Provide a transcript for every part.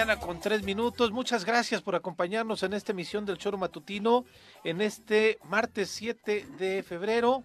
Con tres minutos. Muchas gracias por acompañarnos en esta emisión del Choro Matutino en este martes 7 de febrero.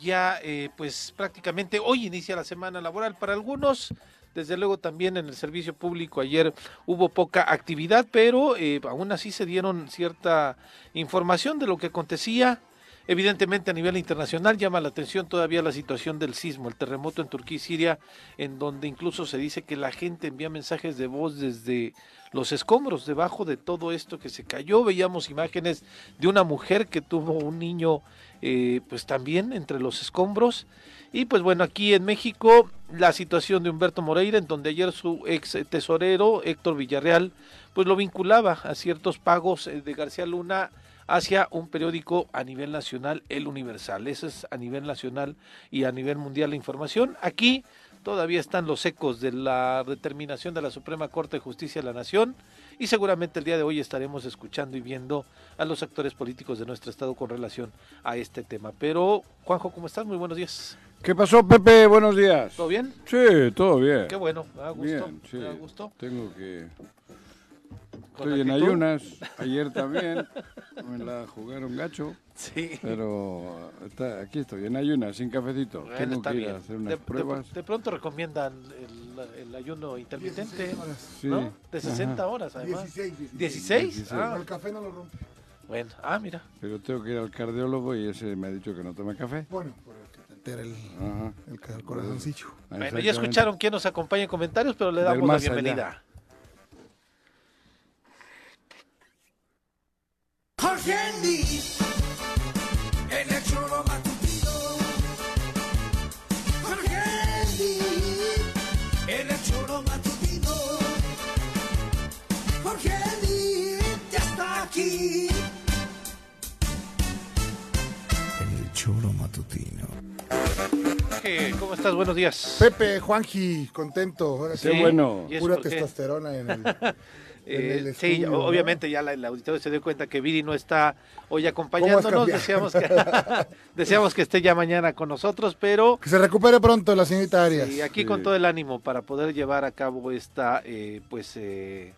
Ya eh, pues prácticamente hoy inicia la semana laboral para algunos. Desde luego también en el servicio público ayer hubo poca actividad, pero eh, aún así se dieron cierta información de lo que acontecía Evidentemente a nivel internacional llama la atención todavía la situación del sismo, el terremoto en Turquía y Siria, en donde incluso se dice que la gente envía mensajes de voz desde los escombros, debajo de todo esto que se cayó. Veíamos imágenes de una mujer que tuvo un niño eh, pues también entre los escombros. Y pues bueno, aquí en México la situación de Humberto Moreira, en donde ayer su ex tesorero, Héctor Villarreal, pues lo vinculaba a ciertos pagos eh, de García Luna hacia un periódico a nivel nacional, El Universal. Eso es a nivel nacional y a nivel mundial la información. Aquí todavía están los ecos de la determinación de la Suprema Corte de Justicia de la Nación y seguramente el día de hoy estaremos escuchando y viendo a los actores políticos de nuestro estado con relación a este tema. Pero, Juanjo, ¿cómo estás? Muy buenos días. ¿Qué pasó, Pepe? Buenos días. ¿Todo bien? Sí, todo bien. Qué bueno, me da gusto. Bien, sí. me da gusto. Tengo que Estoy en ayunas, ayer también, me la jugaron gacho, Sí. pero está, aquí estoy, en ayunas, sin cafecito. Bueno, Tengo está que ir bien. a hacer De, unas de- pruebas. de pronto recomiendan el, el ayuno intermitente, Sí. ¿no? De 60 Ajá. horos, además. 16, 16. 16. 16. Ah, El café no lo rompe. bueno. Ah, mira. Pero tengo que ir al cardiólogo y ese me ha dicho que no tome café. Bueno, por el que te el, el, el corazoncillo. Bueno, ya escucharon quién nos acompaña en comentarios, pero le damos la más allá. Luis, en el choro matutino. Jorge Luis, en el choro matutino. Jorge Luis, ya está aquí. En el choro matutino. Jorge, ¿Cómo estás? Buenos días. Pepe, Juanji, contento. Ahora sí, Qué bueno. ¿Y eso pura testosterona en el. Eh, sí, estudio, ¿no? obviamente ya la- el auditorio se dio cuenta que Viri no está hoy acompañándonos. Deseamos que, deseamos que esté ya mañana con nosotros, pero Que se recupere pronto la señorita Arias. y aquí Sí. con todo el ánimo para poder llevar a cabo esta eh, pues eh,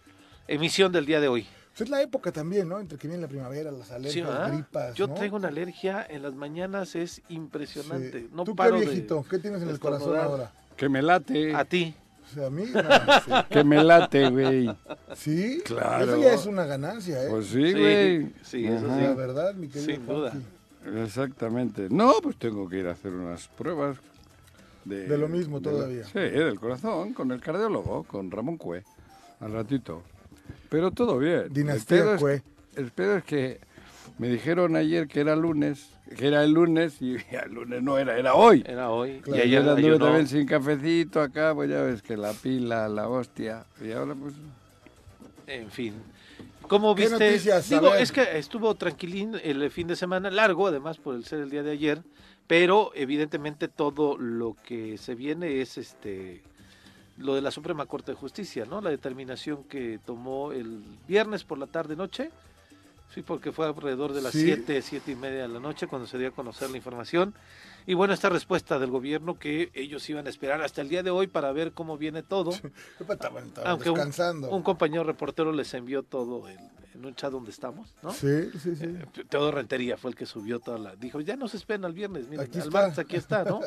emisión del día de hoy. Pues es la época también, ¿no? Entre que viene la primavera, las Sí, alergias, ¿verdad? gripas. Yo ¿no? traigo una alergia en las mañanas, es impresionante. Sí. No ¿Tú paro qué de- viejito? ¿Qué tienes en de el corazón ahora? Que me late, A ti. O sea, a mí, no, que me late, güey. sí. ¿Sí? Claro. Eso ya es una ganancia, ¿eh? Pues sí, Sí, güey. sí, eso Ajá. La verdad, mi querido Sin duda. Exactamente. No, pues tengo que ir a hacer unas pruebas. De, De lo mismo de todavía. sí, del corazón, con el cardiólogo, con Ramón Cue, al ratito. Pero todo bien. Dinastía Cue. es, el pedo es que me dijeron ayer que era lunes, que era el lunes y el lunes no era, era hoy. Era hoy. Claro. Y ayer anduve también sin cafecito acá, pues ya ves que la pila, la hostia. Y ahora pues... En fin. ¿Cómo ¿Qué viste? noticias? Digo, es que estuvo tranquilín el fin de semana, largo además por el ser el día de ayer, pero evidentemente todo lo que se viene es este lo de la Suprema Corte de Justicia, ¿no? La determinación que tomó el viernes por la tarde noche, sí, porque fue alrededor de las Sí. siete, siete y media de la noche cuando se dio a conocer la información. Y bueno, esta respuesta del gobierno que ellos iban a esperar hasta el día de hoy para ver cómo viene todo. Estaban, estaban Aunque un, descansando. un compañero reportero les envió todo el- en un chat donde estamos, ¿no? Sí, sí, sí. Eh, Teodoro Rentería fue el que subió toda la... Dijo, ya no se esperen al viernes, miren, Aquí al está. martes aquí está, ¿no?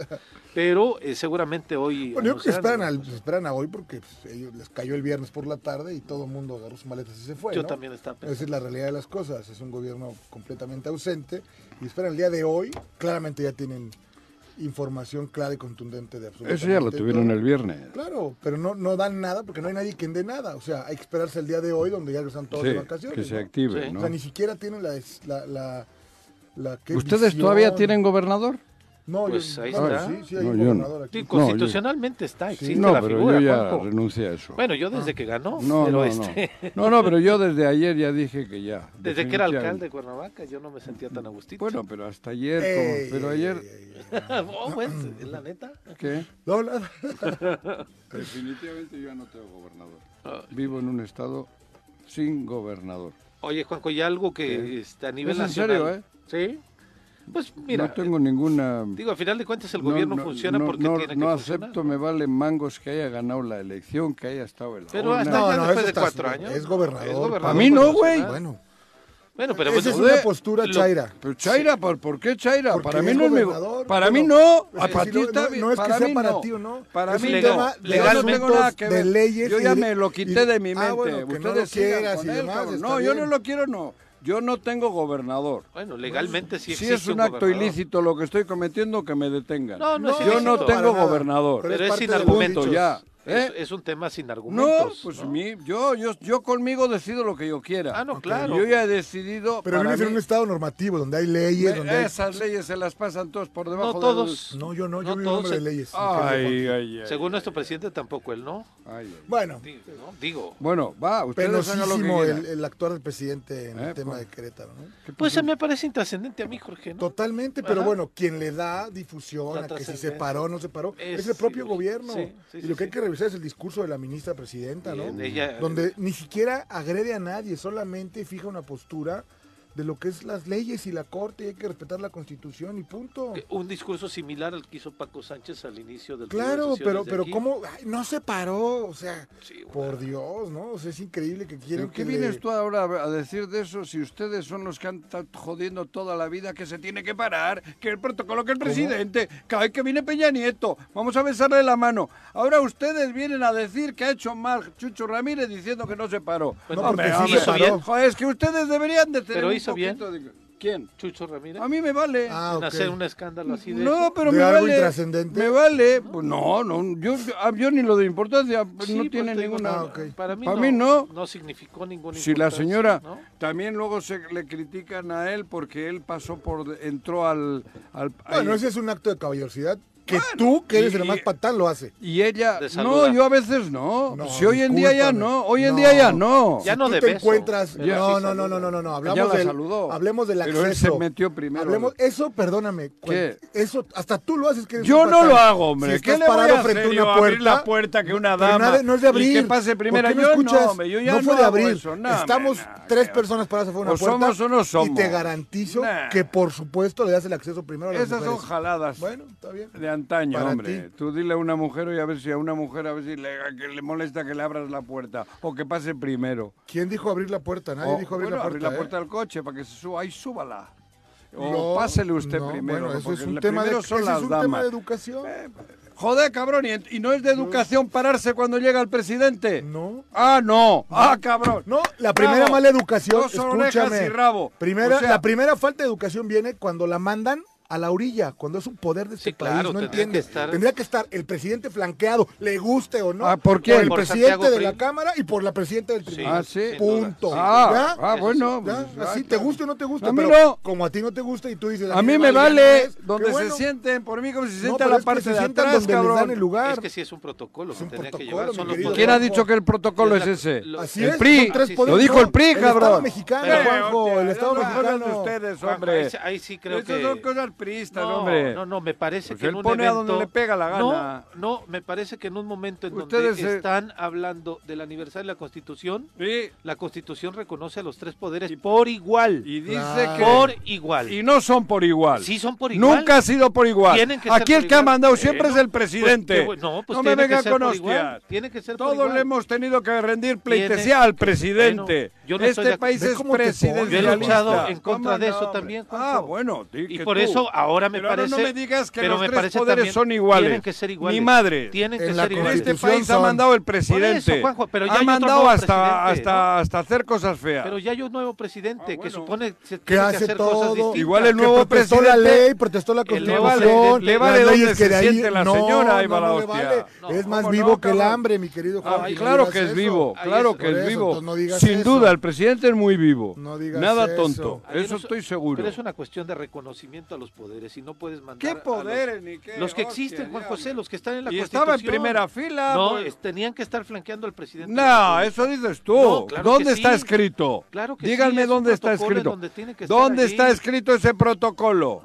Pero eh, seguramente hoy... Bueno, yo creo que esperan, al, se esperan a hoy porque pues, ellos les cayó el viernes por la tarde y todo el mundo agarró sus maletas y se fue. Yo ¿no? también estaba Esa pensando. es la realidad de las cosas. Es un gobierno completamente ausente y esperan el día de hoy. Claramente ya tienen información clara y contundente de absolutamente Eso ya lo tuvieron todo. el viernes. Claro, pero no, no dan nada porque no hay nadie quien dé nada. O sea, hay que esperarse el día de hoy donde ya están todos Sí, de vacaciones. que se ¿no? active, Sí. ¿no? O sea, ni siquiera tienen la... la, la, la- ¿qué ¿Ustedes visión? todavía tienen gobernador? No, Pues yo- ahí bueno, está. Sí, sí, hay No, un no. aquí. Sí, No, constitucionalmente está, existe no, la pero figura, yo ya Juanjo. renuncié a eso. Bueno, yo desde que ganó, no, pero no, este... no. No, no, pero yo desde ayer ya dije que ya. Desde que era alcalde de Cuernavaca, yo no me sentía tan agustito. Bueno, pero hasta ayer, Ey, como- pero ayer, ey, ey, ey. oh, pues, es la neta. ¿qué? No, nada. Definitivamente yo ya no tengo gobernador. Ah. Vivo en un estado sin gobernador. Oye, Juanjo, y algo que este, a nivel ¿Es en nacional... serio, Sí. Pues mira, no tengo ninguna... digo, a final de cuentas el no, gobierno no, funciona no, porque no, tiene que no funcionar. acepto, me vale mangos que haya ganado la elección, que haya estado en la Pero hasta No, ya no, después de cuatro años. es ¿no? gobernador. Es gobernador Pa' mí no, güey. Bueno, Bueno, pero esa bueno, es una postura lo- chaira. Pero Chaira, ¿por, por qué Chaira? Porque para mí es no es mi... gobernador, Para bueno, mí no. pues, Ah, sí, para no, ti está no, no es que sea mí para no. ti o no. Para Es mí no. tema de Yo no tengo asuntos nada que de ver. leyes Yo y ya de- me lo y- quité de mi Ah, mente. bueno, que no Ustedes lo sigan quieras con y él, demás, No, yo bien. no lo quiero, no. Yo no tengo gobernador. Bueno, legalmente sí Si existe es un un acto gobernador. ilícito lo que estoy cometiendo, que me detengan. No, no es yo ilícito. no para tengo nada. gobernador. Pero es sin los argumentos. ya. ¿Eh? Es, es un tema sin No, argumentos. pues ¿no? mi- yo, yo, yo conmigo decido lo que yo quiera. Ah, no, claro. Yo ya he decidido. Pero vives en mí- un estado normativo donde hay leyes, me- donde hay... esas leyes se las pasan todos por debajo No todos. No, yo no, yo No en un todos hombre de se- leyes. Ay, mi querido ay, ay. Según nuestro presidente tampoco él, ¿no? Ay, ay. Bueno, Digo, ¿no? Digo. Bueno, va, ustedes hagan lo que penosísimo el, el actuar del presidente en Eh, el tema pues. de Querétaro, ¿no? Pues se me parece intrascendente a mí, Jorge, ¿no? Totalmente, pero Ajá. bueno, quien le da difusión La a que si se paró o no se paró Es- el propio gobierno. sí, sí, y lo que hay que revisar es el discurso de la ministra presidenta, ¿no? Bien, ella- Donde ni siquiera agrede a nadie, solamente fija una postura de lo que es las leyes y la corte y hay que respetar la constitución y punto. Eh, Un discurso similar al que hizo Paco Sánchez al inicio del Claro, pero pero aquí. cómo Ay, no se paró, o sea, Sí, por Dios, ¿no? O sea, es increíble que quieren ¿Pero qué que vienes le- tú ahora a decir de eso si ustedes son los que han estado jodiendo toda la vida que se tiene que parar, que el protocolo que el presidente, cada vez que viene Peña Nieto, vamos a besarle la mano. Ahora ustedes vienen a decir que ha hecho mal Chucho Ramírez diciendo que no se paró. Bueno, No, porque sí hizo se paró. Joder, es que ustedes deberían de tener Pero un hizo bien. poquito de... ¿Quién? Chucho Ramírez. A mí me vale. Ah, hacer un escándalo así de No, eso. pero ¿De me algo vale. intrascendente? Me vale. Pues no, no, yo, yo- yo ni lo de importancia, Sí, no pues tiene digo, ninguna... Ah. Para mí, Para no, mí no. no significó ninguna Si la señora ¿no? también luego se le critican a él porque él pasó por entró al, al Bueno, ahí. ese es un acto de caballerosidad que tú, que eres y- el más patán, lo hace. y ella no, yo a veces no. No, si hoy en día ya no, hoy en No. día ya no. Ya Si no tú de te beso, encuentras. No, sí no, no, no, no, no, no. Hablamos la del, saludó. hablemos del Pero él acceso. se metió primero. Hablemos, eso, perdóname. ¿Qué? Eso, hasta tú lo haces que eres Yo un no lo hago, hombre. Si ¿Qué estás le voy parado a frente a una Abrir puerta. la puerta que una dama nada- no es de abrir. que pase primera. ¿Por qué Yo no no, escuchas? hombre, yo ya no fue no de abrir. No, Estamos no, tres personas paradas afuera de una puerta. somos o no somos. Y te garantizo que, por supuesto, le das el acceso primero a las Esas son jaladas. Bueno, está bien. Antaño, Para hombre. ti. Tú dile a una mujer y a ver si a una mujer a ver si le, que le molesta que le abras la puerta o que pase primero. ¿Quién dijo abrir la puerta? Nadie O, dijo abrir bueno, la puerta. abrir la ¿eh? puerta del coche para que se suba. Ahí súbala. O No, pásele usted no, primero. Bueno, eso es un tema de, son las es un tema damas. de educación. Joder, cabrón, y, y no es de educación pararse cuando llega el presidente. No. Ah, no. Ah, cabrón. No, la primera Bravo. mala educación, Dos escúchame. y rabo. Primera, O sea- la primera falta de educación viene cuando la mandan a la orilla, cuando es un poder de este país, no entiendes. Que estar... Tendría que estar el presidente flanqueado, le guste o no, ah, ¿por, qué? por el presidente de la Cámara y por la presidenta del tribunal. Ah, Punto. Ah, ah bueno. Pues, Así, te gusta o no te gusta, como a ti no te gusta y tú dices... A, a mí, me vale, donde se sienten, por mí como si se sienta no, la parte es que de atrás, donde cabrón. El lugar. Es que sí es un protocolo. Es un protocolo ¿Quién ha dicho que el protocolo es ese? Así es, Lo dijo el PRI, cabrón. El Estado mexicano, el Estado mexicano. ustedes, hombre. Ahí sí creo que no. No, no, me parece pues que en un pone a donde le pega la gana. No, no, me parece que en un momento en Ustedes donde se... están hablando del aniversario de la Constitución, la Constitución reconoce a los tres poderes por igual. Y dice que... Por igual. Y no son por igual. Sí son por igual. Nunca ha sido por igual. Aquí el que ha mandado siempre es el pues, presidente. No, pues tiene me venga con hostias. Tiene que ser Todos por igual. le hemos tenido que rendir pleitesía al presidente. Yo no este estoy país es presidencialista. Yo he luchado en contra de eso también. Ah, Juanjo. Ah, bueno. Y por tú. eso ahora me pero parece... Ahora no me digas que pero los me tres parece poderes son iguales. Tienen que ser iguales. Mi madre. Tienen que ser iguales. Este país son... ha mandado el presidente. Eso, Juanjo, pero ya ha mandado hasta, hasta, ¿no? hasta hacer cosas feas. Pero ya hay un nuevo presidente ah, bueno. que supone se que hace que hacer todo. cosas distintas. Igual el nuevo protestó presidente. protestó la ley, protestó la constitución. Le vale donde se siente la señora. Ahí va la hostia. Es más vivo que el hambre, mi querido ah, Juan. Claro que es vivo. Claro que es vivo. Sin duda, el el presidente es muy vivo. No digas Nada tonto. Eso estoy seguro. Pero es una cuestión de reconocimiento a los poderes y no puedes mandar. ¿Qué poderes los, ni qué? Los que existen, Juan José, los que están en la y Constitución. estaba en primera fila. No, pues. tenían que estar flanqueando al presidente. No, eso dices tú. ¿Dónde está escrito? Claro que Díganme dónde está escrito. Donde ¿Dónde está escrito ese protocolo?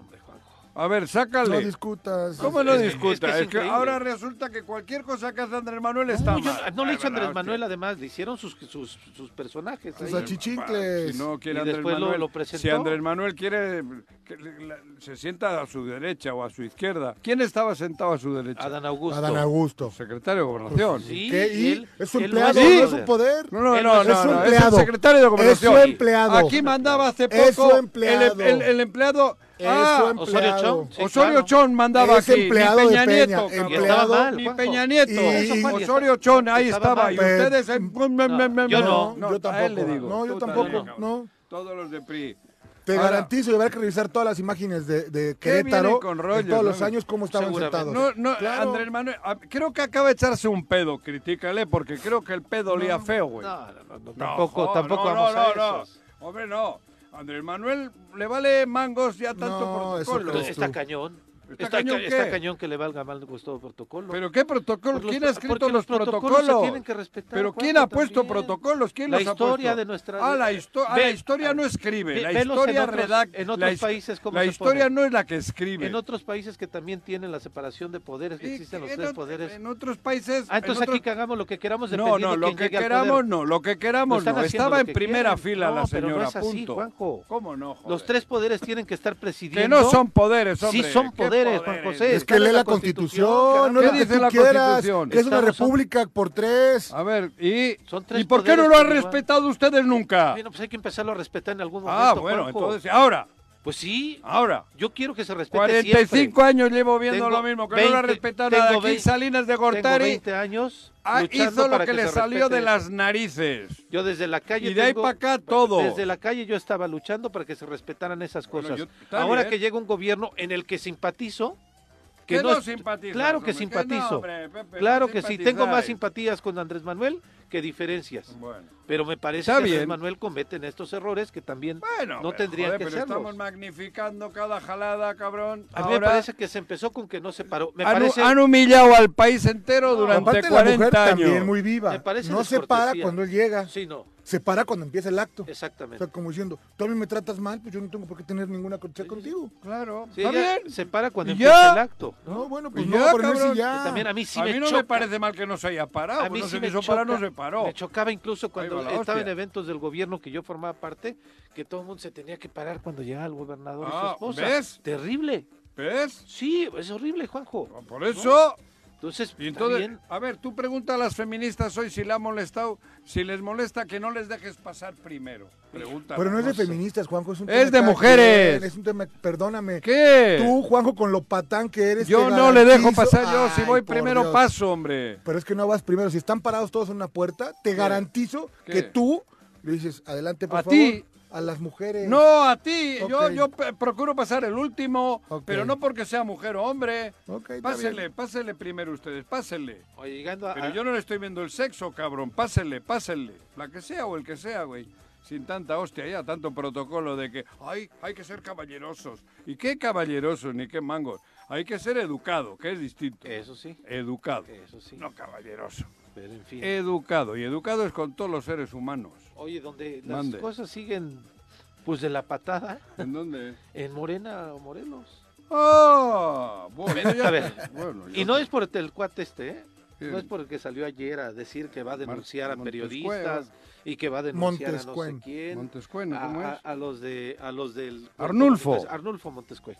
A ver, sácale. No discutas. ¿Cómo no discutas? Es que, ahora resulta que cualquier cosa que hace Andrés Manuel está no, no le hizo Andrés Manuel, además, le hicieron sus, sus, personajes. Sus achichincles. Si no quiere y Andrés Manuel, lo, lo presentó. Si Andrés Manuel quiere, que se sienta a su derecha o a su izquierda. ¿Quién estaba sentado a su derecha? Adán Augusto. Adán Augusto. Secretario de Gobernación. ¿Qué? ¿Y él, es un empleado, no es un poder. No, no, no, es, un empleado. es secretario de Gobernación. Es su empleado. Aquí mandaba hace poco es su em- empleado. El empleado Ah, es ah, Osorio Chón. Sí, Osorio claro. Chón mandaba es aquí. empleado mi Peña de Peña, Nieto, empleado, mal, mi pues. Peña Nieto. Y, y, Osorio Chón, ahí estaba. Mal. Y ustedes... En... No, yo no. no yo tampoco. A él le digo. No, yo tampoco. También, no. Todos los de PRI. Te Ahora, garantizo que habrá que revisar todas las imágenes de, de Querétaro con rollo, todos ¿no? los años cómo estaban sentados. No, no, claro. Andrés Manuel, creo que acaba de echarse un pedo, critícale, porque creo que el pedo olía feo, güey. No, no, tampoco, tampoco vamos a eso. Hombre, no. Andrés Manuel le vale mangos ya tanto no, protocolo. Está cañón. ¿Está, cañón, que le valga mal Gustavo protocolo. ¿Pero qué protocolo? Los, ¿Quién ha escrito los, protocolos? protocolos? Se tienen que respetar. ¿Pero quién ha puesto protocolos? ¿Quién la los historia ha puesto? de nuestra ah, la, ah, historia no escribe, la historia redacta. En otros países como La historia no es la que escribe. En otros países que también tienen la separación de poderes, que existen los tres poderes. En otros países. Ah, entonces aquí cagamos lo que queramos de No, no, lo que queramos no, lo que queramos no. Estaba en primera fila la señora, punto. ¿Cómo no? Los tres poderes tienen que estar presidiendo. Que no son poderes, hombre. Sí son poderes Juan José. Es que lee la constitución, no es lo que tú es una república por tres. A ver, ¿y, Son tres ¿y por qué no lo han respetado ustedes nunca? Bueno, pues hay que empezarlo a respetar en algún ah, momento. Ah, bueno, entonces, ahora. Pues sí. Ahora. Yo quiero que se respete 45 siempre. años llevo viendo lo mismo, que no la respetaron. Aquí Salinas de Gortari. 20 años. Ah, hizo lo que, le salió de las narices. Yo desde la calle. Y de ahí para acá todo. Desde la calle yo estaba luchando para que se respetaran esas cosas. Ahora que llega un gobierno en el que simpatizo. Que, no, simpatizo. Claro que simpatizo. Claro que sí. Tengo más simpatías con Andrés Manuel que diferencias. Bueno. Pero me parece que bien. Manuel cometen estos errores que también no pero, tendrían que ser. Estamos magnificando cada jalada, cabrón. A mí me parece que se empezó con que no se paró. Me han, parece... han humillado al país entero durante 40 años. También muy viva. Me parece no se para cuando él llega. Sí, no. Se para cuando empieza el acto. Exactamente. O como diciendo, tú a mí me tratas mal, pues yo no tengo por qué tener ninguna cortesía contigo. Claro. Sí, Está bien. Se para cuando empieza el acto. No, bueno, pues ya, no, por ya. También a mí sí no me parece mal que no se haya parado. A pues mí no se me no se paró. Me chocaba incluso cuando estaba en eventos del gobierno que yo formaba parte, que todo el mundo se tenía que parar cuando llegaba el gobernador y su ah, esposa. ¿Ves? Terrible. ¿Ves? Sí, es horrible, Juanjo. Ah, por eso. Entonces, Y entonces, bien. a ver, tú pregunta a las feministas hoy si le ha molestado, si les molesta que no les dejes pasar primero. Pregunta. Pero no es de feministas, Juanjo, es un Es tema de cada mujeres. Es un tema, perdóname. ¿Qué? Tú, Juanjo, con lo patán que eres. Yo no le dejo pasar yo, si voy primero Dios. paso, hombre. Pero es que no vas primero. Si están parados todos en una puerta, te garantizo ¿Qué? que tú le dices, adelante, por A favor. ti, a las mujeres. No, a ti. Yo, yo procuro pasar el último, pero no porque sea mujer o hombre. Ok, está Pásele, pásele primero ustedes, pásele. Oye, llegando a, Pero yo no le estoy viendo el sexo, cabrón. Pásenle, pásenle. La que sea o el que sea, güey. Sin tanta hostia ya, tanto protocolo de que ay, hay que ser caballerosos. ¿Y qué caballerosos ni qué mangos? Hay que ser educado, que es distinto. Eso sí, Educado. eso sí. No caballeroso. Pero en fin. Educado. Y educado es con todos los seres humanos. Oye, donde las Mande. cosas siguen pues de la patada, ¿En dónde? en Morena o Morelos. ¡Ah! Bueno, ya- A ver, bueno, Y ya- no es por el cuate este, ¿eh? Sí. No es porque salió ayer a decir que va a denunciar a periodistas y que va a denunciar a no sé Montescuen. quién. Montescueno, ¿cómo a, es? a- a los de a los del Arnulfo. Arnulfo Montescue.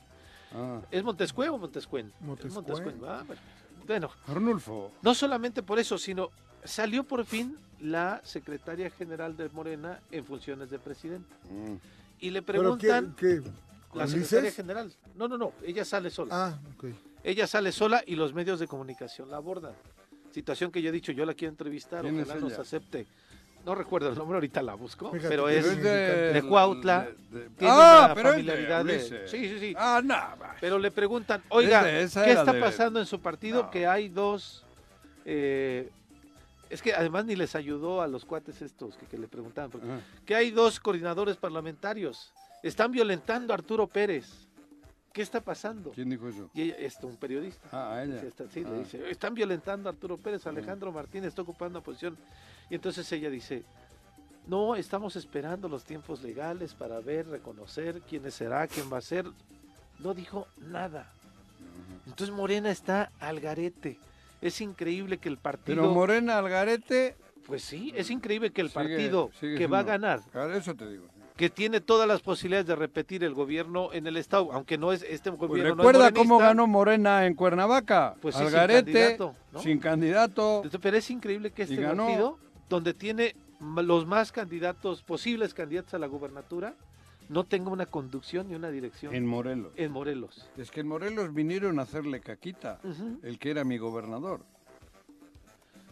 Ah, ¿Es Montescue o Montescuen? Es Montescuen. Montescuen, ah, bueno. Bueno, Arnulfo. no solamente por eso, sino salió por fin la secretaria general de Morena en funciones de presidente. Mm. Y le ¿Pero qué? preguntan qué? la secretaria general. No, no, no, ella sale sola. Ah, ok. Ella sale sola y los medios de comunicación la abordan. Situación que yo he dicho, yo la quiero entrevistar, ¿Quién es ojalá nos acepte. No recuerdo el nombre, ahorita la busco, Fíjate pero es, es de- de Cuautla. de- de- Tiene ah, una pero es de familiaridad de-. Sí, sí, sí. Ah, nada. Pero le preguntan, oiga, Es de esa ¿qué está de- pasando en su partido? No. Que hay dos... eh, es que además ni les ayudó a los cuates estos que, que le preguntaban, porque- que hay dos coordinadores parlamentarios. Están violentando a Arturo Pérez. ¿Qué está pasando? ¿Quién dijo eso? Y ella, esto, un periodista. Ah, ella. Sí, está- sí, Ah. le dice, están violentando a Arturo Pérez, Alejandro Martínez está ocupando una posición. Y entonces ella dice, no, estamos esperando los tiempos legales para ver, reconocer quién será, quién va a ser. No dijo nada. Entonces Morena está al garete. Es increíble que el partido... Pero Morena Algarete. Pues sí, es increíble que el sigue- partido sigue que va a ganar, Eso te digo. que tiene todas las posibilidades de repetir el gobierno en el Estado, aunque no es este Pues gobierno... no es recuerda cómo morenista, ganó Morena en Cuernavaca. Pues sí, sin Algarete, candidato, ¿no? sin candidato. Pero es increíble que este partido, donde tiene los más candidatos, posibles candidatos a la gubernatura, no tenga una conducción ni una dirección En en, Morelos. Morelos. Es que en Morelos vinieron a hacerle caquita. El que era mi gobernador.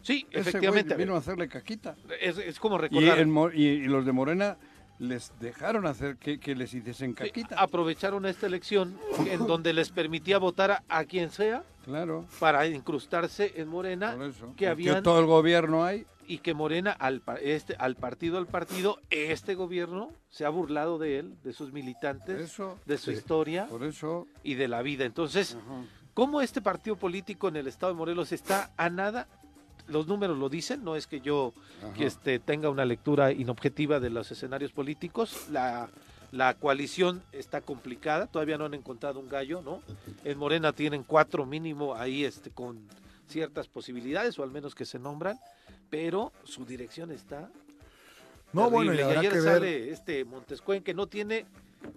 Sí, Ese efectivamente. vino a hacerle caquita. es, es como Y, recordar. en Mo- y- y los de Morena les dejaron hacer que, que les hiciesen sí, caquita. aprovecharon esta elección en donde les permitía votar a, a quien sea Claro, para incrustarse en Morena por eso. que habían todo el gobierno ahí. Y que Morena al, este, al partido al partido, este gobierno se ha burlado de él, de sus militantes, Eso, de su historia por eso. y de la vida. Entonces, ¿Cómo este partido político en el estado de Morelos está a nada? Los números lo dicen, no es que yo que este, tenga una lectura inobjetiva de los escenarios políticos. La, la coalición está complicada, todavía no han encontrado un gallo, ¿no? En Morena tienen cuatro mínimo ahí este, con ciertas posibilidades, o al menos que se nombran, pero su dirección está No, bueno, y terrible. ayer que ver. sale este Montescuen, que no tiene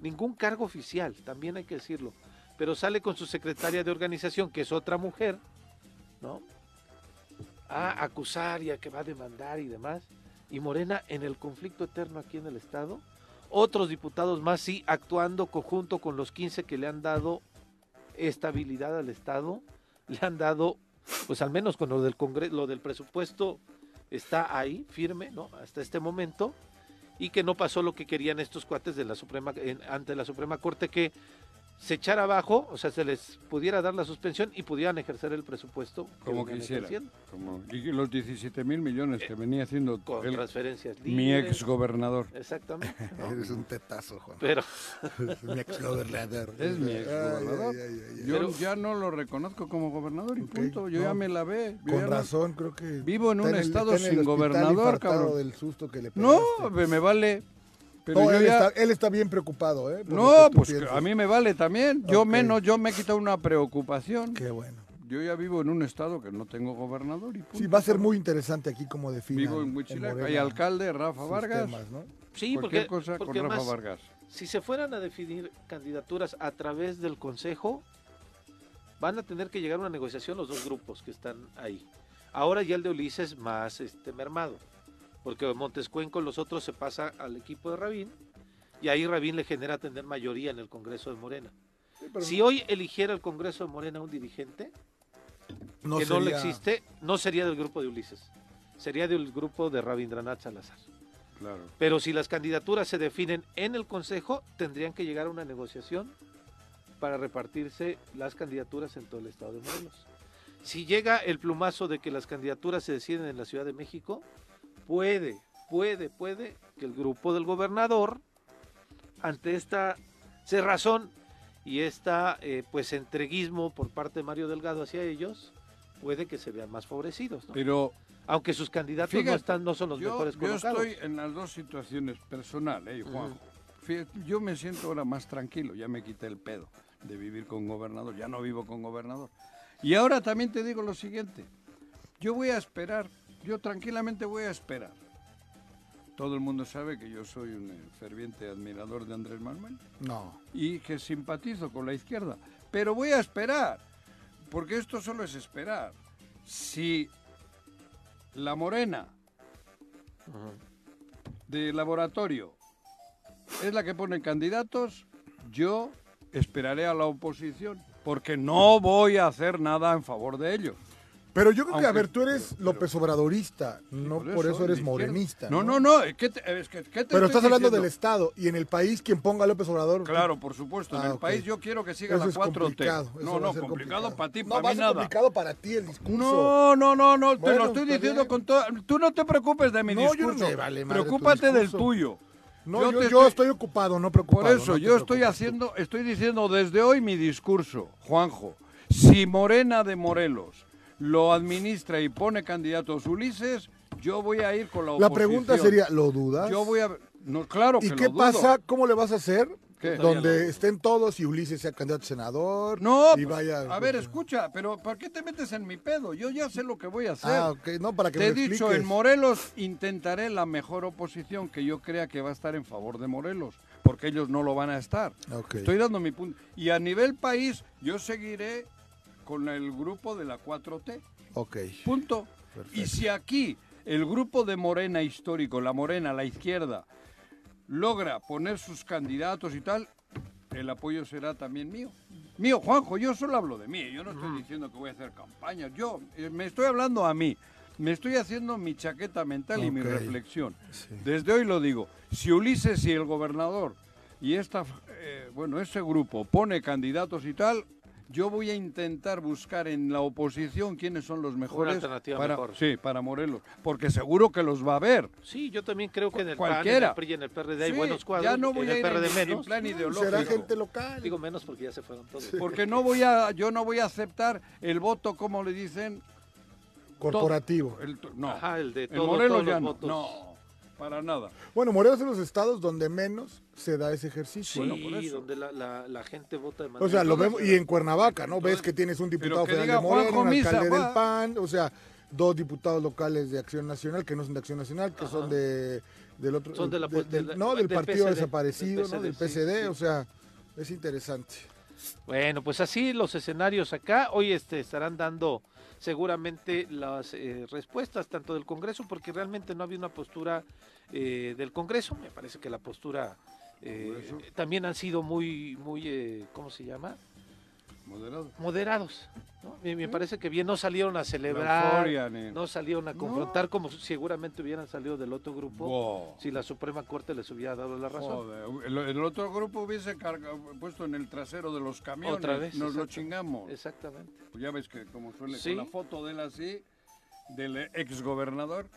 ningún cargo oficial, también hay que decirlo, pero sale con su secretaria de organización, que es otra mujer, ¿no? A acusar y a que va a demandar y demás. Y Morena en el conflicto eterno aquí en el Estado. Otros diputados más, sí, actuando conjunto con los 15 que le han dado estabilidad al Estado, le han dado, pues al menos con lo del Congreso, lo del presupuesto está ahí, firme, ¿no? Hasta este momento, y que no pasó lo que querían estos cuates de la Suprema, en- ante la Suprema Corte, que se echara abajo, o sea, se les pudiera dar la suspensión y pudieran ejercer el presupuesto Como venían quisiera. ejerciendo, Como y los 17 mil millones que venía haciendo con el- transferencias mi libres. ex gobernador. Exactamente. ¿no? Eres un tetazo, Juan. Pero, Es mi ex gobernador. Es mi ex gobernador. Yo Pero- ya no lo reconozco como gobernador y punto. Yo ya me la ve. Con no- razón, creo que. Vivo en un estado sin gobernador, cabrón. del susto que le No, me vale. Pero No, yo él, ya... está, él está bien preocupado, ¿eh? No, pues piensas. a mí me vale también. Yo menos, yo me he quitado una preocupación. Qué bueno. Yo ya vivo en un estado que no tengo gobernador y punto. Sí, va a ser muy interesante aquí como define. Vivo en Huichilac, hay alcalde Rafa Vargas. sí, cualquier porque, cosa con Rafa Vargas. si se fueran a definir candidaturas a través del Consejo, van a tener que llegar a una negociación los dos grupos que están ahí. Ahora ya el de Ulises más este mermado, porque Montescuen con los otros se pasa al equipo de Rabín y ahí Rabín le genera tener mayoría en el Congreso de Morena. Si hoy eligiera el Congreso de Morena un dirigente no que no le existe, no sería del grupo de Ulises, sería del grupo de Rabindranath Salazar. Claro. Pero si las candidaturas se definen en el Consejo, tendrían que llegar a una negociación para repartirse las candidaturas en todo el estado de Morelos. Si llega el plumazo de que las candidaturas se deciden en la Ciudad de México, puede, puede, puede que el grupo del gobernador, ante esta cerrazón y esta eh, pues entreguismo por parte de Mario Delgado hacia ellos, puede que se vean más favorecidos, ¿no? Pero aunque sus candidatos no están, no son los yo, mejores yo colocados. estoy en las dos situaciones personal, ¿eh, Juanjo? Fíjate, yo me siento ahora más tranquilo, ya me quité el pedo de vivir con gobernador, ya no vivo con gobernador. Y ahora también te digo lo siguiente, yo voy a esperar, yo tranquilamente voy a esperar. Todo el mundo sabe que yo soy un eh, ferviente admirador de Andrés Manuel No. y que simpatizo con la izquierda. Pero voy a esperar, porque esto solo es esperar. Si la morena de laboratorio es la que pone candidatos, yo esperaré a la oposición, porque no voy a hacer nada en favor de ellos. Pero yo creo que, a ver, tú eres pero- López Obradorista, no por eso, eres morenista. No, no, no, ¿qué te- es que- ¿qué te Pero estoy estás hablando del? Estado y en el país quien ponga a López Obrador. Claro, por supuesto, en Ah, el país yo quiero que siga Eso la es 4T. complicado. eso no, no, ser complicado para ti, No, para va mí nada. complicado para ti el discurso. No, no, no, no, te lo estoy diciendo bien. con todo. Tú no te preocupes de mi No, yo no discurso. vale madre tu Preocúpate del discurso. tuyo. No, yo yo, te yo estoy- estoy ocupado, no Por preocupado. eso, no te yo estoy haciendo, estoy diciendo desde hoy mi discurso, Juanjo. Si Morena de Morelos lo administra y pone candidatos Ulises, yo voy a ir con la La oposición. pregunta sería, ¿lo dudas? Yo voy a... No, claro que ¿Y lo qué dudo. pasa? ¿Cómo le vas a hacer? ¿Qué? Donde estén todos y Ulises sea candidato a senador. No, y pues, vaya. a ver, escucha, pero ¿por qué te metes en mi pedo? Yo ya sé lo que voy a hacer. Ah, ok, no, para que Te me he dicho, expliques. en Morelos intentaré la mejor oposición que yo crea que va a estar en favor de Morelos, porque ellos no lo van a estar. Ok. Estoy dando mi punto. Y a nivel país, yo seguiré con el grupo de la 4T. Ok. Punto. Perfecto. Y si aquí el grupo de Morena histórico, la Morena, la izquierda, logra poner sus candidatos y tal, el apoyo será también mío. Mío, Juanjo, yo solo hablo de mí, yo no estoy diciendo que voy a hacer campañas, yo eh, me estoy hablando a mí, me estoy haciendo mi chaqueta mental y mi reflexión. Sí. Desde hoy lo digo, si Ulises y el gobernador y esta, eh, bueno, ese grupo pone candidatos y tal, yo voy a intentar buscar en la oposición quiénes son los mejores alternativa para, mejor. sí, para Morelos, porque seguro que los va a haber. Sí, yo también creo que en el Cualquiera. PAN, en el PRI en el PRD hay Sí, buenos cuadros. ya no voy en a ir en, PRD en menos. plan Será ideológico. gente local. Digo menos porque ya se fueron todos. Porque no voy a, yo no voy a aceptar el voto, como le dicen, corporativo. el, to- no, Ajá, el de en Morelos todos ya los no, votos. no, para nada. Bueno, Morelos es de los estados donde menos se da ese ejercicio. Sí, ¿no? por eso. donde la, la, la gente vota de manera... O sea, lo vemos, y en Cuernavaca, ¿no? entonces- Ves que tienes un diputado federal diga de Morena, Juanjo un Misa, alcalde va. del PAN, o sea, dos diputados locales de Acción Nacional, que no son de Acción Nacional, que son de del otro, Son de la- del- de la- no, del del partido desaparecido, del ¿no? Del sí. o sea, es interesante. Bueno, pues así los escenarios acá. Hoy este, estarán dando seguramente las eh, respuestas tanto del Congreso, porque realmente no había una postura eh, del Congreso. Me parece que la postura eh, también han sido muy, muy, eh, ¿cómo se llama? Moderado. Moderados. ¿no? Me, me parece que bien no salieron a celebrar, euforia, ni- no salieron a confrontar como seguramente hubieran salido del otro grupo Wow. si la Suprema Corte les hubiera dado la razón. Joder, el, el otro grupo hubiese carga- puesto en el trasero de los camiones. Otra vez, Nos lo chingamos. Exactamente. Ya ves que como suele Sí. con la foto de él así, del ex gobernador,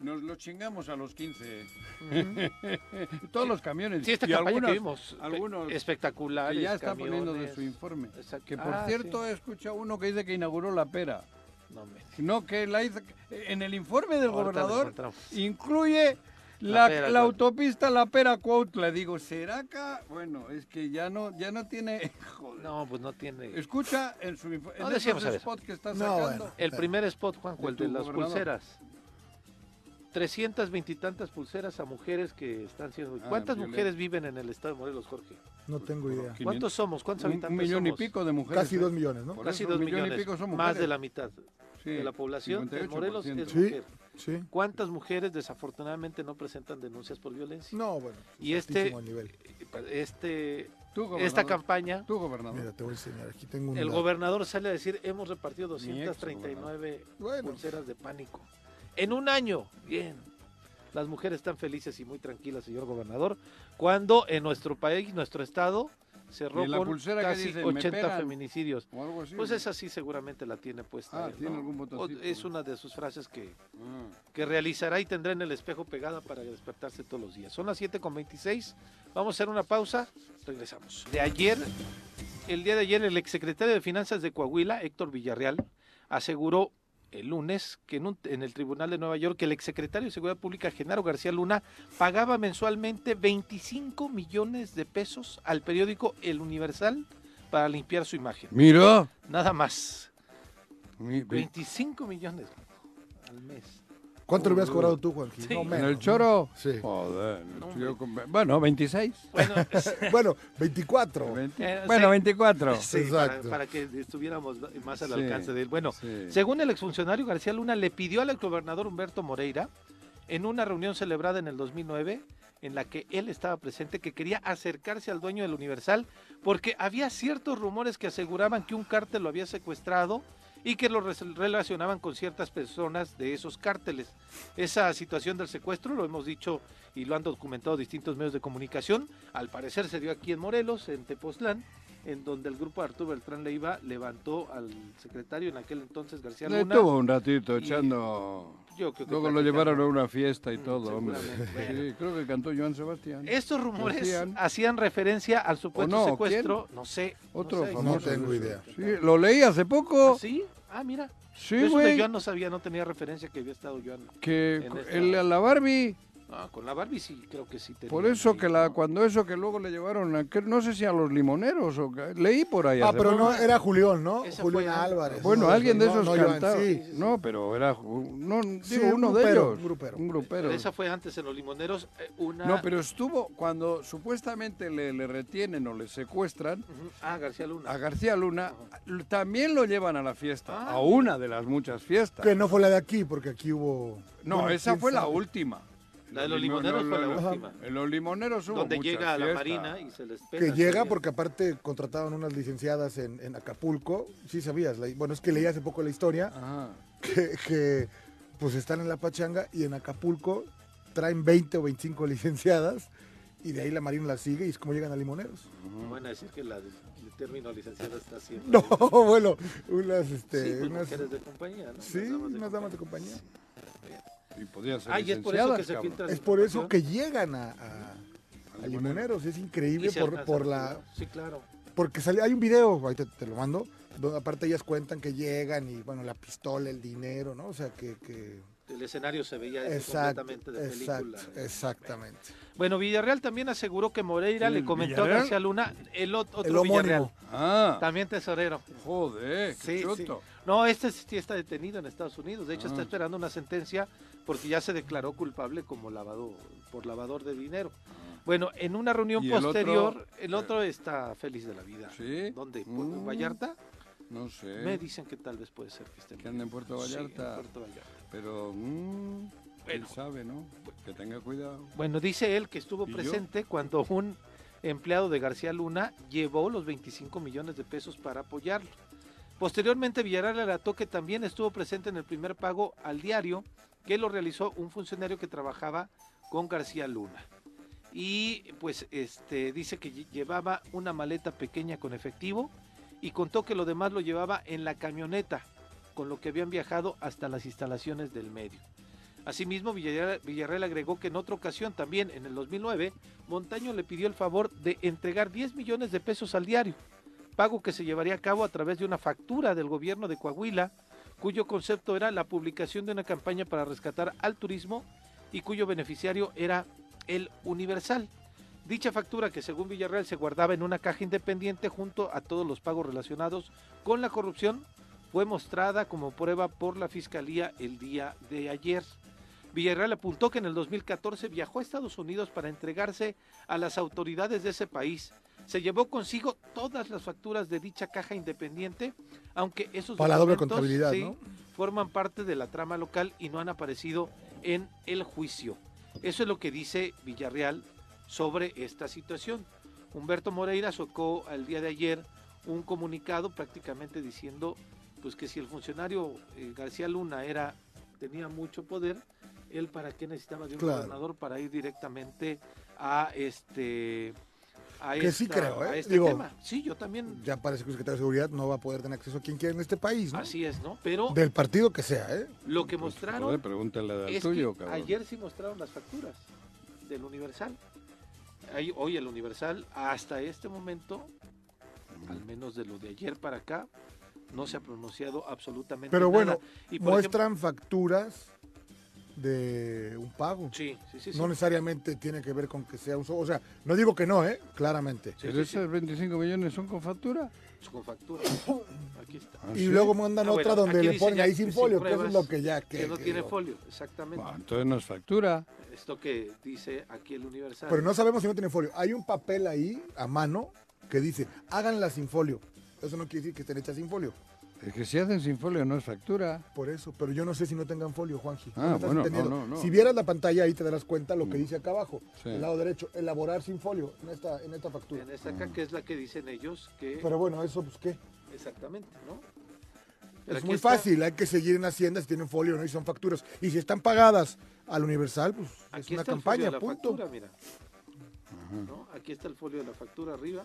nos lo chingamos a los 15. Todos los camiones. Sí, esta y campaña algunos, que vimos, algunos espectacular. que ya está poniendo de su informe. Exacto. Que por Ah, cierto, sí. escucha uno que dice que inauguró la pera. No me- No, que la hizo. En el informe del Ahorita gobernador incluye La la, pera, la claro. autopista La Pera Cuautla. Digo, ¿será acá? Bueno, es que ya no, ya no tiene. Joder. No, pues no tiene. Escucha en su No en decíamos, que está No, sacando. bueno. El primer spot, Juanjo, el de las gobernador. pulseras. 320 y tantas pulseras a mujeres que están siendo. Ah, ¿Cuántas mujeres viven en el estado de Morelos, Jorge? No tengo idea. ¿Cuántos somos? ¿Cuántos Un, habitantes un millón somos? y pico de mujeres. Casi ¿eh? dos millones, ¿no? Casi dos millón y millones. pico son más mujeres. de la mitad Sí, de la población en Morelos es 58%. Sí. mujer. Sí. ¿Cuántas mujeres desafortunadamente no presentan denuncias por violencia? No, bueno. Y es este- nivel. Este, esta campaña, Tú, gobernador. Mira, te voy a enseñar. Aquí tengo un el gobernador sale a decir, hemos repartido Mi ex, 239 Bueno. pulseras de pánico. En un año, bien. Las mujeres están felices y muy tranquilas, señor gobernador, cuando en nuestro país, nuestro estado, cerró ¿Y la con casi dice, "Me 80 pegan"? feminicidios. O algo así. Pues esa sí seguramente la tiene puesta. Ah, él, tiene ¿no? Es una de sus frases que, Ah. que realizará y tendrá en el espejo pegada para despertarse todos los días. Son las 7 con 26. Vamos a hacer una pausa. Regresamos. De ayer, el día de ayer, el exsecretario de Finanzas de Coahuila, Héctor Villarreal, aseguró el lunes que en, un- en el Tribunal de Nueva York que el exsecretario de Seguridad Pública, Genaro García Luna, pagaba mensualmente 25 millones de pesos al periódico El Universal para limpiar su imagen. Mira. Nada más. Mi- ve- 25 millones al mes. ¿Cuánto le hubieras cobrado tú, Juanqui? Sí. No, ¿En ¿En menos, el choro? Sí. Joder. No, con- Bueno, 26. Bueno, Bueno, 24. Veinte- Eh, Bueno, sí. 24. Sí, para, Exacto. para que estuviéramos más al Sí, alcance de él. Bueno, sí. según el exfuncionario García Luna, le pidió al exgobernador Humberto Moreira, en una reunión celebrada en el 2009, en la que él estaba presente, que quería acercarse al dueño del Universal, porque había ciertos rumores que aseguraban que un cártel lo había secuestrado y que lo res- relacionaban con ciertas personas de esos cárteles. Esa situación del secuestro, lo hemos dicho y lo han documentado distintos medios de comunicación, al parecer se dio aquí en Morelos, en Tepoztlán, en donde el grupo de Arturo Beltrán Leiva levantó al secretario en aquel entonces, García Luna. tuvo un ratito echando... Yo creo que Luego lo llevaron a una fiesta y Mm, todo, hombre. Sí, creo que cantó Joan Sebastián. Estos rumores hacían referencia al supuesto no? secuestro, no sé. Otro no sé, famoso. No tengo idea. Sí, lo leí hace poco. ¿Ah, ¿Sí? Ah, mira. Sí, Yo güey. Joan no sabía, no tenía referencia que había estado Joan. Que en esta- el, la Barbie, Ah, con la Barbie sí, creo que sí. tenía por eso ahí, que la ¿no? cuando eso que luego le llevaron a que- no sé si a los limoneros o que- leí por ahí. Ah, pero poco. no, era Julián, ¿no? Julián. Álvarez. Bueno, No, alguien de no, esos no, cantaba. sí. No, pero era no Sí, digo, un uno de ellos. un grupero. Un grupero. Esa fue antes en los limoneros. eh, una... No, pero estuvo cuando supuestamente le, le retienen o le secuestran. Ah, García Luna. a García Luna, también lo llevan a la fiesta, Ah, a una de las muchas fiestas. Que no fue la de aquí, porque aquí hubo... No, bueno, esa fue la última. La de los limo- limoneros no, fue la no, no. última. En los limoneros hubo Donde llega a la. Marina y se les pega. Que llega porque aparte contrataban unas licenciadas en, en Acapulco. Sí sabías. la- bueno, es que leí hace poco la historia. Ajá. Que, que, pues están en la pachanga y en Acapulco traen 20 o 25 licenciadas. Y de ahí la Marina las sigue y es como llegan a limoneros. Van a decir que la de- el término licenciada está haciendo. No, bueno, unas, este, Sí, pues, unas, mujeres de compañía, ¿no? sí, damas de unas damas de compañía. compañía. Y podían ser Ah, y es por eso que licenciadas, se cabrón. filtra. Es por eso que llegan a, a- a limoneros. Es increíble por, por la. Sí, claro. Porque sale, hay un video, ahí te, te lo mando, donde aparte ellas cuentan que llegan y bueno, la pistola, el dinero, ¿no? O sea, que... que... El escenario se veía eso Exacto, completamente de película. exactamente. Bueno, Villarreal también aseguró que Moreira le ¿Quién, comentó Villarreal? a García Luna, el ot- otro El. Villarreal, Ah, también tesorero. joder, qué Sí. No, este sí está detenido en Estados Unidos. De hecho, está Ah. esperando una sentencia porque ya se declaró culpable como lavado por lavador de dinero. Bueno, en una reunión ¿Y el otro? posterior, el otro está feliz de la vida. ¿Sí? ¿Dónde? Mm. ¿Vallarta? No sé. Me dicen que tal vez puede ser que esté Que anda en Puerto Sí, en Vallarta. Puerto Vallarta. Pero, mm, Bueno. sabe, ¿no? Que tenga cuidado. Bueno, dice él que estuvo presente cuando un empleado de García Luna llevó los 25 millones de pesos para apoyarlo. Posteriormente, Villarreal relató que también estuvo presente en el primer pago al diario que lo realizó un funcionario que trabajaba con García Luna. Y pues este dice que lle- llevaba una maleta pequeña con efectivo y contó que lo demás lo llevaba en la camioneta, con lo que habían viajado hasta las instalaciones del medio. Asimismo, Villarreal, Villarreal agregó que en otra ocasión, también en el 2009, Montaño le pidió el favor de entregar 10 millones de pesos al diario, pago que se llevaría a cabo a través de una factura del gobierno de Coahuila, cuyo concepto era la publicación de una campaña para rescatar al turismo y cuyo beneficiario era el Universal. Dicha factura, que según Villarreal se guardaba en una caja independiente junto a todos los pagos relacionados con la corrupción, fue mostrada como prueba por la Fiscalía el día de ayer. Villarreal apuntó que en el 2014 viajó a Estados Unidos para entregarse a las autoridades de ese país. Se llevó consigo todas las facturas de dicha caja independiente, aunque esos Para la doble contabilidad, sí, ¿no? forman parte de la trama local y no han aparecido en el juicio. Eso es lo que dice Villarreal sobre esta situación. Humberto Moreira sacó al día de ayer un comunicado prácticamente diciendo pues que si el funcionario eh, García Luna era tenía mucho poder, él para qué necesitaba de un Claro. gobernador para ir directamente a este a Que sí creo, ¿eh? a este Digo, tema. Sí, yo también Ya parece que el secretario de Seguridad no va a poder tener acceso a quien quiera en este país, ¿no? así es, ¿no? Pero Del partido que sea, ¿eh? lo que Pues, mostraron joder, pregúntale al es tuyo, que cabrón. ayer sí mostraron las facturas del Universal. Ahí- hoy el Universal, hasta este momento, al menos de lo de ayer para acá, no se ha pronunciado absolutamente Pero nada. bueno, y muestran facturas de un pago. sí, sí, sí. sí. No necesariamente tiene que ver con que sea un O sea, no digo que no, ¿eh? Claramente. Sí, ¿Pero sí, sí, esos 25 millones son con factura? con factura. Aquí está. ¿Ah, Y sí? luego mandan Ah, otra bueno, donde le ponen ahí que sin folio, que eso es lo que ya... Que, no tiene folio, exactamente. Entonces no es factura. Esto que dice aquí el Universal. Pero no sabemos si no tiene folio. Hay un papel ahí, a mano, que dice, háganla sin folio. Eso no quiere decir que estén hechas sin folio. Es que si hacen sin folio no es factura. Por eso, pero yo no sé si no tengan folio, Juanji. Ah, bueno, no, no, no. Si vieras la pantalla ahí te darás cuenta lo que dice acá abajo, Sí. el lado derecho, elaborar sin folio en esta, en esta factura. En esta acá, que es la que dicen ellos que... Pero bueno, eso pues qué. Exactamente, ¿no? Pero Es muy está- fácil, hay que seguir en Hacienda si tienen folio o no y son facturas. Y si están pagadas al Universal, pues es Aquí una está el folio campaña, de la punto. factura, mira. ¿No? Aquí está el folio de la factura arriba.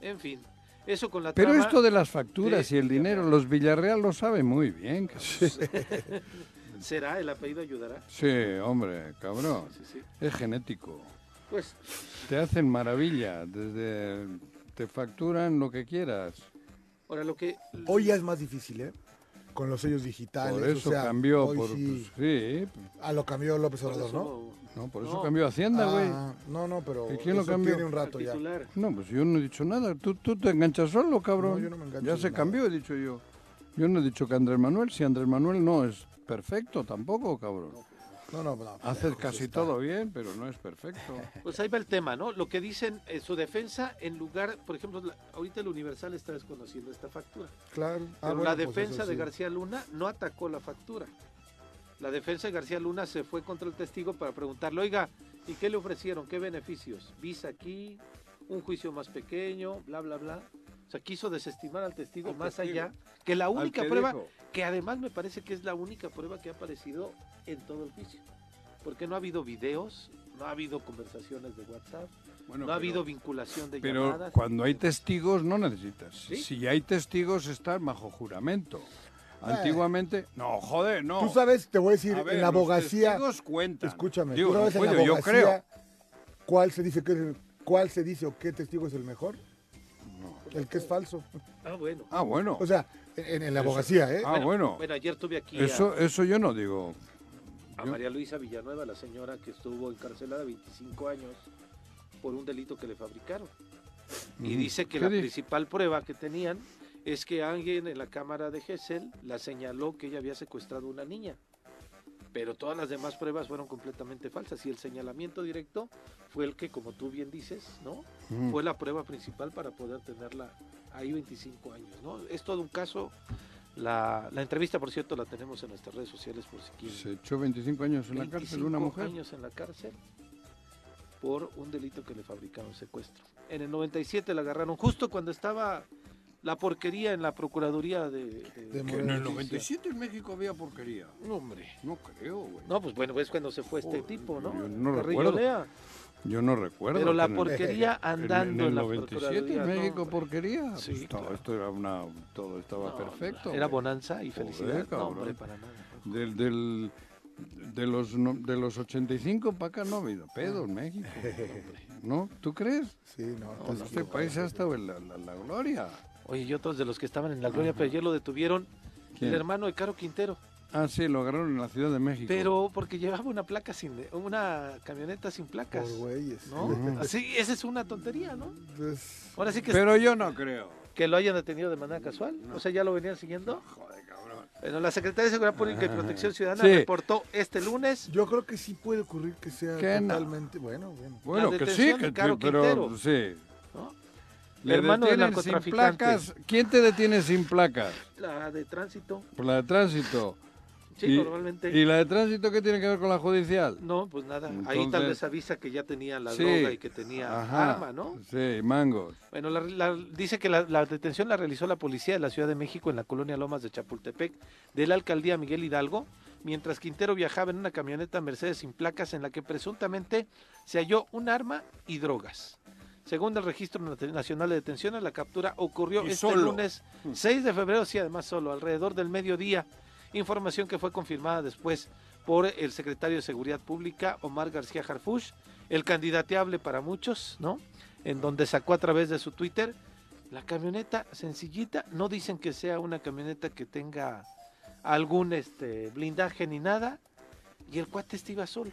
En fin, eso con la Pero trama esto de las facturas de y el dinero, los Villarreal lo saben muy bien. será el apellido ayudará. Sí, hombre, cabrón. Sí, sí. Es genético. Pues Te hacen maravilla. Desde te facturan lo que quieras. ahora lo que Hoy ya es más difícil, ¿eh? Con los sellos digitales. Por eso o sea, cambió. Por, sí. pues, sí, Ah, lo cambió López Obrador, eso ¿no? no, por eso No. cambió Hacienda, güey. Ah, no, no, pero ¿Y quién lo cambió? tiene un al rato ya. titular. No, pues yo no he dicho nada. Tú, tú te enganchas solo, cabrón. No, yo no me engancho ya se nada. cambió, he dicho yo. Yo no he dicho que Andrés Manuel, si Andrés Manuel no es perfecto tampoco, cabrón. No, no, no. Hace lejos casi está. todo bien, pero no es perfecto. Pues ahí va el tema, ¿no? Lo que dicen en su defensa, en lugar, por ejemplo, la- ahorita el Universal está desconociendo esta factura. Claro. Ah, Pero bueno, la pues defensa de. García Luna no atacó la factura. La defensa de García Luna se fue contra el testigo para preguntarle, oiga, ¿y qué le ofrecieron? ¿Qué beneficios? Visa aquí, un juicio más pequeño, bla, bla, bla. O sea, quiso desestimar al testigo Al más testigo. allá que la única que prueba, dijo. que además me parece que es la única prueba que ha aparecido en todo el juicio. Porque no ha habido videos, no ha habido conversaciones de WhatsApp, Bueno, no ha pero- habido vinculación de Pero llamadas. cuando hay testigos no necesitas. ¿Sí? Si hay testigos están bajo juramento. Antiguamente, no, joder, no. Tú sabes, te voy a decir, A ver, en la los abogacía, testigos cuentan. escúchame, Digo, tú no sabes en la puedo, yo abogacía creo. cuál se dice que es el- cuál se dice o qué testigo es el mejor, el que es falso. Ah, bueno. Ah, bueno. O sea, en, en la abogacía, ¿eh? ah, bueno. Bueno, ayer tuve aquí a- Eso, eso yo no digo. a Yo- María Luisa Villanueva, la señora que estuvo encarcelada 25 años por un delito que le fabricaron. Y Mm. dice que ¿Qué la principal prueba que tenían es que alguien en la cámara de Gessel la señaló que ella había secuestrado a una niña. Pero todas las demás pruebas fueron completamente falsas y el señalamiento directo fue el que, como tú bien dices, ¿no? Mm. Fue la prueba principal para poder tenerla ahí 25 años, ¿no? Es todo un caso. La, la entrevista, por cierto, la tenemos en nuestras redes sociales por si quieren. Se echó 25 años en la cárcel una 25 mujer. años en la cárcel por un delito que le fabricaron secuestro. En el 97 la agarraron justo cuando estaba la porquería en la Procuraduría de... de- De Que en el Justicia. 97 en México había porquería. No, hombre. No creo, güey. No, pues bueno, es cuando se fue este Joder, tipo, ¿no? yo no recuerdo. Lea. Yo no recuerdo. Pero la que en el- porquería andando en, en, el la 97 Procuraduría. en no, México hombre. porquería. Sí, Pues, no, claro. esto era una todo estaba No, perfecto. Era bonanza y Joder, felicidad. no, cabrón. hombre, para nada. Del, del, de los no- de los 85 para acá no ha habido pedo en México. ¿No? ¿Tú crees? Sí, no, Pues estás este país ha estado en la, la- la gloria. Oye, y otros de los que estaban en la gloria, pero ayer lo detuvieron ¿Quién? el hermano de Caro Quintero. Ah, sí, lo agarraron en la Ciudad de México. Pero porque llevaba una placa sin, una camioneta sin placas. Por güeyes. ¿No? Así, esa es una tontería, ¿no? Entonces, Ahora sí que, Pero yo no creo. que lo hayan detenido de manera casual. O sea, ya lo venían siguiendo. Joder, cabrón. Bueno, la Secretaría de Seguridad Pública y Protección Ciudadana Sí. reportó este lunes yo creo que sí puede ocurrir que sea no. totalmente bueno, bueno. Bueno, que sí, detención de que, Caro pero Quintero. sí. Hermano detienen sin placas. ¿Quién te detiene sin placas? La de tránsito. Por la de tránsito. Sí, Y- normalmente. ¿Y la de tránsito qué tiene que ver con la judicial? No, pues nada. Ahí tal vez avisa que ya tenía la Sí. droga y que tenía Ajá. arma, ¿no? Sí, mangos. Bueno, la- la- dice que la, la detención la realizó la policía de la Ciudad de México en la colonia Lomas de Chapultepec de la alcaldía Miguel Hidalgo mientras Quintero viajaba en una camioneta Mercedes sin placas en la que presuntamente se halló un arma y drogas. Según el Registro Nacional de Detenciones, la captura ocurrió Y este solo. lunes 6 de febrero, sí, además solo, alrededor del mediodía. Información que fue confirmada después por el secretario de Seguridad Pública, Omar García Harfush, el candidateable para muchos, ¿no? En donde sacó a través de su Twitter la camioneta sencillita. No dicen que sea una camioneta que tenga algún este, blindaje ni nada. Y el cuate este iba solo.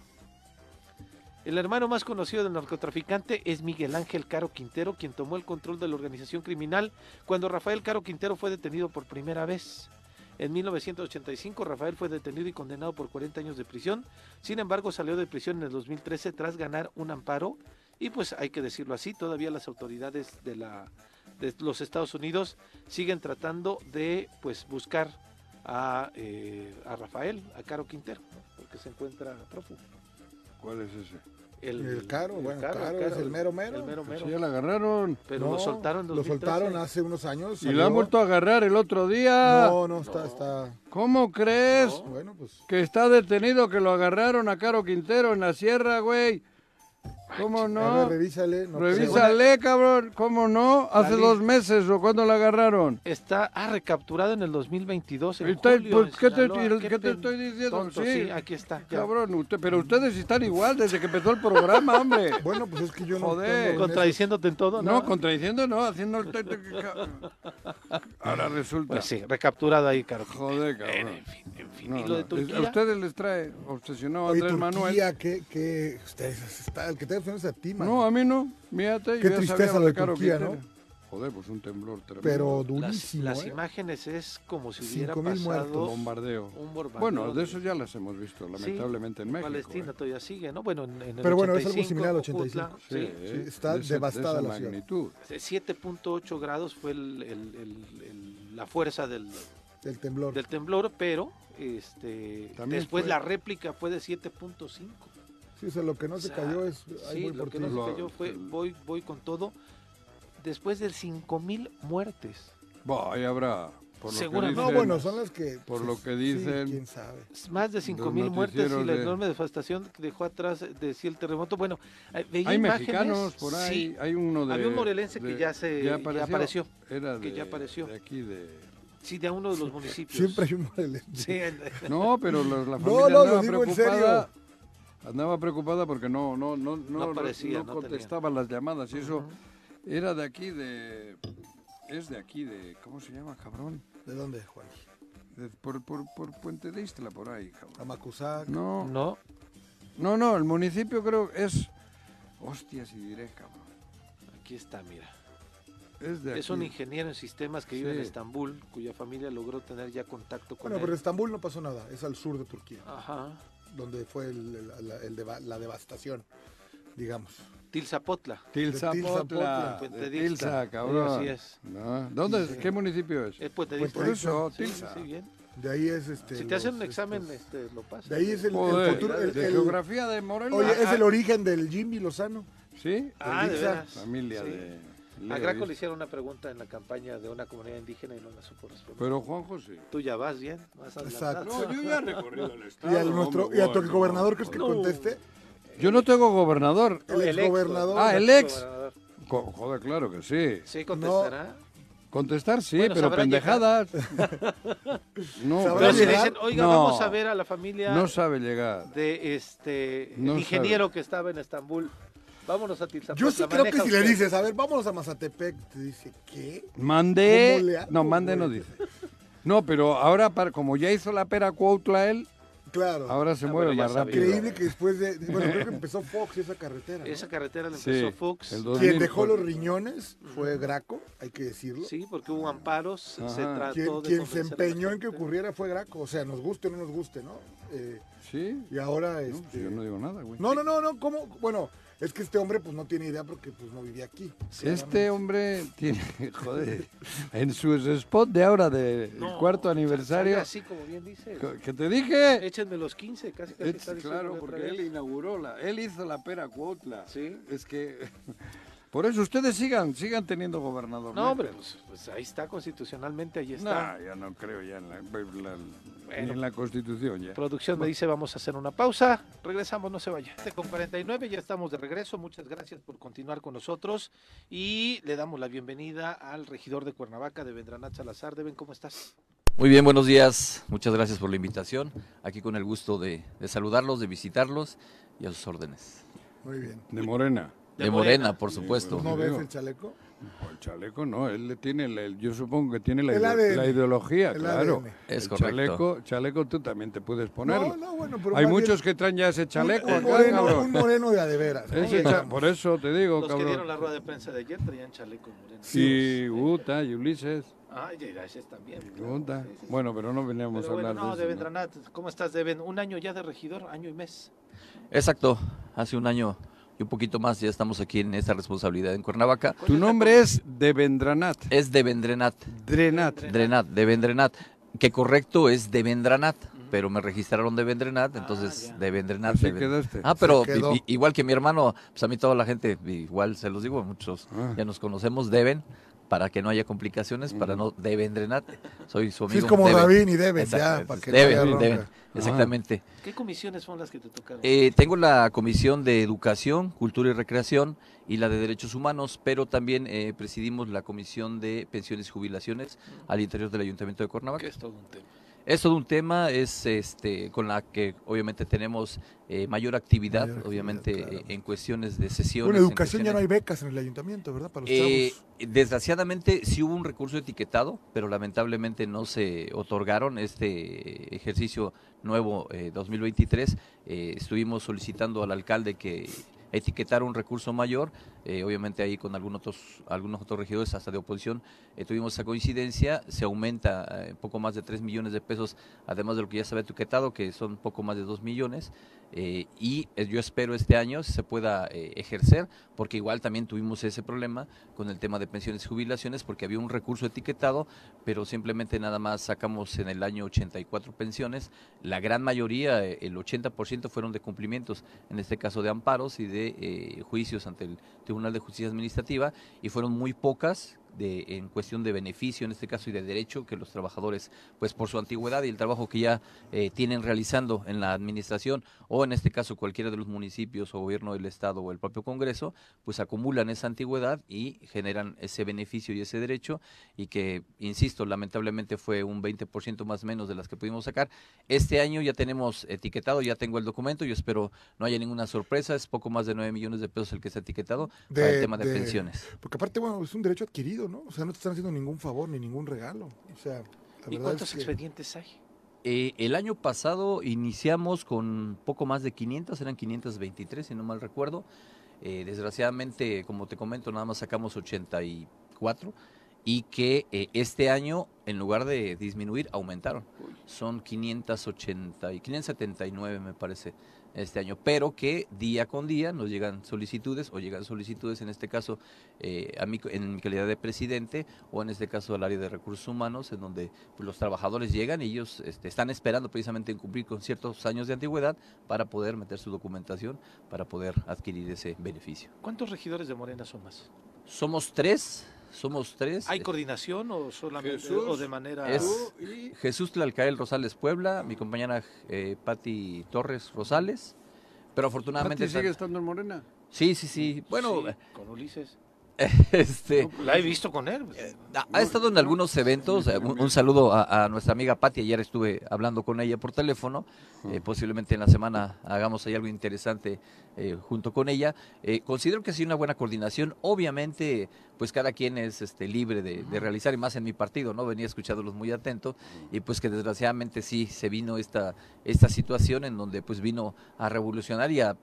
El hermano más conocido del narcotraficante es Miguel Ángel Caro Quintero, quien tomó el control de la organización criminal cuando Rafael Caro Quintero fue detenido por primera vez. En 1985 Rafael fue detenido y condenado por 40 años de prisión. Sin embargo, salió de prisión en el 2013 tras ganar un amparo. Y pues hay que decirlo así, todavía las autoridades de, los Estados Unidos siguen tratando de pues buscar a, eh, a Rafael, a Caro Quintero, porque se encuentra prófugo. ¿Cuál es ese? El Caro, bueno, Caro, Caro es el mero mero. El mero Pues mero. sí, ya la agarraron. Pero No, lo soltaron en Lo 2013. soltaron hace unos años. Y la han vuelto a agarrar el otro día. No, no, está, está. ¿Cómo crees? No. Bueno, pues. Que está detenido, que lo agarraron a Caro Quintero en la sierra, güey. ¿Cómo A ver, no? revísale. No creo. Revísale, cabrón. ¿Cómo no? Hace dos meses o cuando la agarraron. Está ah, recapturado en el 2022. En Está- julio, pues, en ¿qué te- qué estoy diciendo? tonto, Sí. sí, aquí está. ya. Cabrón, usted, pero ustedes están igual desde que empezó el programa, hombre. Bueno, pues es que yo no. Joder. eso. Contradiciéndote en todo, ¿no? No, contradiciendo no, haciendo el... Ahora resulta. Pues sí, recapturado ahí, Caro. Joder, cabrón. En fin, en fin. No, y lo no, de es- Turquía. A ustedes les trae obsesionado Oye, Andrés Manuel. Turquía, que, que ustedes, está, el que te a ti. No, a mí no. Fíjate, Qué yo ya tristeza sabía lo de Turquía. ¿no? Joder, pues un temblor tremendo. Pero las, durísimo. las ¿eh? imágenes es como si hubiera pasado muertos. bombardeo. un bombardeo. Bueno, de eso ya las hemos visto, Sí, lamentablemente en México. Palestina ¿eh? todavía sigue, ¿no? Bueno, en, en el Pero bueno, es algo 85, similar al Cocutla, 85. sí. ¿eh? está De esa- devastada de esa la ciudad. magnitud. 7.8 grados fue el- el- el- el- la fuerza del, El temblor. del temblor, pero este También después fue- la réplica fue de 7.5. Sí, o sea, lo que no O se sea, cayó es. Ahí Sí, voy lo por que ti. no Lo- se cayó fue voy, voy con todo. Después de 5.000 muertes. Bah, ahí habrá. Por lo que Seguramente. No, dicen- bueno, son las que. por sí, lo que sí, dicen- quién sabe. Más de 5.000 muertes y la de- enorme devastación que dejó atrás, decía el terremoto. Bueno, eh, veía Hay imágenes, mexicanos por ahí, sí, hay uno de... Había un morelense de- que ya se- ya apareció, Era que de, ya apareció. de aquí de... sí, de uno de los municipios. Siempre hay un morelense. Sí, No, pero la, la No, familia no, lo andaba digo en preocupada. Andaba preocupada porque no, no, no, no, No aparecía, no tenía. contestaban las llamadas y eso era de aquí de... Es de aquí de... ¿Cómo se llama, cabrón? ¿De dónde, Juan? De- por, por, por Puente de Istla, por ahí, cabrón. Amacuzac. No, no, no, no, el municipio creo es... Hostias, y diré, cabrón. aquí está, mira. Es de Es un ingeniero en sistemas que vive en. Estambul, cuya familia logró tener ya contacto con Bueno, él. pero en Estambul no pasó nada. Es al sur de Turquía, Ajá. Donde fue el- el- la- el deva- la devastación, digamos. Tilzapotla. Tilza de Tilza, de de Tilza, cabrón. Así es. No, ¿Dónde es? ¿Qué municipio es? Es Puente de Pues por eso, Sí, Tilza. sí, bien. De ahí es este. Si te hacen los- un examen, estos- este, lo pasas. De ahí es el, el Joder, futuro. el- de el- geografía de Morelos. oye, es Ah, el origen del Jimmy Lozano. ¿Sí? Ah, de veras. Familia Sí. A. Graco le hicieron una pregunta en la campaña de una comunidad indígena y no la supo responder. Pero Juanjo sí. Tú ya vas bien, vas adelantado. Exacto. No, yo ya he recorrido el estado. Y, al nuestro, y a tu gobernador, ¿crees que conteste? Yo no tengo gobernador. El exgobernador. Ah, el ex. gobernador. Co- Joder, claro que sí. Sí, contestará. Contestar sí, Bueno, pero pendejadas. no, Pero si dicen, oiga, No. vamos a ver a la familia no sabe llegar. de este No ingeniero que estaba en Estambul. Vámonos a Tilzapotla. Yo sí creo que si le dices, a ver, vámonos a Mazatepec, te dice, ¿qué? Mande. ¿Cómo le hago, No, mande no dice. No, pero ahora, para, como ya hizo la pera Cuautla él, Claro. ahora se Ah, mueve bueno, más rápido. Increíble que después de. Bueno, creo que empezó Fox esa carretera. ¿no? Esa carretera la Sí, empezó Fox. Quien 2000 dejó los riñones fue Graco, hay que decirlo. Sí, porque hubo amparos, se trató Quien, de quien se empeñó en que ocurriera fue Graco. O sea, nos guste o no nos guste, ¿no? Eh, Sí. y ahora. No, Este... pues yo no digo nada, güey. No, no, no, no, ¿cómo? Bueno, es que este hombre pues no tiene idea porque pues no vivía aquí. Este hombre tiene, joder, en su spot de ahora del No, cuarto aniversario, Así como bien dice. que te dije, Échenme los 15, casi casi es, claro, porque él inauguró la, él hizo la pera Cuautla. Sí. Es que Por eso ustedes sigan, sigan teniendo gobernador. No, hombre, pues, pues ahí está constitucionalmente, ahí está. No, yo no creo ya en la, la- en la Constitución ya. Producción me dice vamos a hacer una pausa. Regresamos, no se vaya. Este Con 49 ya estamos de regreso. Muchas gracias por continuar con nosotros y le damos la bienvenida al regidor de Cuernavaca, de Vendranat Salazar. Deben, ¿cómo estás? Muy bien, buenos días. Muchas gracias por la invitación. Aquí con el gusto de, de saludarlos, de visitarlos y a sus órdenes. Muy bien. De Morena. De, De Morena, Morena. por supuesto. ¿No ves el chaleco? El chaleco no, él le tiene, la- yo supongo que tiene la, El ide- ADN. la ideología, El claro. ADN. Es El correcto. Chaleco, chaleco tú también te puedes ponerlo. No, no, bueno, pero Hay muchos bien que traen ya ese chaleco un, acá, moreno, un moreno de adeveras. ¿no? Por eso te digo, Los que dieron la rueda de prensa de ayer traían chaleco moreno. Y Uta y Ulises. Ah, y también. claro. Sí, sí, sí. Bueno, pero no veníamos Pero a bueno, hablar no, de eso. ¿no? Vendranat, ¿cómo estás, Deben? Un año ya de regidor, año y mes. Exacto. Hace un año y un poquito más ya estamos aquí en esta responsabilidad en Cuernavaca. Tu nombre es Devendranat. Es de Vendrenat. Drenat. Drenat, de Vendrenat. Que correcto es de Vendranat, pero me registraron de Vendrenat, entonces ya. de Vendrenat. Así de Ven- quedaste. Ah, pero igual que mi hermano, pues a mí toda la gente, igual se los digo, muchos Ah. ya nos conocemos, deben, para que no haya complicaciones, para no de Vendrenat. Soy su Sí, amigo. es como Deben. Rabín y Deben, Exacto, ya, para que deben, no deben, bronca. exactamente. ¿Qué comisiones son las que te tocaron? Eh, tengo la Comisión de Educación, Cultura y Recreación y la de Derechos Humanos, pero también eh, presidimos la Comisión de Pensiones y Jubilaciones al interior del Ayuntamiento de que Cuernavaca. es todo un tema. Es todo un tema, es este con la que obviamente tenemos eh, mayor actividad, Mayor actividad, obviamente claro. eh, en cuestiones de sesiones. Bueno, en educación ya no hay becas en el ayuntamiento, ¿verdad? Para los eh, chavos. desgraciadamente sí hubo un recurso etiquetado, pero lamentablemente no se otorgaron este ejercicio nuevo eh, 2023. Eh, estuvimos solicitando al alcalde que etiquetara un recurso mayor, eh, obviamente ahí con algunos otros, algunos otros regidores hasta de oposición eh, tuvimos esa coincidencia, se aumenta eh, poco más de 3 millones de pesos, además de lo que ya se había etiquetado, que son poco más de 2 millones, eh, y yo espero este año se pueda ejercer, porque igual también tuvimos ese problema con el tema de pensiones y jubilaciones, porque había un recurso etiquetado, pero simplemente nada más sacamos en el año 84 pensiones, la gran mayoría, el 80% fueron de cumplimientos, en este caso de amparos y de juicios ante el Tribunal de Justicia Administrativa, y fueron muy pocas de, en cuestión de beneficio, en este caso, y de derecho, que los trabajadores, pues por su antigüedad y el trabajo que ya eh, tienen realizando en la administración, o en este caso cualquiera de los municipios o gobierno del Estado o el propio Congreso, pues acumulan esa antigüedad y generan ese beneficio y ese derecho, y que, insisto, lamentablemente fue un 20% más menos de las que pudimos sacar. Este año ya tenemos etiquetado, ya tengo el documento, yo espero no haya ninguna sorpresa, es poco más de 9 millones de pesos el que está etiquetado para el De- tema de, de- pensiones. Porque aparte, bueno, es un derecho adquirido, ¿no? O sea, no te están haciendo ningún favor ni ningún regalo. O sea, la ¿Y verdad cuántos es que... expedientes hay? Eh, el año pasado iniciamos con poco más de 500, eran 523 si no mal recuerdo. Eh, desgraciadamente, como te comento, nada más sacamos 84 y que eh, este año, en lugar de disminuir, aumentaron. Son 580 y 579 me parece este año, pero que día con día nos llegan solicitudes o llegan solicitudes, en este caso eh, a mí, en mi calidad de presidente o en este caso al área de recursos humanos, en donde pues, los trabajadores llegan y ellos este, están esperando precisamente en cumplir con ciertos años de antigüedad para poder meter su documentación, para poder adquirir ese beneficio. ¿Cuántos regidores de Morena son más? Somos tres, somos tres. ¿Hay Eh, coordinación o solamente Jesús, o de manera es- y- Jesús Tlalcael Rosales Puebla, mi compañera eh, Patti Torres Rosales, pero afortunadamente... ¿Pati sigue tan- estando en Morena? Sí, sí, sí. Bueno, Sí, con Ulises? este... La he visto con él. Ha, ha estado en algunos eventos. eh, Un, un saludo a, a nuestra amiga Patti. Ayer estuve hablando con ella por teléfono. eh, posiblemente en la semana hagamos ahí algo interesante eh, junto con ella. Eh, considero que ha sido una buena coordinación. Obviamente, pues cada quien es este, libre de, de realizar, y más en mi partido, ¿no? Venía escuchándolos muy atento. Y pues que desgraciadamente sí se vino esta, esta situación en donde pues vino a revolucionar y a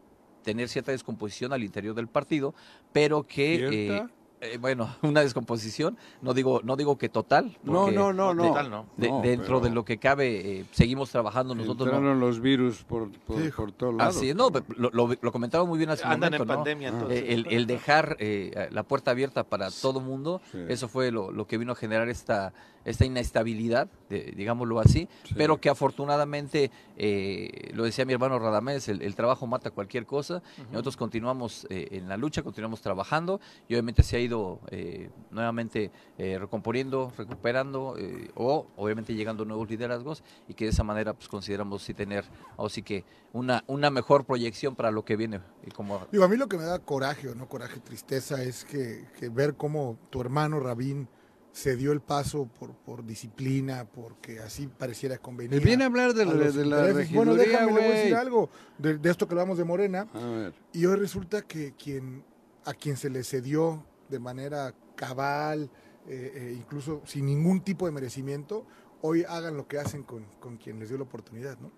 tener cierta descomposición al interior del partido, pero que... Eh, eh, bueno, una descomposición, no digo, no digo que total. No, no, no, no. Total, no. de- No, dentro pero- de lo que cabe, eh, seguimos trabajando nosotros. no- Entraron los virus por, por, Sí. por todos lados. Así no, lo, lo, lo comentaba muy bien hace un Andan en momento, ¿no? pandemia, Ah. entonces. Eh, el, el dejar eh, la puerta abierta para todo mundo, Sí. eso fue lo, lo que vino a generar esta, esta inestabilidad, de- digámoslo así, Sí. pero que afortunadamente, eh, lo decía mi hermano Radamés, el, el trabajo mata cualquier cosa, nosotros continuamos eh, en la lucha, continuamos trabajando y obviamente se ha ido eh, nuevamente eh, recomponiendo, recuperando eh, o obviamente llegando nuevos liderazgos y que de esa manera pues consideramos sí tener, así que una, una mejor proyección para lo que viene. Y como Digo, a mí lo que me da coraje, o no coraje, tristeza, es que, que ver cómo tu hermano Rabín se dio el paso por, por disciplina, porque así pareciera conveniente. Viene a hablar de la, de la Bueno, déjame, le voy a decir algo de, de esto que hablamos de Morena. A ver. Y hoy resulta que quien a quien se le cedió de manera cabal, eh, eh, incluso sin ningún tipo de merecimiento, hoy hagan lo que hacen con, con quien les dio la oportunidad, ¿no?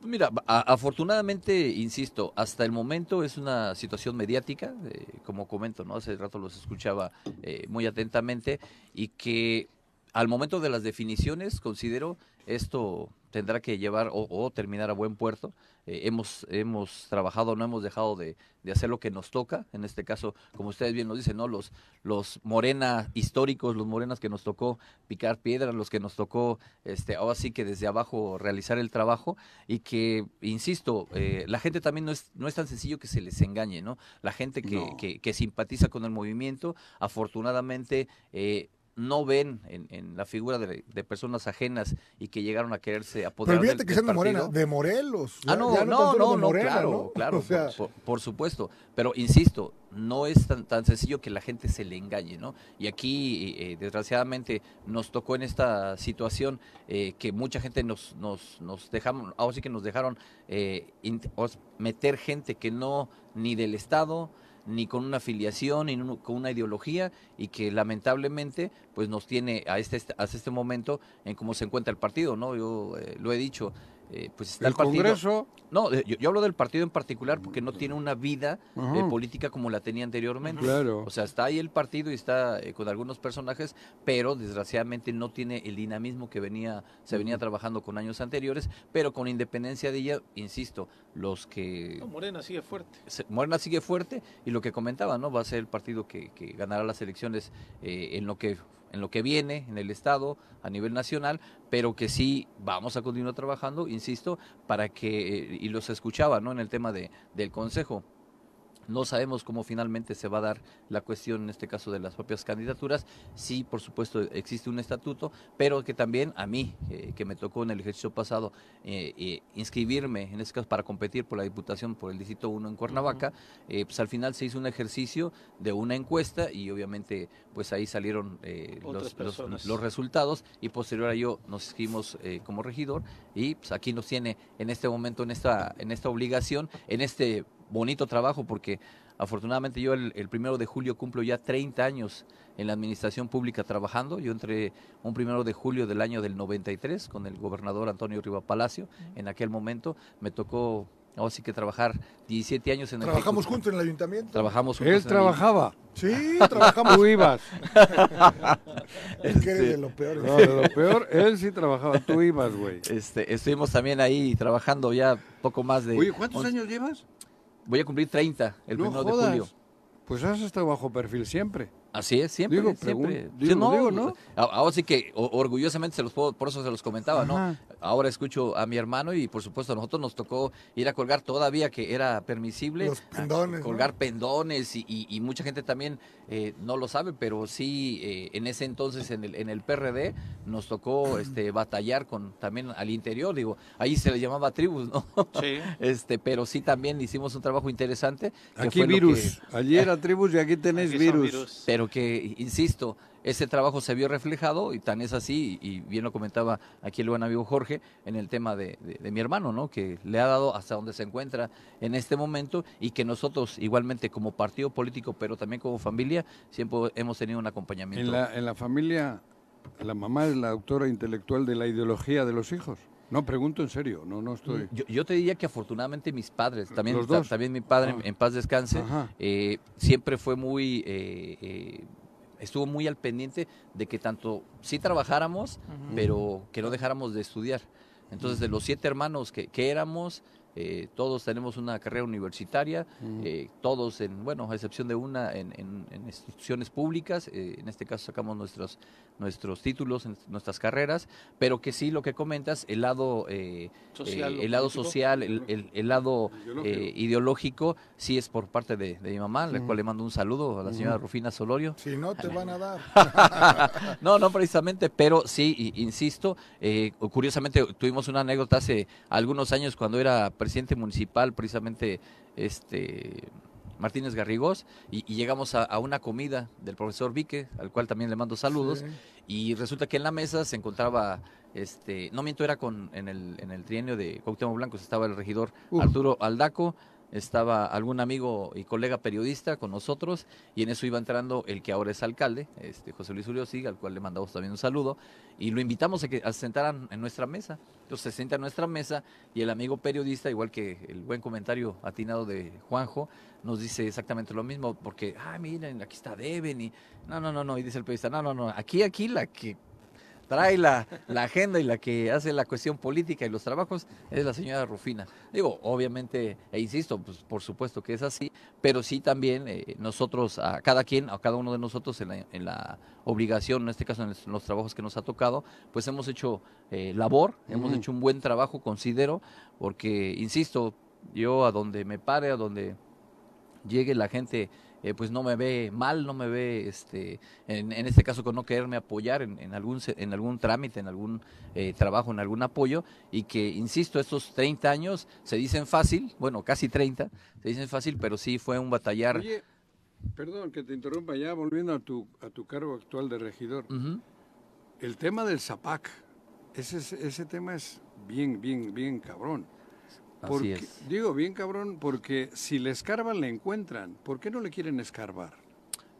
Mira, afortunadamente, insisto, hasta el momento es una situación mediática, eh, como comento, ¿no? Hace rato los escuchaba eh, muy atentamente y que al momento de las definiciones considero esto tendrá que llevar o, o terminar a buen puerto. Eh, hemos, hemos trabajado, no hemos dejado de, de hacer lo que nos toca. En este caso, como ustedes bien nos dicen, ¿no? Los, los morena históricos, los morenas que nos tocó picar piedra, los que nos tocó, este, ahora sí que desde abajo realizar el trabajo y que, insisto, eh, la gente también no es, no es tan sencillo que se les engañe, ¿no? La gente que, No. que, que simpatiza con el movimiento, afortunadamente, eh, no ven en, en la figura de, de personas ajenas y que llegaron a quererse Pero apoderar del- que del sean de Morena, de Morelos. Ah, no, ya no, no, no, Morena, claro, ¿no? claro, O sea, por, supuesto. Pero insisto, no es tan, tan sencillo que la gente se le engañe, ¿no? Y aquí, eh, desgraciadamente, nos tocó en esta situación eh, que mucha gente nos, nos, nos dejaron, ahora sí que nos dejaron eh, meter gente que no, ni del Estado, ni con una afiliación, ni con una ideología, y que lamentablemente pues nos tiene a este, hasta este momento en cómo se encuentra el partido, ¿no? Yo eh, lo he dicho, eh, pues está el, El partido... Congreso, No, eh, yo, yo hablo del partido en particular porque no tiene una vida eh, política como la tenía anteriormente. Claro. O sea, está ahí el partido y está eh, con algunos personajes, pero desgraciadamente no tiene el dinamismo que venía se venía trabajando con años anteriores, pero con independencia de ella, insisto, los que No, Morena sigue fuerte. se- Morena sigue fuerte y lo que comentaba, ¿no? Va a ser el partido que, que ganará las elecciones eh, en lo que en lo que viene en el estado a nivel nacional, pero que sí vamos a continuar trabajando, insisto, para que eh, y los escuchaba, ¿no? En el tema de del consejo. No sabemos cómo finalmente se va a dar la cuestión, en este caso de las propias candidaturas. Sí, por supuesto, existe un estatuto, pero que también a mí, eh, que me tocó en el ejercicio pasado, eh, eh, inscribirme, en este caso, para competir por la Diputación por el Distrito 1 en Cuernavaca, eh, pues al final se hizo un ejercicio de una encuesta y obviamente pues ahí salieron eh, los, los, resultados y posterior a ello nos inscribimos como regidor y pues aquí nos tiene en este momento, en esta, en esta obligación, en este bonito trabajo porque afortunadamente yo el, el primero de julio cumplo ya 30 años en la administración pública trabajando. Yo entré un primero de julio del año del 93 con el gobernador Antonio Riva Palacio. En aquel momento me tocó, ahora sí que trabajar 17 años en el Trabajamos juntos en el ayuntamiento. Trabajamos juntos él en trabajaba. Sí, trabajamos. Tú ibas. Es que eres de lo peor. No, de lo peor, él sí trabajaba. Tú ibas, güey. Este, estuvimos también ahí trabajando ya poco más de... Oye, ¿cuántos años llevas? Voy a cumplir 30 el no de julio. Pues has estado bajo perfil siempre. Así es, siempre. Digo, siempre. Sí, digo, digo, ¿no? Ahora sí que orgullosamente se los puedo, por eso se los comentaba, ¿no? Ahora escucho a mi hermano y por supuesto a nosotros nos tocó ir a colgar todavía que era permisible. Los pendones, a colgar pendones y, y- y mucha gente también eh, no lo sabe, pero sí eh, en ese entonces en el, en el PRD nos tocó este batallar con también al interior, digo, ahí se le llamaba tribus, ¿no? Sí. Este, pero sí también hicimos un trabajo interesante. que Aquí virus. que- Allí era tribus y aquí son virus. pero que, insisto, ese trabajo se vio reflejado y tan es así, y bien lo comentaba aquí el buen amigo Jorge, en el tema de, de- de mi hermano, ¿no? Que le ha dado hasta donde se encuentra en este momento y que nosotros igualmente como partido político, pero también como familia, siempre hemos tenido un acompañamiento. En la, en la familia, la mamá es la autora intelectual de la ideología de los hijos. No, pregunto en serio, no, no estoy... Yo, yo te diría que afortunadamente mis padres, también, ta- también mi padre, Ah. en paz descanse, eh, siempre fue muy, eh, eh, estuvo muy al pendiente de que tanto sí trabajáramos, pero que no dejáramos de estudiar. Entonces, de los siete hermanos que, que éramos, eh, todos tenemos una carrera universitaria, eh, todos, en, bueno, a excepción de una, en, en- en instituciones públicas, eh, en este caso sacamos nuestros, nuestros títulos, en nuestras carreras, pero que sí, lo que comentas, el lado, eh, Social eh, el lado social, el, el- el lado Ideológico. eh, ideológico, sí es por parte de, de mi mamá, la cual le mando un saludo a la señora Rufina Solorio. Si no, te van a dar. No, no precisamente, pero sí, i- insisto, eh, curiosamente tuvimos una anécdota hace algunos años cuando era presidente municipal, precisamente este Martínez Garrigós, y, y llegamos a, a una comida del profesor Vique, al cual también le mando saludos, Sí. y resulta que en la mesa se encontraba, este, no miento, era con en el, en el trienio de Cuauhtémoc Blancos, estaba el regidor Uf. Arturo Aldaco, estaba algún amigo y colega periodista con nosotros, y en eso iba entrando el que ahora es alcalde, este José Luis Uriosi, al cual le mandamos también un saludo, y lo invitamos a que se sentaran en nuestra mesa. Entonces se sienta en nuestra mesa y el amigo periodista, igual que el buen comentario atinado de Juanjo, nos dice exactamente lo mismo, porque, ah, miren, aquí está Deben, y no, no, no, no, y dice el periodista, no, no, no, aquí, aquí la que trae la, la agenda y la que hace la cuestión política y los trabajos es la señora Rufina. Digo, obviamente, e insisto, pues por supuesto que es así, pero sí también eh, nosotros, a cada quien, a cada uno de nosotros en la, en la obligación, en este caso en los, en los trabajos que nos ha tocado, pues hemos hecho eh, labor, hemos hecho un buen trabajo, considero, porque, insisto, yo a donde me pare, a donde llegue la gente eh, pues no me ve mal, no me ve, este, en, en este caso con no quererme apoyar en, en algún en algún trámite, en algún eh, trabajo, en algún apoyo, y que, insisto, estos 30 años se dicen fácil, bueno, casi 30, se dicen fácil, pero sí fue un batallar. Oye, perdón que te interrumpa ya, volviendo a tu, a tu cargo actual de regidor. El tema del ZAPAC, ese, es- ese tema es bien, bien, bien cabrón. Así Porque- es. Digo bien cabrón porque si le escarban le encuentran. ¿Por qué no le quieren escarbar?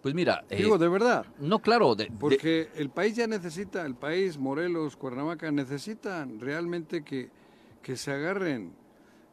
Pues mira, eh, Digo, de verdad. no, claro, de- de- Porque el país ya necesita, el país, Morelos, Cuernavaca, necesitan realmente que, que se agarren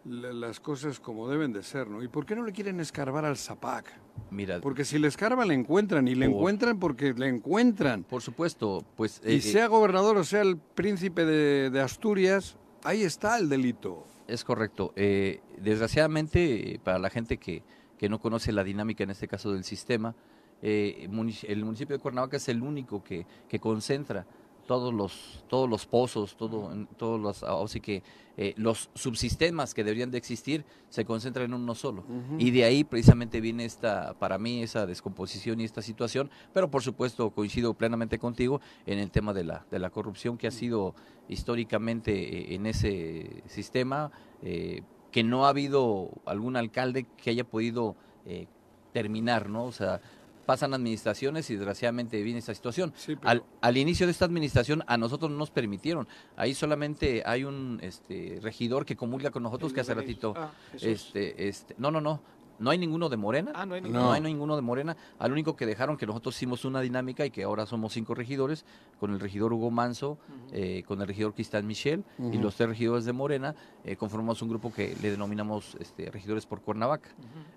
la- las cosas como deben de ser, ¿no? ¿Y por qué no le quieren escarbar al Zapac? mira, Porque si le escarban, le encuentran, y le Por- encuentran porque le encuentran. por supuesto, pues... Y eh, sea gobernador o sea el príncipe de, de Asturias, ahí está el delito. Es correcto. Eh, desgraciadamente, para la gente que, que no conoce la dinámica, en este caso del sistema, eh, el municipio de Cuernavaca es el único que, que concentra todos los todos los pozos, todo, en- todos los, así que eh, los subsistemas que deberían de existir se concentran en uno solo. Y de ahí precisamente viene esta, para mí, esa descomposición y esta situación, pero por supuesto coincido plenamente contigo en el tema de la, de la corrupción que ha sido históricamente eh, en ese sistema, eh, que no ha habido algún alcalde que haya podido eh, terminar, ¿no? O sea, pasan administraciones y desgraciadamente viene esta situación. Sí, pero- Al, al inicio de esta administración a nosotros no nos permitieron. Ahí solamente hay un este, regidor que comulga con nosotros que hace ratito. Ah. Este, este, no, no, no. No hay ninguno de Morena. Ah, no hay No. ninguno. hay ninguno de Morena. Al único que dejaron que nosotros hicimos una dinámica y que ahora somos cinco regidores, con el regidor Hugo Manso, eh, con el regidor Cristán Michel y los tres regidores de Morena, eh, conformamos un grupo que le denominamos este, regidores por Cuernavaca.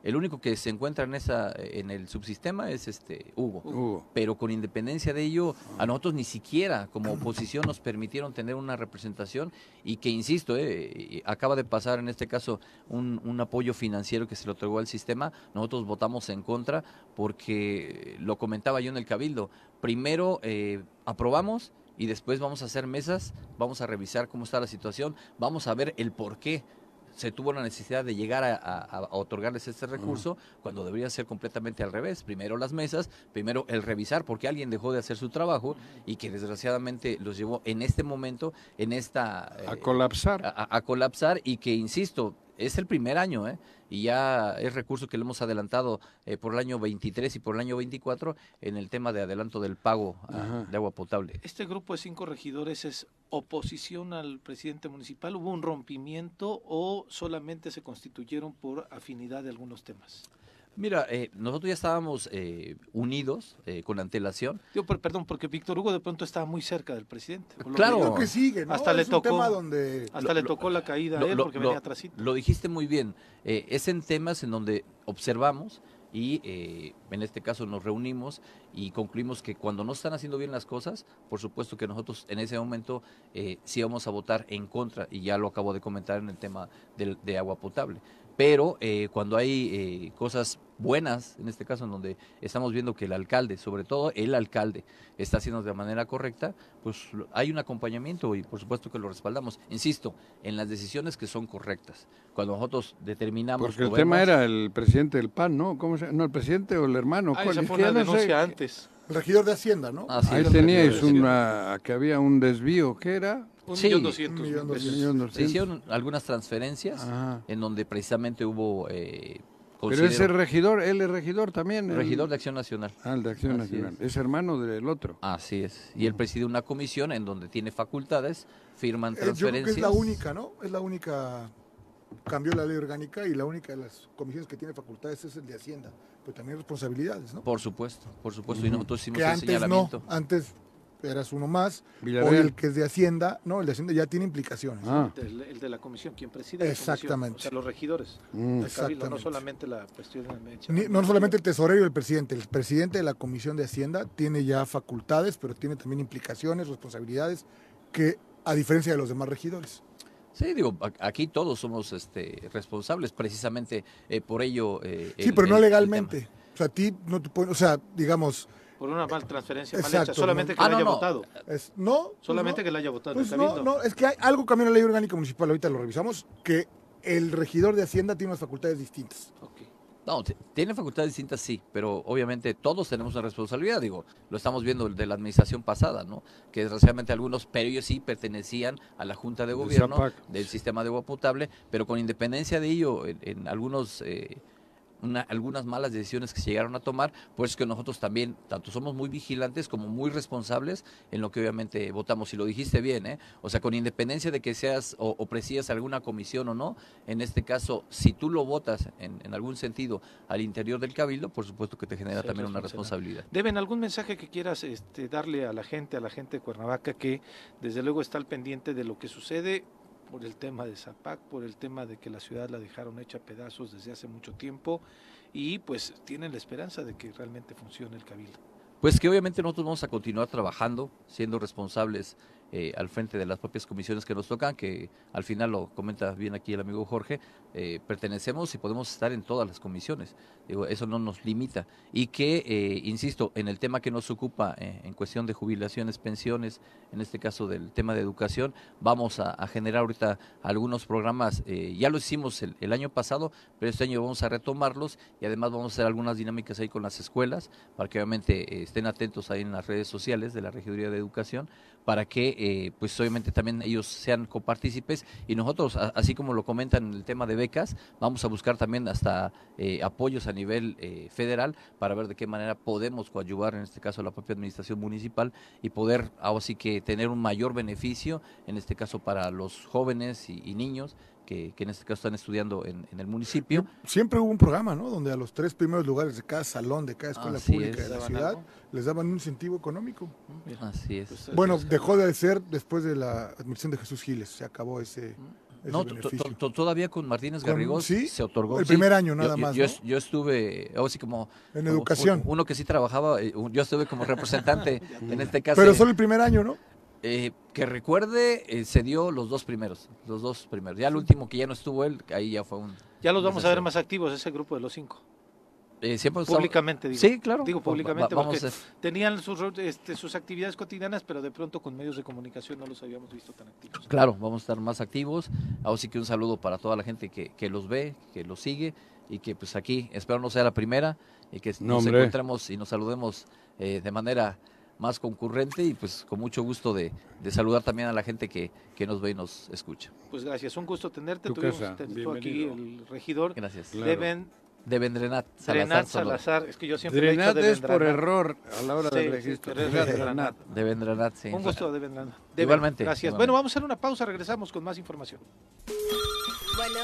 El único que se encuentra en esa en el subsistema es este Hugo Hugo. pero con independencia de ello, a nosotros ni siquiera como oposición nos permitieron tener una representación y que, insisto, eh, acaba de pasar en este caso un, un apoyo financiero que se le otorgó al sistema, nosotros votamos en contra porque lo comentaba yo en el Cabildo, primero eh, aprobamos y después vamos a hacer mesas, vamos a revisar cómo está la situación, vamos a ver el por qué se tuvo la necesidad de llegar a, a- a otorgarles este recurso cuando debería ser completamente al revés. Primero las mesas, primero el revisar porque alguien dejó de hacer su trabajo y que desgraciadamente los llevó en este momento, en esta... A eh, colapsar. a, a- a colapsar y que, insisto, es el primer año, ¿eh? Y ya es recurso que le hemos adelantado eh, por el año 23 y por el año 24 en el tema de adelanto del pago ah, de agua potable. Este grupo de cinco regidores es oposición al presidente municipal. ¿Hubo un rompimiento o solamente se constituyeron por afinidad de algunos temas? Mira, eh, nosotros ya estábamos eh, unidos eh, con antelación. Digo, per- perdón, porque Víctor Hugo de pronto estaba muy cerca del presidente. Claro. que- sigue, ¿no? Hasta le tocó- un tema donde... Hasta le tocó la caída a Lo- él lo- porque lo- venía atrás. Lo dijiste muy bien. eh, es en temas en donde observamos y eh, en este caso nos reunimos y concluimos que cuando no están haciendo bien las cosas, por supuesto que nosotros en ese momento eh, sí vamos a votar en contra y ya lo acabo de comentar en el tema del- de agua potable. Pero eh, cuando hay eh, cosas buenas, en este caso en donde estamos viendo que el alcalde, sobre todo el alcalde, está haciendo de manera correcta, pues hay un acompañamiento y por supuesto que lo respaldamos. Insisto, en las decisiones que son correctas. Cuando nosotros determinamos... Porque el tema era el presidente del PAN, ¿no? ¿Cómo se No, el presidente o el hermano. Ah, ¿cuál? esa Es fue una ya no sé. denuncia antes. El regidor de Hacienda, ¿no? Así Ahí teníais una, que había un desvío, ¿qué era? Un Sí. millón doscientos Un millón doscientos. Se hicieron algunas transferencias Ajá. en donde precisamente hubo... Eh, Pero ese regidor, él es regidor también. el- regidor de Acción Nacional. Ah, el de Acción Así Nacional. Es. hermano del otro. Así es. Y él preside una comisión en donde tiene facultades, firman Eh, yo creo transferencias. que es la única, ¿no? Es la única... Cambió la ley orgánica y la única de las comisiones que tiene facultades es el de Hacienda. Pero también responsabilidades, ¿no? Por supuesto, por supuesto. Y nosotros hicimos que el antes no, señalamiento. antes eras uno más. Villarreal. Hoy el que es de Hacienda, no, el de Hacienda ya tiene implicaciones. Ah, El, el de la comisión, quien preside la comisión, Exactamente. o sea, los regidores mm. cabildo, no Exactamente. solamente la cuestión de Ni- no solamente el tesorero y el presidente, el presidente de la Comisión de Hacienda tiene ya facultades, pero tiene también implicaciones, responsabilidades, que a diferencia de los demás regidores. Sí, digo, aquí todos somos este, responsables, precisamente eh, por ello. eh, Sí, el- pero no el- legalmente. O sea, a ti no te pueden, o sea, digamos, por una mal transferencia mal hecha, solamente no. que Ah, la no, haya no. votado. es, no. pues Solamente no. que la haya votado Pues no, no, es que hay algo cambió en la ley orgánica municipal, ahorita lo revisamos, que el regidor de Hacienda tiene unas facultades distintas. No, tiene facultades distintas, sí, pero obviamente todos tenemos una responsabilidad, digo, lo estamos viendo de la administración pasada, ¿no? Que desgraciadamente algunos, pero ellos sí pertenecían a la Junta de Gobierno del sistema de agua potable, pero con independencia de ello, en, en algunos... eh, una- algunas malas decisiones que se llegaron a tomar, pues que nosotros también, tanto somos muy vigilantes como muy responsables en lo que obviamente votamos. Y lo dijiste bien, ¿eh? O sea, con independencia de que seas o, o presidas alguna comisión o no, en este caso, si tú lo votas en, en algún sentido al interior del cabildo, por supuesto que te genera Sí, también una responsabilidad. responsabilidad. Deben algún mensaje que quieras este, darle a la gente, a la gente de Cuernavaca, que desde luego está al pendiente de lo que sucede por el tema de Zapac, por el tema de que la ciudad la dejaron hecha pedazos desde hace mucho tiempo y pues tienen la esperanza de que realmente funcione el cabildo. Pues que obviamente nosotros vamos a continuar trabajando, siendo responsables eh, al frente de las propias comisiones que nos tocan, que al final lo comenta bien aquí el amigo Jorge, eh, pertenecemos y podemos estar en todas las comisiones. Digo, eso no nos limita. Y que, eh, insisto, en el tema que nos ocupa eh, en cuestión de jubilaciones, pensiones, en este caso del tema de educación, vamos a, generar ahorita algunos programas, ya lo hicimos el, el año pasado, pero este año vamos a retomarlos y además vamos a hacer algunas dinámicas ahí con las escuelas, para que obviamente estén atentos ahí en las redes sociales de la Regiduría de Educación, para que eh, pues obviamente también ellos sean copartícipes. Y nosotros, a- así como lo comentan en el tema de becas, vamos a buscar también hasta eh, apoyos a nivel eh, federal para ver de qué manera podemos coadyuvar, en este caso la propia administración municipal, y poder así que tener un mayor beneficio, en este caso para los jóvenes y niños que, que en este caso están estudiando en, en el municipio. Siempre hubo un programa, ¿no? Donde a los tres primeros lugares de cada salón, de cada escuela Así pública es. de la ¿Daban ciudad, algo? les daban un incentivo económico. Así es. Pues, Bueno, dejó de ser después de la admisión de Jesús Giles, se acabó ese, ese No, beneficio. todavía con Martínez Garrigós sí, se otorgó. el sí. primer año Yo- nada yo, más, Yo, ¿no? yo estuve, o así como. En como educación. un- Uno que sí trabajaba, eh, yo estuve como representante en este caso. Pero solo el primer año, ¿no? Eh, que recuerde, eh, se dio los dos primeros, los dos primeros. Ya el último que ya no estuvo él, ahí ya fue un... ya los vamos a ver más activos, ese grupo de los cinco. Eh, siempre Públicamente, digo. Sí, claro. Digo Va- va- públicamente vamos porque a- tenían sus, este, sus actividades cotidianas, pero de pronto con medios de comunicación no los habíamos visto tan activos. Claro, vamos a estar más activos. Así que un saludo para toda la gente que, que los ve, que los sigue y que pues aquí, espero no sea la primera y que No, nos hombre. encontremos y nos saludemos eh, de manera más concurrente y pues con mucho gusto de, de saludar también a la gente que, que nos ve y nos escucha. Pues gracias, un gusto tenerte. Tu Tuvimos casa, te- estuvo aquí bienvenido. el regidor. Gracias. Claro. Deben De Vendrenat Salazar. Drenat. Salazar. Es que yo siempre le he dicho Drenat es por error a la hora Sí, del sí, registro. pero es Era Devendranat. Drenat. De Vendrenat, sí. Un gusto, Devendranat. Igualmente, Gracias. igualmente. Bueno, vamos a hacer una pausa, regresamos con más información. Bueno,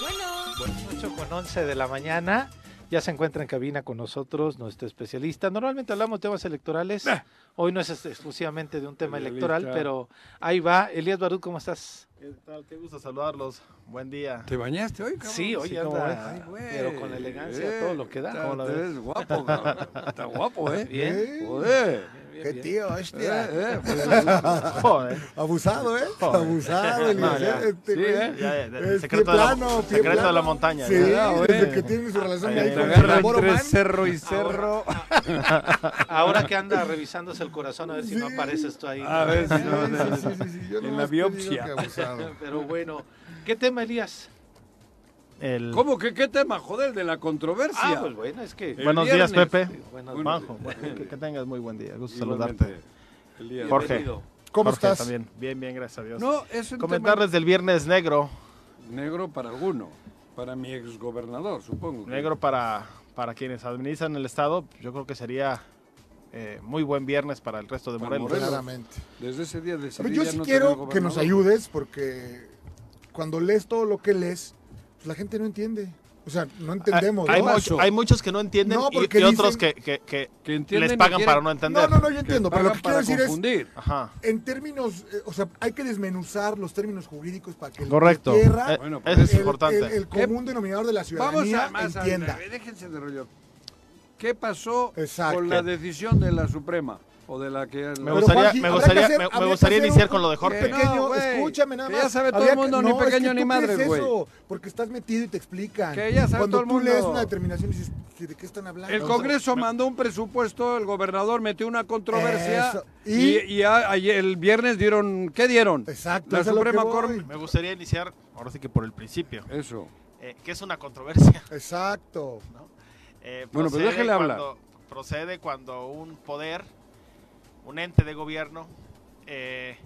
bueno. Bueno, 8 con 11 de la mañana. Ya se encuentra en cabina con nosotros nuestro especialista. Normalmente hablamos de temas electorales. Hoy no es este- exclusivamente de un tema electoral, pero ahí va. Elías Barud, ¿cómo estás? ¿Qué tal? Qué gusto saludarlos. Buen día. ¿Te bañaste hoy, cabrón? Sí, hoy ¿cómo ves? anda, Ay, güey. pero con elegancia, todo lo que da. Está- guapo, cabrón. Está guapo, ¿eh? Bien. ¿Eh? Joder. Qué tío, Eh, hostia. eh, pues, Joder. Abusado, ¿eh? Joder. Abusado, No, ya. ¿eh? Este Sí. ¿eh? Ya, el secreto, pie de la, plano, pie secreto de la montaña. Sí, desde que tiene su relación ahí con el entre Man. cerro y cerro. Ahora que anda revisándose el corazón, a ver si no Sí. apareces tú ahí. A ver si Sí, no. sí, sí, sí, sí, yo En la biopsia. Pero bueno, ¿qué tema, Elías? El- ¿Cómo que qué tema, joder, de la controversia? Ah, pues bueno, es que... Buenos viernes. días, Pepe. Buenas Juanjo, bueno, que, que tengas muy buen día. Gusto Igualmente, saludarte. el día de- Jorge. Bienvenido. ¿Cómo Jorge estás? también. Bien, bien, gracias a Dios. No, es un Comentarles del viernes negro. negro para alguno. Para mi exgobernador, supongo. que- Negro para, para quienes administran el Estado. Yo creo que sería eh, muy buen viernes para el resto de Morelos. Claramente. Desde ese día decidí Pero yo sí no quiero que nos ayudes porque cuando lees todo lo que lees, la gente no entiende. O sea, no entendemos. Hay, ¿no? mucho- hay muchos que no entienden No, y- otros dicen- que, que- que Que entienden les pagan para no entender. No, no, no, yo entiendo. Pero lo que quiero decir es, confundir. Ajá. en términos, eh, o sea, hay que desmenuzar los términos jurídicos para que el Correcto. de tierra, Eh, Bueno, eso pues es el, importante. el- el común denominador de la Vamos ciudadanía a más a- entienda. déjense de rollo. ¿Qué pasó Exacto. con la decisión de la Suprema? O de la que... Me Pero, gustaría, Juanji, me gustaría, que hacer- me- gustaría iniciar un- con lo de Jorge. No, pequeño, güey, escúchame nada que más. ya sabe todo el mundo, que- ni no, es pequeño que ni tú madre, güey. eso, Porque estás metido y te explican. Que ya sabe Cuando todo el tú mundo. lees una determinación y dices, ¿de qué están hablando? El Congreso mandó un presupuesto, el gobernador metió una controversia Eso. y, Y- y a- ayer- el viernes dieron, ¿qué dieron? Exacto, La Suprema. Corte. Me gustaría iniciar, ahora sí que por el principio, Eso. eh, que es una controversia. Exacto. Eh, Bueno, pues procede déjele hablar. Procede cuando un poder, un ente de gobierno, eh,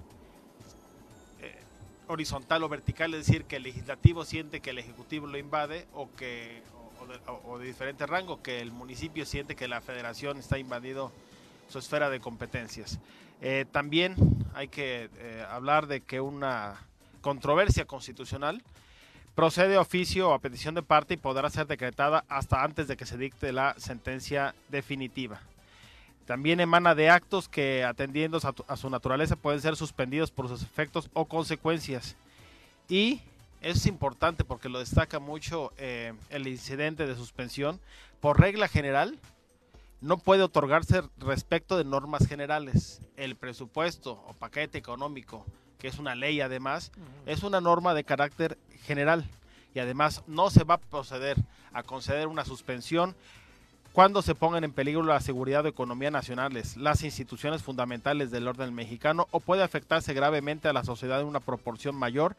eh, horizontal o vertical, es decir, que el legislativo siente que el ejecutivo lo invade o que o, de, o- de diferente rango, que el municipio siente que la federación está invadido su esfera de competencias. Eh, también hay que hablar de que una controversia constitucional procede a oficio o a petición de parte y podrá ser decretada hasta antes de que se dicte la sentencia definitiva. También emana de actos que, atendiendo a, su naturaleza, pueden ser suspendidos por sus efectos o consecuencias. Y es importante porque lo destaca mucho eh, el incidente de suspensión. Por regla general, no puede otorgarse respecto de normas generales. El presupuesto o paquete económico, que es una ley además, es una norma de carácter general y además no se va a proceder a conceder una suspensión cuando se pongan en peligro la seguridad o economía nacionales, las instituciones fundamentales del orden mexicano o puede afectarse gravemente a la sociedad en una proporción mayor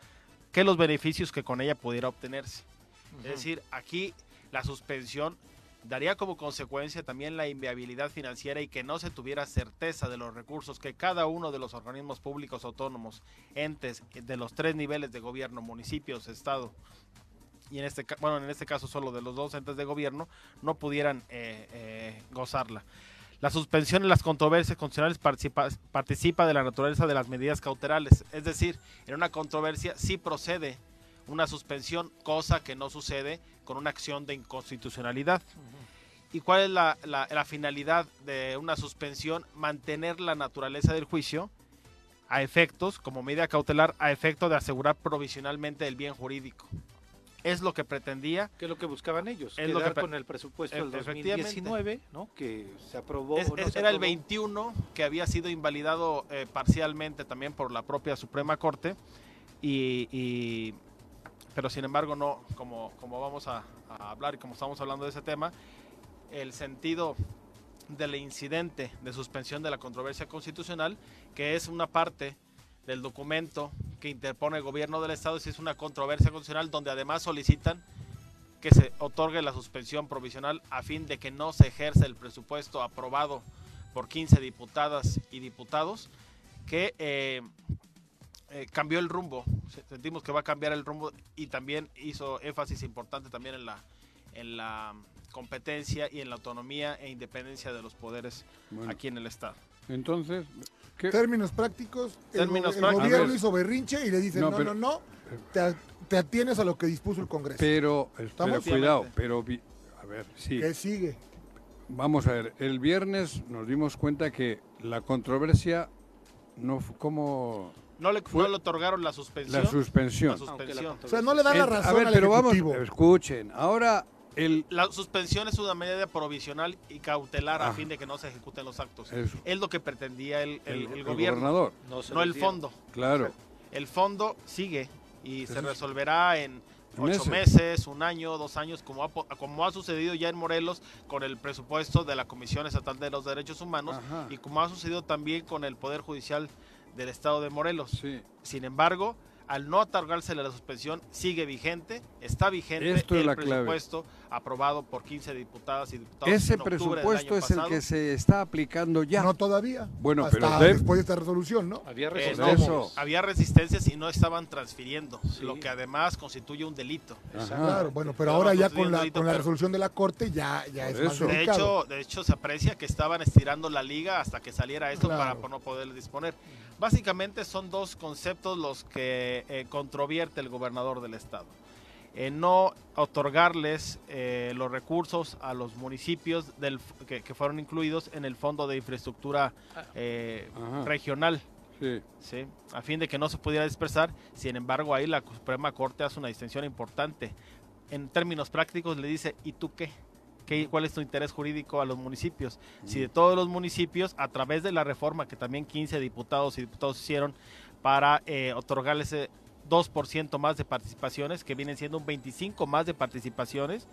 que los beneficios que con ella pudiera obtenerse. Es decir, aquí la suspensión daría como consecuencia también la inviabilidad financiera y que no se tuviera certeza de los recursos que cada uno de los organismos públicos autónomos, entes de los tres niveles de gobierno, municipios, estado, y en este, bueno, en este caso solo de los dos entes de gobierno, no pudieran eh, eh, gozarla. La suspensión en las controversias constitucionales participa, participa de la naturaleza de las medidas cauterales, es decir, en una controversia sí procede una suspensión, cosa que no sucede con una acción de inconstitucionalidad. ¿Y cuál es la, la- la finalidad de una suspensión? Mantener la naturaleza del juicio a efectos, como medida cautelar, a efecto de asegurar provisionalmente el bien jurídico. Es lo que pretendía. ¿Qué es lo que buscaban ellos? Es lo que con el presupuesto del efectivamente. 2019, ¿no? Que se aprobó. Es- o no es- se era el aprobó. 21 que había sido invalidado eh, parcialmente también por la propia Suprema Corte. Y, y- pero sin embargo, no, como, como vamos a, a hablar y como estamos hablando de ese tema, el sentido del incidente de suspensión de la controversia constitucional, que es una parte del documento que interpone el gobierno del Estado, si es una controversia constitucional donde además solicitan que se otorgue la suspensión provisional a fin de que no se ejerza el presupuesto aprobado por 15 diputadas y diputados, que eh, eh, cambió el rumbo, Se- sentimos que va a cambiar el rumbo y también hizo énfasis importante también en la, en la competencia y en la autonomía e independencia de los poderes Bueno, aquí en el Estado. entonces, ¿qué? Términos prácticos. el Términos go- el, prácticos. gobierno hizo berrinche y le dicen, No, no, pero- no, no, te, te atienes a lo que dispuso el Congreso. Pero, ¿Estamos? cuidado, pero vi- A ver, sí. ¿Qué sigue? Vamos a ver, el viernes nos dimos cuenta que la controversia no fue como No le, Fue- no le otorgaron la suspensión. la suspensión. La suspensión. O sea, no le da la razón a ver, al pero vamos, escuchen, ahora el... La suspensión es una medida provisional y cautelar a Ah. fin de que no se ejecuten los actos. Eso. Es lo que pretendía el, el- el, el el gobierno, gobernador, no el fondo. claro. El fondo sigue y se Eso es- resolverá en ocho Meses. meses, un año, dos años, como ha, po- como ha sucedido ya en Morelos con el presupuesto de la Comisión Estatal de los Derechos Humanos Ajá. y como ha sucedido también con el Poder Judicial del Estado de Morelos. Sí. Sin embargo, al no otorgársele la suspensión, sigue vigente, está vigente Esto es el clave. Aprobado por 15 diputadas y diputados. Ese en presupuesto es el que se está aplicando ya. No todavía. Bueno, Hasta pero de- después de esta resolución, ¿no? Había Eh, resistencias. había resistencias y no estaban transfiriendo, Sí. lo que además constituye un delito. Claro, bueno, pero ahora ya con la, delito, con la pero- resolución de la Corte ya, ya es más eso. De hecho, de hecho, se aprecia que estaban estirando la liga hasta que saliera esto Claro. para no poder disponer. Básicamente son dos conceptos los que eh, controvierte el gobernador del estado. Eh, no otorgarles eh, los recursos a los municipios del, f- que, que fueron incluidos en el Fondo de Infraestructura eh, Ajá. Regional. Sí. ¿sí? a fin de que no se pudiera dispersar. Sin embargo, ahí la Suprema Corte hace una distinción importante. En términos prácticos le dice, ¿y tú qué? ¿Qué- ¿Cuál es tu interés jurídico a los municipios? Si de todos los municipios, a través de la reforma que también 15 diputados y diputados hicieron para eh, otorgarles 2% más de participaciones, que vienen siendo un 25 más de participaciones,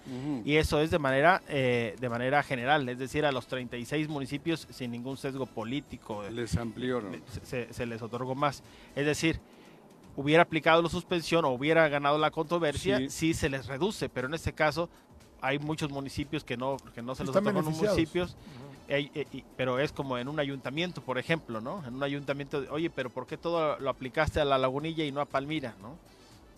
y eso es de manera, eh, de manera general, es decir, a los 36 municipios sin ningún sesgo político, Les ampliaron. se, se- se les otorgó más. Es decir, hubiera aplicado la suspensión o hubiera ganado la controversia, Sí. sí, se les reduce, pero en este caso hay muchos municipios que no, que no se Están los beneficiados. municipios, eh, eh, pero es como en un ayuntamiento, por ejemplo, ¿no? En un ayuntamiento, de, oye, pero ¿por qué todo lo aplicaste a la lagunilla y no a Palmira, ¿no?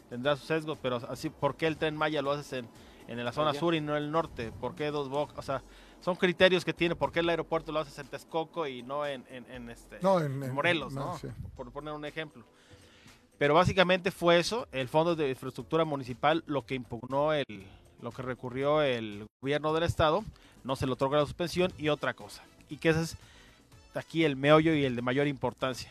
Tendrá sus sesgos, pero así, ¿por qué el tren Maya lo haces en, en la zona Allá. sur y no en el norte? ¿Por qué dos bocas? O sea, son criterios que tiene. ¿Por qué el aeropuerto lo haces en Texcoco y no en, en, en este, No, en, en- Morelos, no, ¿no? sí. Por poner un ejemplo. Pero básicamente fue eso, el Fondo de Infraestructura Municipal, lo que impugnó el, lo que recurrió el gobierno del estado, no se le otorga la suspensión y otra cosa. Y que ese es aquí el meollo y el de mayor importancia.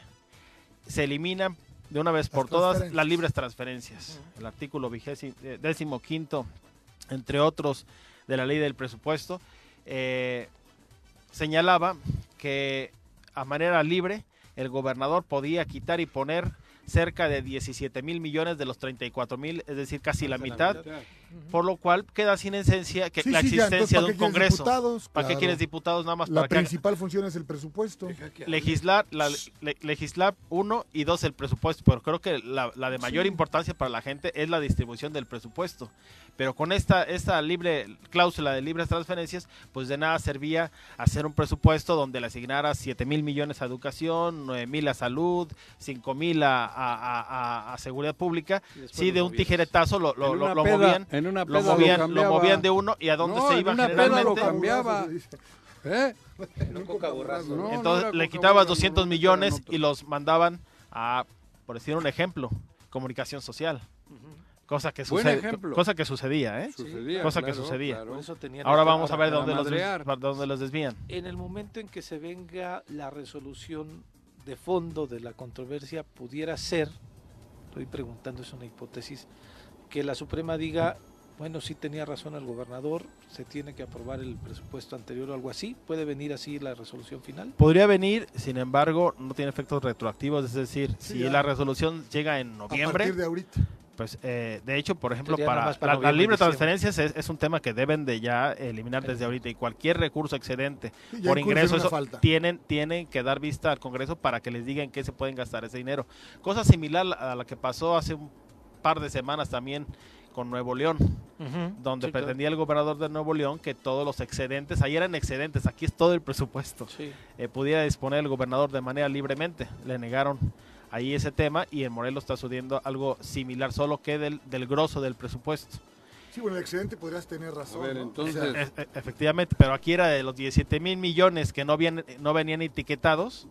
Se eliminan de una vez por todas las libres transferencias. El artículo vigésimo, eh, décimo quinto, entre otros, de la ley del presupuesto, eh, señalaba que a manera libre el gobernador podía quitar y poner cerca de 17 mil millones de los 34 mil, es decir, casi la mitad, por lo cual queda sin esencia que Sí, la sí, ya, existencia entonces, de un ¿para qué Congreso. diputados? ¿Para qué Claro. quieres diputados nada más? La para que haga- principal función es el presupuesto. legislar, la, le- legislar uno y dos el presupuesto, pero creo que la, la de mayor Sí. importancia para la gente es la distribución del presupuesto. Pero con esta, esta libre cláusula de libres transferencias, pues de nada servía hacer un presupuesto donde le asignara 7 mil millones a educación, 9 mil a salud, 5 mil a, a- a- a- a seguridad pública. Sí, de un tijeretazo lo, lo- lo- una lo peda- movían, en una lo peda lo movían, lo cambiaba. movían de uno y a dónde No, se iba una peda lo generalmente. cambiaba. ¿Eh? Un No, Entonces le Coca quitabas Cola, 200 no, millones y los mandaban a, por decir un ejemplo, comunicación social. Cosa que, sucede, cosa que sucedía, ¿eh? Sucedía, Cosa que sucedía. claro. Eso Ahora vamos a ver dónde los, dónde los desvían. En el momento en que se venga la resolución de fondo de la controversia, pudiera ser, estoy preguntando, es una hipótesis, que la Suprema diga, bueno, sí tenía razón el gobernador, se tiene que aprobar el presupuesto anterior o algo así, puede venir así la resolución final. Podría venir, sin embargo, no tiene efectos retroactivos, es decir, Sí, si ya. la resolución llega en A noviembre, partir de ahorita. pues eh, de hecho, por ejemplo, para, para la- diciembre. transferencias es, es un tema que deben de ya eliminar desde ahorita y cualquier recurso excedente ya por ingreso eso falta. tienen tienen que dar vista al Congreso para que les digan qué se pueden gastar ese dinero. Cosa similar a la que pasó hace un par de semanas también con Nuevo León, donde Sí, claro. pretendía el gobernador de Nuevo León que todos los excedentes, ahí eran excedentes, aquí es todo el presupuesto, Sí. eh, pudiera disponer el gobernador de manera libremente. Le negaron ahí ese tema y en Morelos está sucediendo algo similar, solo que del, del grosso del presupuesto. Sí, bueno, el excedente podrías tener razón. A ver, ¿no? entonces- O sea, E- e- efectivamente, pero aquí era de los 17 mil millones que no, habían, no venían etiquetados,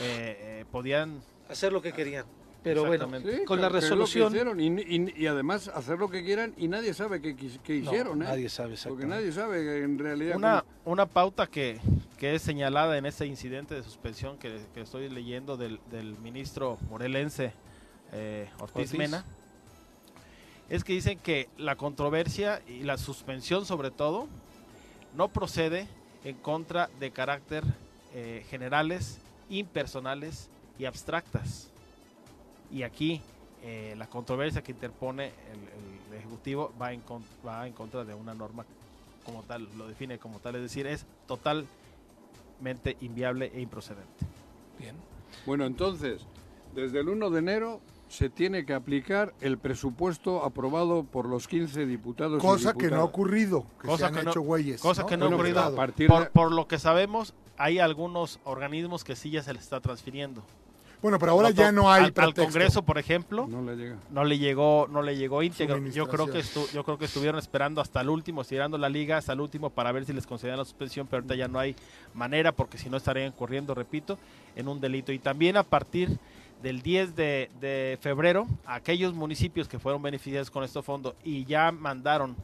eh, eh, podían Hacer lo que querían. Pero bueno. Sí, con la resolución... hicieron, y, y- y además hacer lo que quieran y nadie sabe qué, No, hicieron, ¿eh? Nadie sabe Porque nadie sabe en realidad. Una, cómo- una pauta que, que es señalada en este incidente de suspensión que, que estoy leyendo del, del ministro morelense eh, Ortiz, Ortiz. Mena, es que dicen que la controversia y la suspensión sobre todo no procede en contra de carácter eh, generales, impersonales y abstractas. Y aquí eh, la controversia que interpone el, el Ejecutivo va en, con- va en contra de una norma como tal, lo define como tal, es decir, es totalmente inviable e improcedente. Bien. Bueno, entonces, desde el 1 de enero se tiene que aplicar el presupuesto aprobado por los 15 diputados. y Cosa que no ha ocurrido, que Cosa se han que no- hecho güeyes. cosa que no ha ocurrido. Estado. A partir Por, por lo que sabemos, hay algunos organismos que sí ya se les está transfiriendo. Bueno, pero ahora No ya no hay al, al. Congreso, por ejemplo, No le llega. no le llegó no le llegó íntegro. Yo creo que Suministración. estu- yo creo que estuvieron esperando hasta el último, estirando la liga hasta el último para ver si les concedían la suspensión, pero ahorita ya no hay manera porque si no estarían corriendo, repito, en un delito. Y también a partir del 10 de, de febrero, aquellos municipios que fueron beneficiados con este fondo y ya mandaron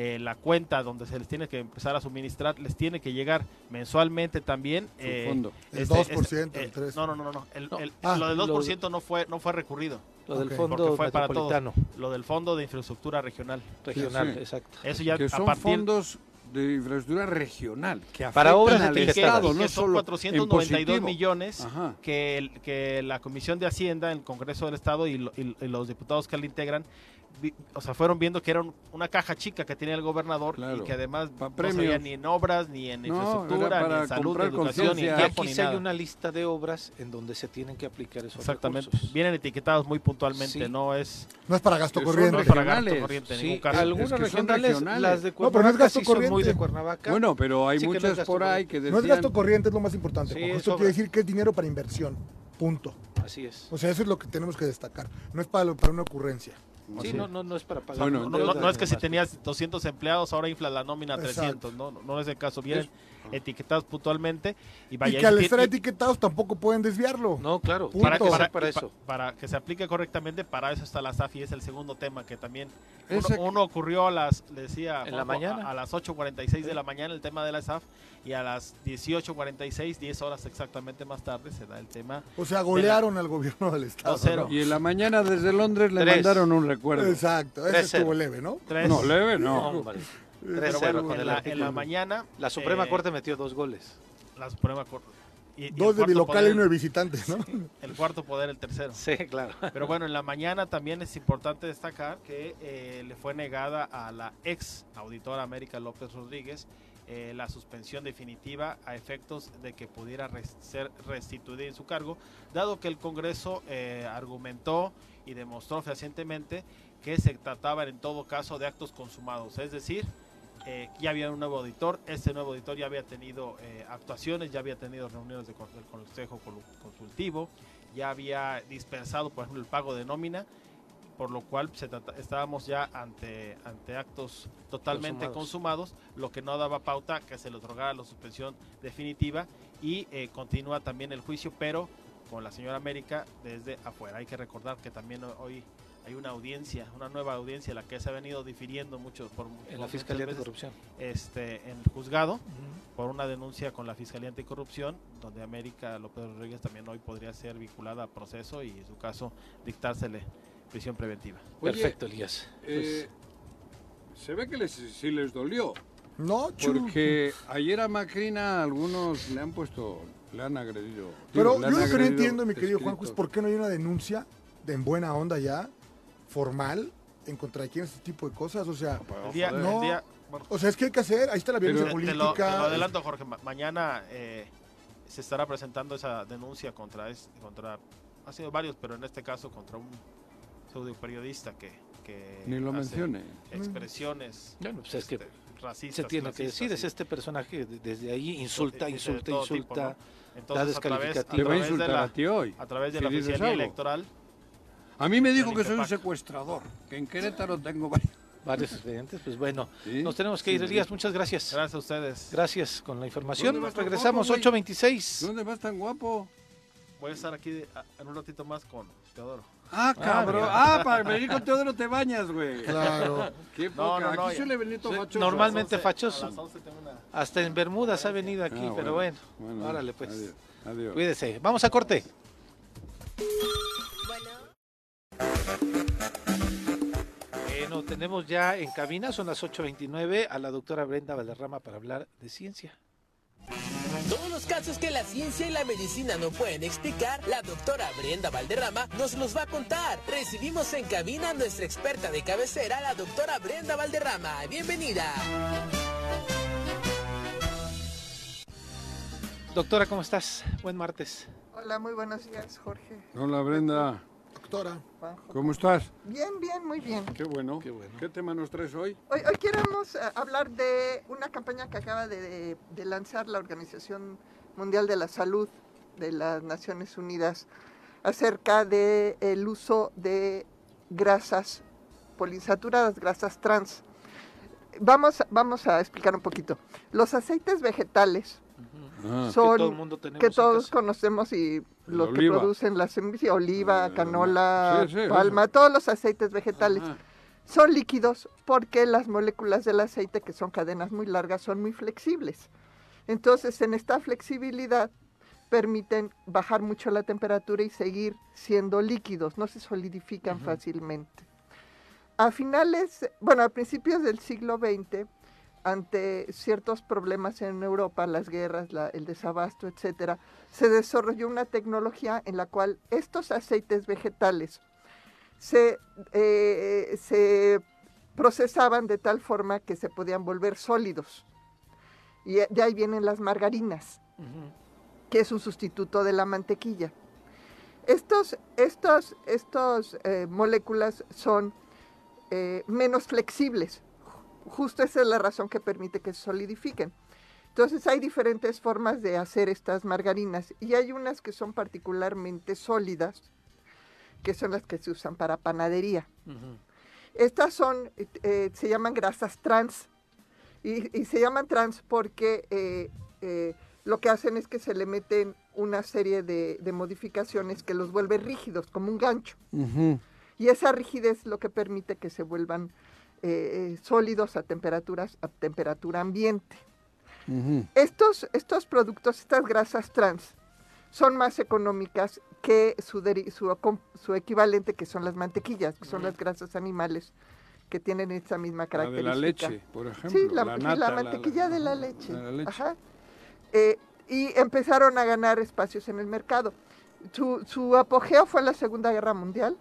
eh, la cuenta donde se les tiene que empezar a suministrar, les tiene que llegar mensualmente también. Su eh, fondo. El este- 2%, este- el 3%. No, no, no, no. El, No. el- Ah, lo del lo- 2% no fue no fue recurrido. Lo del Ok. fondo fue para todos. Lo del Fondo de Infraestructura Regional. regional, sí. exacto. Eso ya que a son partir fondos de infraestructura regional que Para afectan obras al que- Estado, que no son solo 492 en positivo. millones Ajá. que, el- que la Comisión de Hacienda, el Congreso del Estado y, lo- y- y los diputados que la integran, vi- o sea, fueron viendo que era un- una caja chica que tenía el gobernador Claro. y que además Pa' no premios. ni en obras, ni en No, infraestructura, ni para en salud, ni comprar educación, ni en. Y aquí ni sí hay una lista de obras en donde se tienen que aplicar esos Exactamente. recursos. Vienen etiquetados muy puntualmente, Sí. no es, No es para gasto corriente. no es para gasto corriente en Sí, ningún caso. algunas Es que regionales, regionales. las de No, pero no es Cuernavaca gasto sí son muy corriente. de Cuernavaca. Bueno, pero hay muchas por ahí corriente. que decían... No es gasto corriente, es lo más importante. Es Esto quiere decir que es dinero para inversión. Punto. Así es. O sea, eso es lo que tenemos que destacar. No es para, para una ocurrencia. Sí, no, no, no es para pagar. Bueno, No, no- es que si tenías 200 empleados, ahora infla la nómina a Exacto. 300. No, no, no es el caso. Vienen etiquetados puntualmente y vaya. y que al y- estar y- etiquetados tampoco pueden desviarlo. No, claro. Punto. para, que, Para, para, para y pa- eso. para que se aplique correctamente, para eso está la SAF y es el segundo tema que también uno, uno ocurrió a las, le decía, En la mañana. a, a las 8.46 de la mañana el tema de la SAF y a las 18.46, 10 horas exactamente más tarde se da el tema. O sea, golearon al gobierno del Estado. 2-0. ¿no? Y en la mañana desde Londres le Tres. mandaron un recuerdo. Exacto, ese 3-0. estuvo leve, ¿no? Tres. No, leve No, no. Hombre. Pero 3-0 bueno, con en el la, en artículo. la mañana. La Suprema eh, Corte metió dos goles. La Suprema Corte. y- y el Dos de cuarto local y uno de visitante, ¿no? El cuarto poder, el tercero. Sí, claro. Pero bueno, en la mañana también es importante destacar que eh, le fue negada a la ex auditora América López Rodríguez eh, la suspensión definitiva a efectos de que pudiera ser restituida en su cargo, dado que el Congreso eh, argumentó y demostró fehacientemente que se trataba en todo caso de actos consumados, es decir, eh, ya había un nuevo auditor, este nuevo auditor ya había tenido eh, actuaciones, ya había tenido reuniones de del Consejo Consultivo, ya había dispensado, por ejemplo, el pago de nómina, por lo cual se trata- estábamos ya ante, ante actos totalmente Consumados. consumados. lo que no daba pauta que se le otorgara la suspensión definitiva y eh, continúa también el juicio, pero con la señora América desde afuera. Hay que recordar que también hoy hay una audiencia, una nueva audiencia, la que se ha venido difiriendo mucho por En la Fiscalía de veces, Corrupción. este, en el juzgado por una denuncia con la Fiscalía Anticorrupción, donde América López Rodríguez también hoy podría ser vinculada a proceso y en su caso dictársele prisión preventiva. Oye, Perfecto, Elías. Eh, se ve que les, sí les dolió. No. Porque ayer a Macrina algunos le han puesto, le han agredido. Pero Digo, le yo han lo que no entiendo, mi querido Juanjo, es por qué no hay una denuncia de en buena onda ya, formal, en contra de quién este tipo de cosas. O sea, El día, joder. el día- bueno, o sea, es que hay que hacer, ahí está la te, violencia te lo, política. te lo adelanto, Jorge. ma- mañana eh, se estará presentando esa denuncia contra, es- contra, ha sido varios, pero en este caso contra un pseudo periodista que, que Ni lo mencione. expresiones Bueno, pues es que este, racistas, se tiene que decir, es este personaje de- desde ahí insulta, insulta, tipo, insulta. ¿no? Entonces, a través, a Te va a través de insultar la, a ti hoy. a través de si la oficialía algo. electoral, A mí me dijo que soy un secuestrador, que en Querétaro tengo varios. Varios expedientes, pues bueno, Sí, nos tenemos que ir, sí, Elías, muchas gracias. gracias a ustedes. Gracias con la información. ¿Dónde vas tan Regresamos guapo, güey? 8.26. ¿Dónde vas tan guapo? Voy a estar aquí de- a- en un ratito más con Teodoro. Ah, cabrón. Ah, para venir con Teodoro te bañas, güey. Claro. Qué No, poca. no, no, Aquí ya- suele venir todo fachoso. normalmente A las fachoso. 11 tengo una- Hasta en Bermudas ha venido aquí, Ah, pero bueno, Bueno, órale pues. Adiós. adiós. Cuídese. Vamos a corte. Bueno, tenemos ya en cabina, son las 8.29, a la doctora Brenda Valderrama para hablar de ciencia. Todos los casos que la ciencia y la medicina no pueden explicar, la doctora Brenda Valderrama nos los va a contar. Recibimos en cabina a nuestra experta de cabecera, la doctora Brenda Valderrama. Bienvenida. Doctora, ¿cómo estás? Buen martes. Hola, muy buenos días, Jorge. Hola, Brenda. Doctora. ¿Cómo estás? Bien, bien, muy bien. Qué bueno. Qué bueno. ¿Qué tema nos traes hoy? Hoy, hoy queremos eh, hablar de una campaña que acaba de, de- de lanzar la Organización Mundial de la Salud de las Naciones Unidas acerca del el uso de grasas poliinsaturadas, grasas trans. Vamos, vamos a explicar un poquito. Los aceites vegetales Ah, son todo el mundo tenemos que todos casa. conocemos y los que producen las semillas, oliva, Eh, canola, sí, sí, eso. palma, todos los aceites vegetales ajá. son líquidos porque las moléculas del aceite, que son cadenas muy largas, son muy flexibles. Entonces, en esta flexibilidad permiten bajar mucho la temperatura y seguir siendo líquidos, no se solidifican fácilmente. A finales, bueno, a principios del siglo XX, ante ciertos problemas en Europa, las guerras, la- el desabasto, etcétera, se desarrolló una tecnología en la cual estos aceites vegetales se, eh, se procesaban de tal forma que se podían volver sólidos. Y de ahí vienen las margarinas, que es un sustituto de la mantequilla. Estos, estos, estos eh, moléculas son eh, menos flexibles. Justo esa es la razón que permite que se solidifiquen. Entonces hay diferentes formas de hacer estas margarinas y hay unas que son particularmente sólidas, que son las que se usan para panadería. Estas son, eh, se llaman grasas trans. Y, y se llaman trans porque eh, eh, lo que hacen es que se le meten una serie de, de modificaciones que los vuelve rígidos, como un gancho. Y esa rigidez es lo que permite que se vuelvan eh, sólidos a temperaturas, a temperatura ambiente. Estos, estos productos, estas grasas trans, son más económicas que su, deri- su, equivalente, que son las mantequillas, que son las grasas animales que tienen esa misma La de característica. la leche, por ejemplo. Sí, la, sí, nata, la mantequilla de la leche. Ajá. Eh, y empezaron a ganar espacios en el mercado. Su, su apogeo fue en la Segunda Guerra Mundial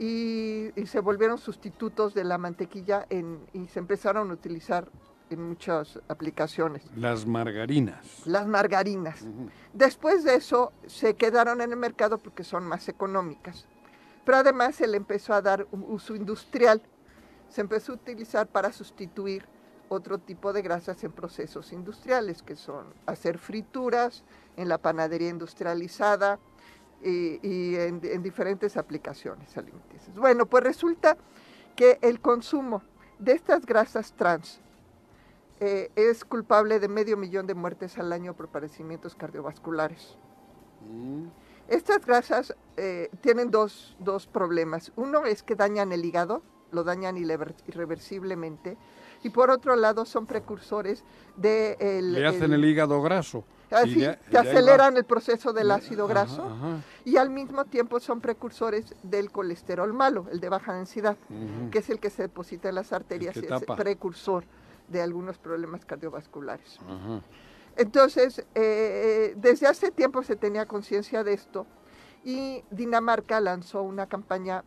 y, y se volvieron sustitutos de la mantequilla en- y se empezaron a utilizar en muchas aplicaciones. Las margarinas. Las margarinas. Ujú. Después de eso se quedaron en el mercado porque son más económicas. Pero además se le empezó a dar un uso industrial. Se empezó a utilizar para sustituir otro tipo de grasas en procesos industriales, que son hacer frituras en la panadería industrializada y, y en, en diferentes aplicaciones alimenticias. Bueno, pues resulta que el consumo de estas grasas trans eh, es culpable de medio millón de muertes al año por padecimientos cardiovasculares. Mm. Estas grasas eh, tienen dos, dos problemas. Uno es que dañan el hígado, lo dañan irrever- irreversiblemente, y por otro lado son precursores de... el- Le hacen el hígado graso. Y sí, de- y te aceleran el proceso del ácido graso ajá. y al mismo tiempo son precursores del colesterol malo, el de baja densidad, que es el que se deposita en las arterias y es precursor de algunos problemas cardiovasculares. Ajá. Entonces, eh, desde hace tiempo se tenía conciencia de esto y Dinamarca lanzó una campaña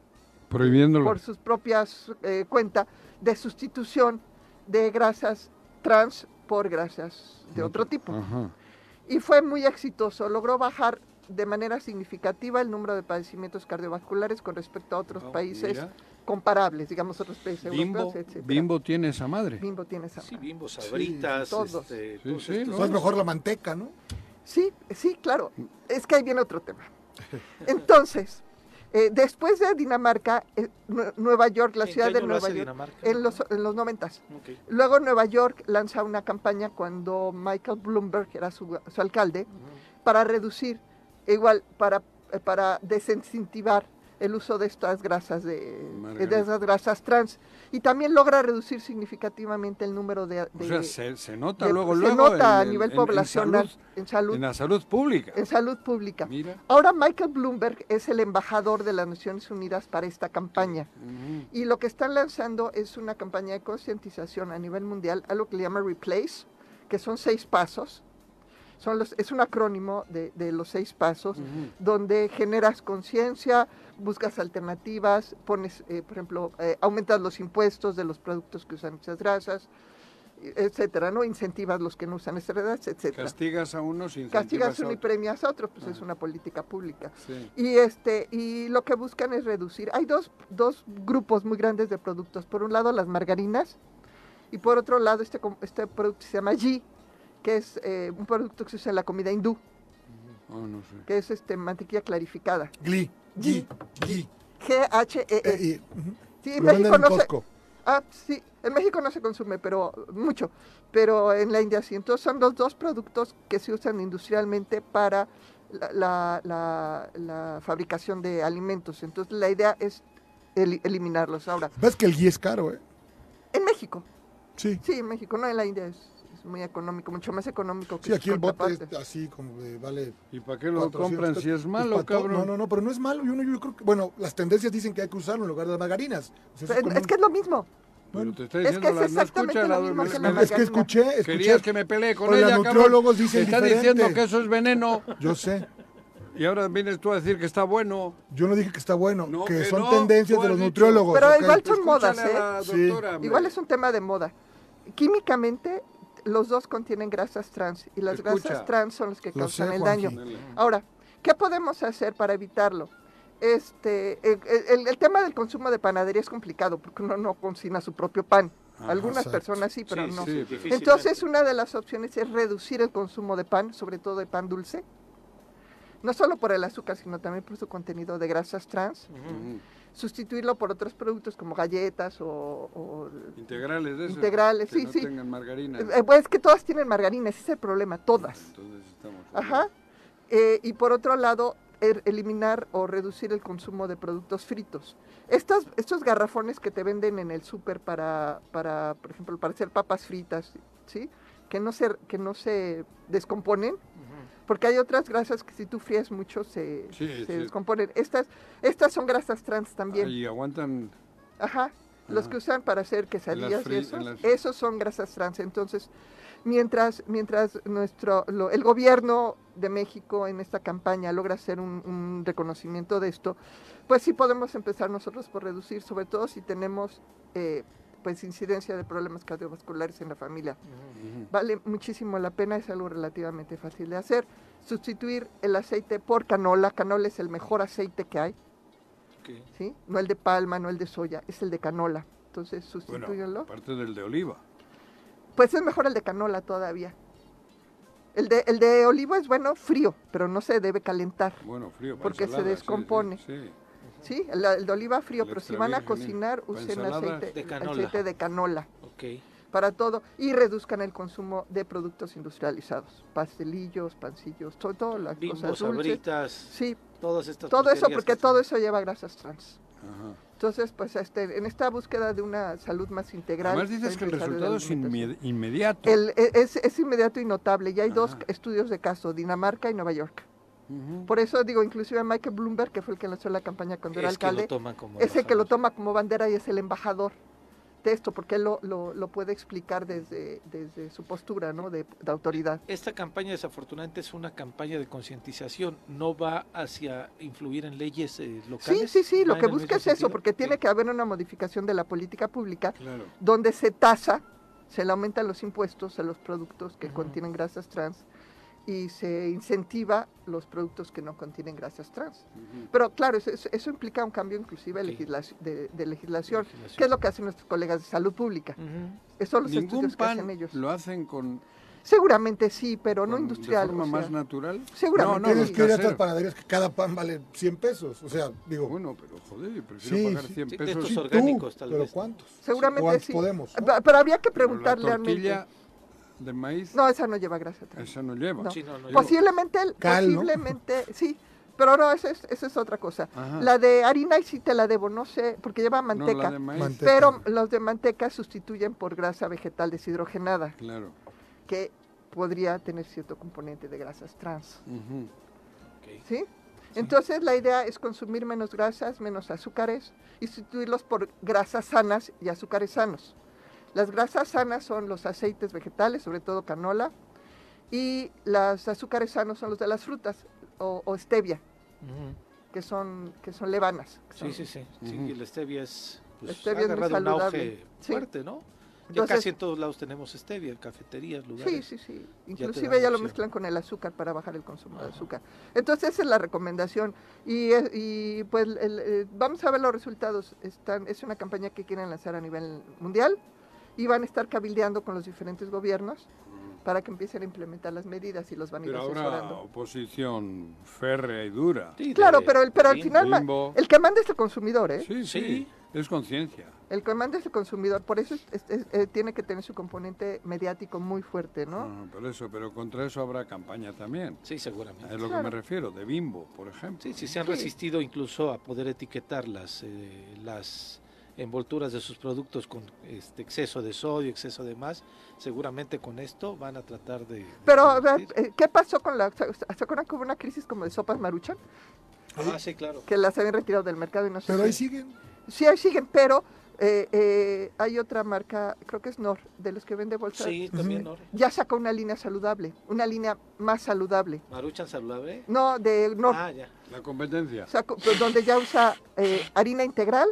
Prohibiéndolo. por sus propias eh, cuentas de sustitución de grasas trans por grasas de otro tipo. Ajá. Y fue muy exitoso, logró bajar de manera significativa el número de padecimientos cardiovasculares con respecto a otros Oh, países mira. comparables, digamos otros países Bimbo, europeos, etc. Bimbo tiene esa madre. Bimbo tiene esa Sí, bimbo, sabritas, todos. este, Sí, todos sí, estos- ¿no? no es mejor la manteca, ¿no? Sí, sí, claro. Es que ahí viene otro tema. Entonces, eh, después de Dinamarca, eh, Nue- Nueva York, la ¿En qué ciudad de Nueva York, Dinamarca? en los, en los 90. Ok. Luego Nueva York lanza una campaña cuando Michael Bloomberg era su, su alcalde para reducir, igual, para, eh, para desincentivar el uso de estas grasas de, Margarina. de esas grasas trans y también logra reducir significativamente el número de, O de- sea, se, se nota de- luego, se luego. nota a nivel en- en poblacional salud, en salud En la salud pública. en salud pública. Mira. Ahora Michael Bloomberg es el embajador de las Naciones Unidas para esta campaña. Y lo que están lanzando es una campaña de concientización a nivel mundial, algo que le llama Replace, que son seis pasos. Son los, es un acrónimo de, de los seis pasos, donde generas conciencia, buscas alternativas, pones, eh, por ejemplo, eh, aumentas los impuestos de los productos que usan esas grasas, etcétera, ¿no? Incentivas los que no usan esas grasas, etcétera. Castigas a unos, incentivas Castigas a uno y otros. premias a otro, pues es Ah. una política pública. Sí. Y este y lo que buscan es reducir. Hay dos, dos grupos muy grandes de productos. Por un lado las margarinas y por otro lado este, este producto se llama ghee, que es eh, un producto que se usa en la comida hindú, Oh, no sé. que es este mantequilla clarificada. Glee, Glee, Glee. G-H-E-E. Y, ujú. Sí, en México no se, ah, sí, en México no se consume, pero mucho, pero en la India sí. Entonces son los dos productos que se usan industrialmente para la, la- la- la fabricación de alimentos. Entonces la idea es eli- eliminarlos. Ahora, Ves que el guía es caro, ¿eh? en México, Sí. sí, en México, no en la India es, es muy económico, mucho más económico que Sí, aquí el bote es así como de vale. ¿Y para qué lo 400 compran si es malo, Pues cabrón? No, no, no, pero no es malo. Yo, no- yo creo que, bueno, las tendencias dicen que hay que usarlo en lugar de las margarinas. O sea, eso Es, como es un- que es lo mismo. Pero te está Es que diciendo, es la- no exactamente escucha lo la mismo que la Es que escuché, escuché. Querías que me pelee con Pero ella, los cabrón. nutriólogos dicen Está diferente. diciendo que eso es veneno Yo sé. y ahora vienes tú a decir que está bueno. Yo no dije que está bueno, No, que, que son no, tendencias de los dicho. nutriólogos. Pero ok. igual son modas, Escúchale la Sí. doctora. Igual es un tema de moda. Químicamente, los dos contienen grasas trans y las Escucha. grasas trans son las que causan sé, el daño. Ahora, ¿qué podemos hacer para evitarlo? Este, el, el- el tema del consumo de panadería es complicado porque uno no cocina su propio pan. Algunas exacto. personas sí, pero no. sí, Entonces, una de las opciones es reducir el consumo de pan, sobre todo de pan dulce. No solo por el azúcar, sino también por su contenido de grasas trans. Sustituirlo por otros productos como galletas o, o Integrales de esos. Integrales, que sí, no sí. tengan margarina. Eh, pues es que todas tienen margarina, ese es el problema, todas. Entonces estamos. Ajá. Eh, y por otro lado, er- eliminar o reducir el consumo de productos fritos. Estos, estos garrafones que te venden en el súper para, para, por ejemplo, para hacer papas fritas, ¿sí? Que no se, que no se descomponen, porque hay otras grasas que si tú fríes mucho se, Sí, se sí. descomponen. Estas, estas son grasas trans también. Y aguantan. Ajá, los Ajá. que usan para hacer quesadillas y esos, en las- esos son grasas trans. Entonces, mientras, mientras nuestro, lo- el gobierno de México en esta campaña logra hacer un, un reconocimiento de esto, pues sí podemos empezar nosotros por reducir, sobre todo si tenemos eh, pues incidencia de problemas cardiovasculares en la familia. Vale muchísimo la pena, es algo relativamente fácil de hacer. Sustituir el aceite por canola, canola es el mejor aceite que hay. ¿sí? No el de palma, no el de soya, es el de canola. Entonces, Bueno, sustitúyenlo. aparte del de oliva. Pues es mejor el de canola todavía. El de, el de olivo es bueno frío, pero no se debe calentar. Bueno, frío. para Porque se ensalada, sí, sí, descompone. Sí, Sí, el, el de oliva frío, El pero si van a cocinar, usen aceite De canola. aceite de canola Ok. para todo y reduzcan el consumo de productos industrializados, pastelillos, pancillos, todo, todas las Bimbos, cosas dulces. sabritas, Sí, todas estas todo eso, porque que todo eso lleva grasas trans. Ajá. Entonces, pues este, en esta búsqueda de una salud más integral. Además dices que el resultado es inmediato. El- e- es, es inmediato y notable. Y hay dos estudios de caso, Dinamarca y Nueva York. Por eso digo, inclusive Michael Bloomberg, que fue el que lanzó la campaña cuando era es que lo alcalde, es el que lo toma como bandera y es el embajador de esto, porque él lo, lo, lo puede explicar desde, desde su postura ¿no? de, de autoridad. Esta campaña desafortunadamente es una campaña de concientización, no va hacia influir en leyes eh, Sí, locales. sí, sí, lo ¿Va en que busca es eso, porque tiene que haber una modificación de la política pública Claro. donde se tasa, se le aumentan los impuestos a los productos que contienen grasas trans y se incentiva los productos que no contienen grasas trans. Ujú. Pero claro, eso, eso- eso implica un cambio inclusive Ok. legislaci- de, de legislación. Legislación. ¿Qué es lo que hacen nuestros colegas de salud pública? Ujú. Esos son los Ningún estudios que hacen pan ellos. lo hacen con, Seguramente sí, pero no industrial. de forma o más sea, natural. seguramente no, no, sí. que ir a estas panaderías que cada pan vale 100 pesos. O sea, digo, Bueno, pero joder, yo prefiero Sí, pagar sí. 100 Sí, de pesos. estos sí, orgánicos, tú, tal pero vez. ¿cuántos? Seguramente ¿Cuántos sí. podemos? no? Pero habría que Pero preguntarle la al tortilla de maíz, No, esa no lleva grasa trans. esa no lleva. No. Sí, no, no, yo- Posiblemente, Cal, ¿no? posiblemente, sí, Pero no, esa es, esa es otra cosa. Ajá. La de harina y sí te la debo, no sé, porque lleva No, manteca. la de maíz. Manteca. pero los de manteca sustituyen por grasa vegetal deshidrogenada, Claro. que podría tener cierto componente de grasas trans. Ujú. ¿Sí? Entonces la idea es consumir menos grasas, menos azúcares y sustituirlos por grasas sanas y azúcares sanos. Las grasas sanas son los aceites vegetales, sobre todo canola, y los azúcares sanos son los de las frutas o, o stevia, que son, que son levanas. que Sí, son- sí, sí. sí y el stevia es, pues, Stevia ha es muy agarrado un saludable. auge Sí. fuerte, ¿no? Ya Entonces- casi en todos lados tenemos stevia, en cafeterías, Sí, lugares. sí, sí. te Inclusive ya lo mezclan con el azúcar para bajar el consumo de azúcar. Entonces esa es la recomendación. Y, y, pues el- eh, vamos a ver los resultados. Están, es una campaña que quieren lanzar a nivel mundial y van a estar cabildeando con los diferentes gobiernos para que empiecen a implementar las medidas y los van a ir Pero ahora asesorando. oposición férrea y dura. Sí, Claro, pero, el, pero al final el que manda es el consumidor, ¿eh? Sí, sí, Sí. es conciencia. El que manda es el consumidor. Por eso es- es- es- eh, tiene que tener su componente mediático muy fuerte, ¿no? Ah, por eso, pero contra eso habrá campaña también. Sí, seguramente. Es lo que me refiero, de Bimbo, por ejemplo. Sí, sí, se han Sí. resistido incluso a poder etiquetar las, eh, las envolturas de sus productos con este exceso de sodio, exceso de más. Seguramente con esto van a tratar de... de Pero, eh, ¿qué pasó con la... ¿Se acuerdan que hubo una crisis como de sopas maruchan? Ah, sí, claro. Que las habían retirado del mercado y no sé Pero ahí siguen. Sí, ahí siguen, pero eh, eh, hay otra marca, creo que es Nor, de los que vende bolsas. Sí, también, ¿no? Ya sacó una línea saludable, una línea más saludable. Maruchan saludable. No, de Nor, Ah, ya. La competencia. sacó- pues, donde ya usa eh, harina integral,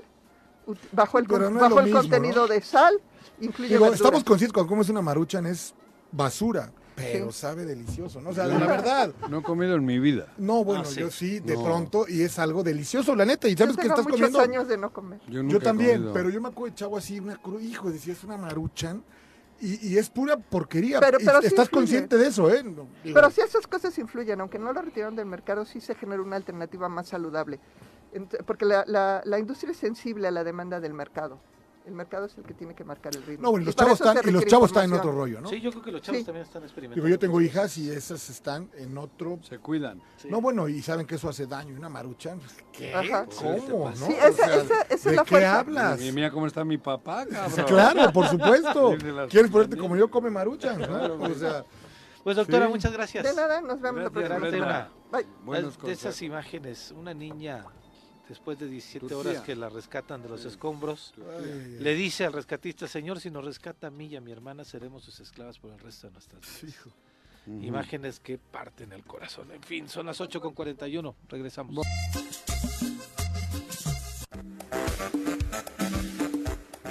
bajo el, con- no bajo el mismo, contenido ¿no? de sal, incluye Digo, estamos conscientes cuando comes una maruchan es basura, pero Sí. sabe delicioso, ¿no? O sea, la verdad. No he comido en mi vida. No, bueno, Ah, sí. yo sí, de No. pronto, y es algo delicioso, la neta. Y Yo sabes que tengo estás muchos comiendo. años de no comer. Yo, nunca Yo he también, comido. pero yo me acuerdo de chavo así, una cru- hijo, decía, es una maruchan. Y, y es pura porquería. Pero- y pero sí estás influye. consciente de eso, ¿eh? No, Pero si esas cosas influyen, aunque no lo retiraron del mercado, sí se genera una alternativa más saludable. Porque la, la- la industria es sensible a la demanda del mercado. El mercado es el que tiene que marcar el ritmo. No, bueno, y los chavos están, y los chavos están en otro rollo, ¿no? Sí, yo creo que los chavos Sí. también están experimentando. Digo, yo tengo hijas y esas están en otro. Se cuidan. Sí. No, bueno, y saben que eso hace daño. y Una maruchan, ¿qué? Ajá. ¿Cómo? ¿no? Sí, esa- esa- esa es ¿De la qué fuerza. hablas? Mira cómo está mi papá, cabrón. Claro, por supuesto. ¿Quieres ponerte como yo come maruchan? ¿no? Claro, O sea, Pues doctora, Sí. muchas gracias. De nada, nos vemos la Gracias, próxima Grande semana. Buenos de esas consejos. imágenes, una niña después de 17 Tu horas que la rescatan de los escombros, ay, le dice al rescatista, señor, si nos rescata a mí y a mi hermana, seremos sus esclavas por el resto de nuestras vidas. hijo. Imágenes que parten el corazón. En fin, son las 8 con 41. Regresamos.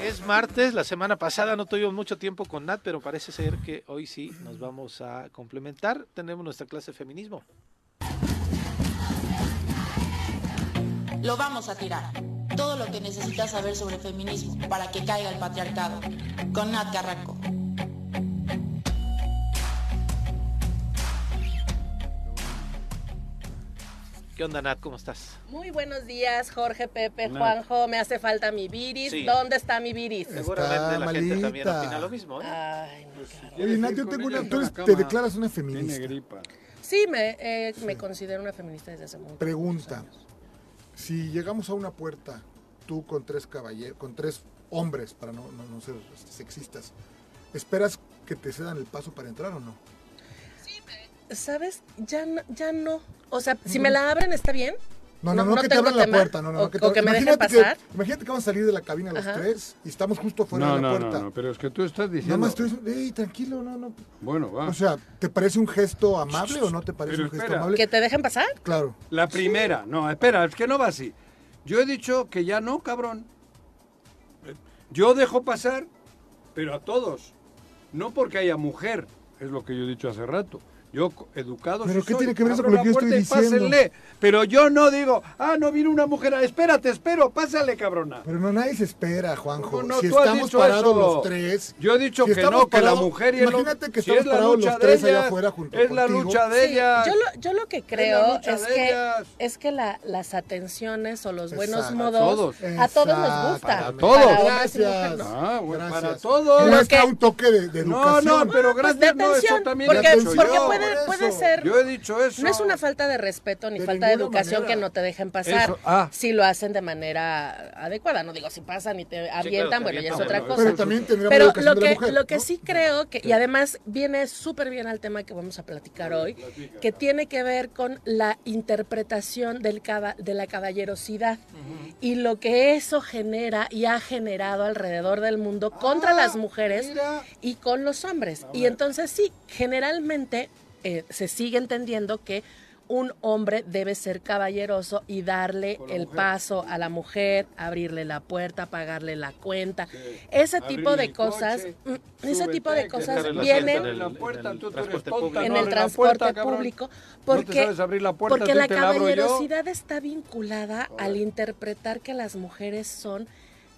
Es martes, la semana pasada no tuvimos mucho tiempo con Nat, pero parece ser que hoy sí nos vamos a complementar. Tenemos nuestra clase de feminismo. Lo vamos a tirar. Todo lo que necesitas saber sobre feminismo para que caiga el patriarcado. Con Nat Carranco. ¿Qué onda, Nat? ¿Cómo estás? Muy buenos días, Jorge, Pepe, Nat. Juanjo. Me hace falta mi viris. Sí. ¿Dónde está mi viris? Seguramente la gente también malita. opina lo mismo. ¿eh? Ay, no, carajo. Oye, Nat, yo tengo una. Tú eres- te declaras una Tiene feminista. gripa. Sí, me, eh, me considero una feminista desde hace mucho Pregunta. Si llegamos a una puerta, tú con tres caballeros, con tres hombres, para no, no- no ser este, sexistas, ¿esperas que te cedan el paso para entrar o no? ¿Sabes? Ya no, ya no. O sea, si me la abren, ¿está bien? No, no, no, No que te abran la puerta, no, no, O- no, que te o que me dejen imagínate que- pasar. imagínate que vamos a salir de la cabina los Ajá. tres y estamos justo fuera No, de la no, puerta. no, no, pero es que tú estás Nada diciendo... más estoy diciendo, ey, tranquilo, no, no. Bueno, va. O sea, ¿te parece un gesto amable o no te parece Pero un gesto espera. amable? ¿Que te dejen pasar? Claro. La primera, no, espera, es que no va así. Yo he dicho que ya no, cabrón. Yo dejo pasar, pero a todos. No porque haya mujer, es lo que yo he dicho hace rato. Yo educado ¿Pero sí qué soy. tiene que ver eso con lo que yo estoy diciendo? pásenle. Pero yo no digo, ah, no vino una mujer, espérate, espero, pásale, cabrona. Pero no, nadie se espera, Juanjo. ¿Cómo no? si estamos parados eso. los tres. Yo he dicho si que estamos no, que la parados- mujer y el hombre- Imagínate que si estamos es la parados lucha los de tres allá ellas, afuera junto Es la contigo. lucha de Sí, ellas. yo lo, yo lo que creo es de que, ellas. es que la- las atenciones o los buenos Exacto. modos A todos. a todos les Exacto. gusta. Para todos. Gracias. mujeres. Ah, bueno, Gracias. para todos. Muestra que- un toque de, de No, educación. no, pero Pues gracias, no, eso también porque, puede ser. Yo he dicho eso. No es una falta de respeto ni De falta de educación manera. que no te dejen pasar ah. si lo hacen de manera adecuada. No digo si pasan y te avientan, bueno, ya es otra cosa. Pero también Pero lo de la que, mujer, lo que ¿no? sí creo que, y además viene súper bien al tema que vamos a platicar hoy, que tiene que ver con la interpretación del de la caballerosidad y lo que eso genera y ha generado alrededor del mundo contra las mujeres mira. y con los hombres. Y entonces sí, generalmente eh, se sigue entendiendo que un hombre debe ser caballeroso y darle el mujer. paso a la mujer, abrirle la puerta, pagarle la cuenta. Ese tipo de cosas, coche, mm, ese tipo de cosas vienen el- puerta, en el tú, tú eres transporte tonta, público. en el transporte puerta, público porque, la puerta, porque la caballerosidad está vinculada al interpretar que las mujeres son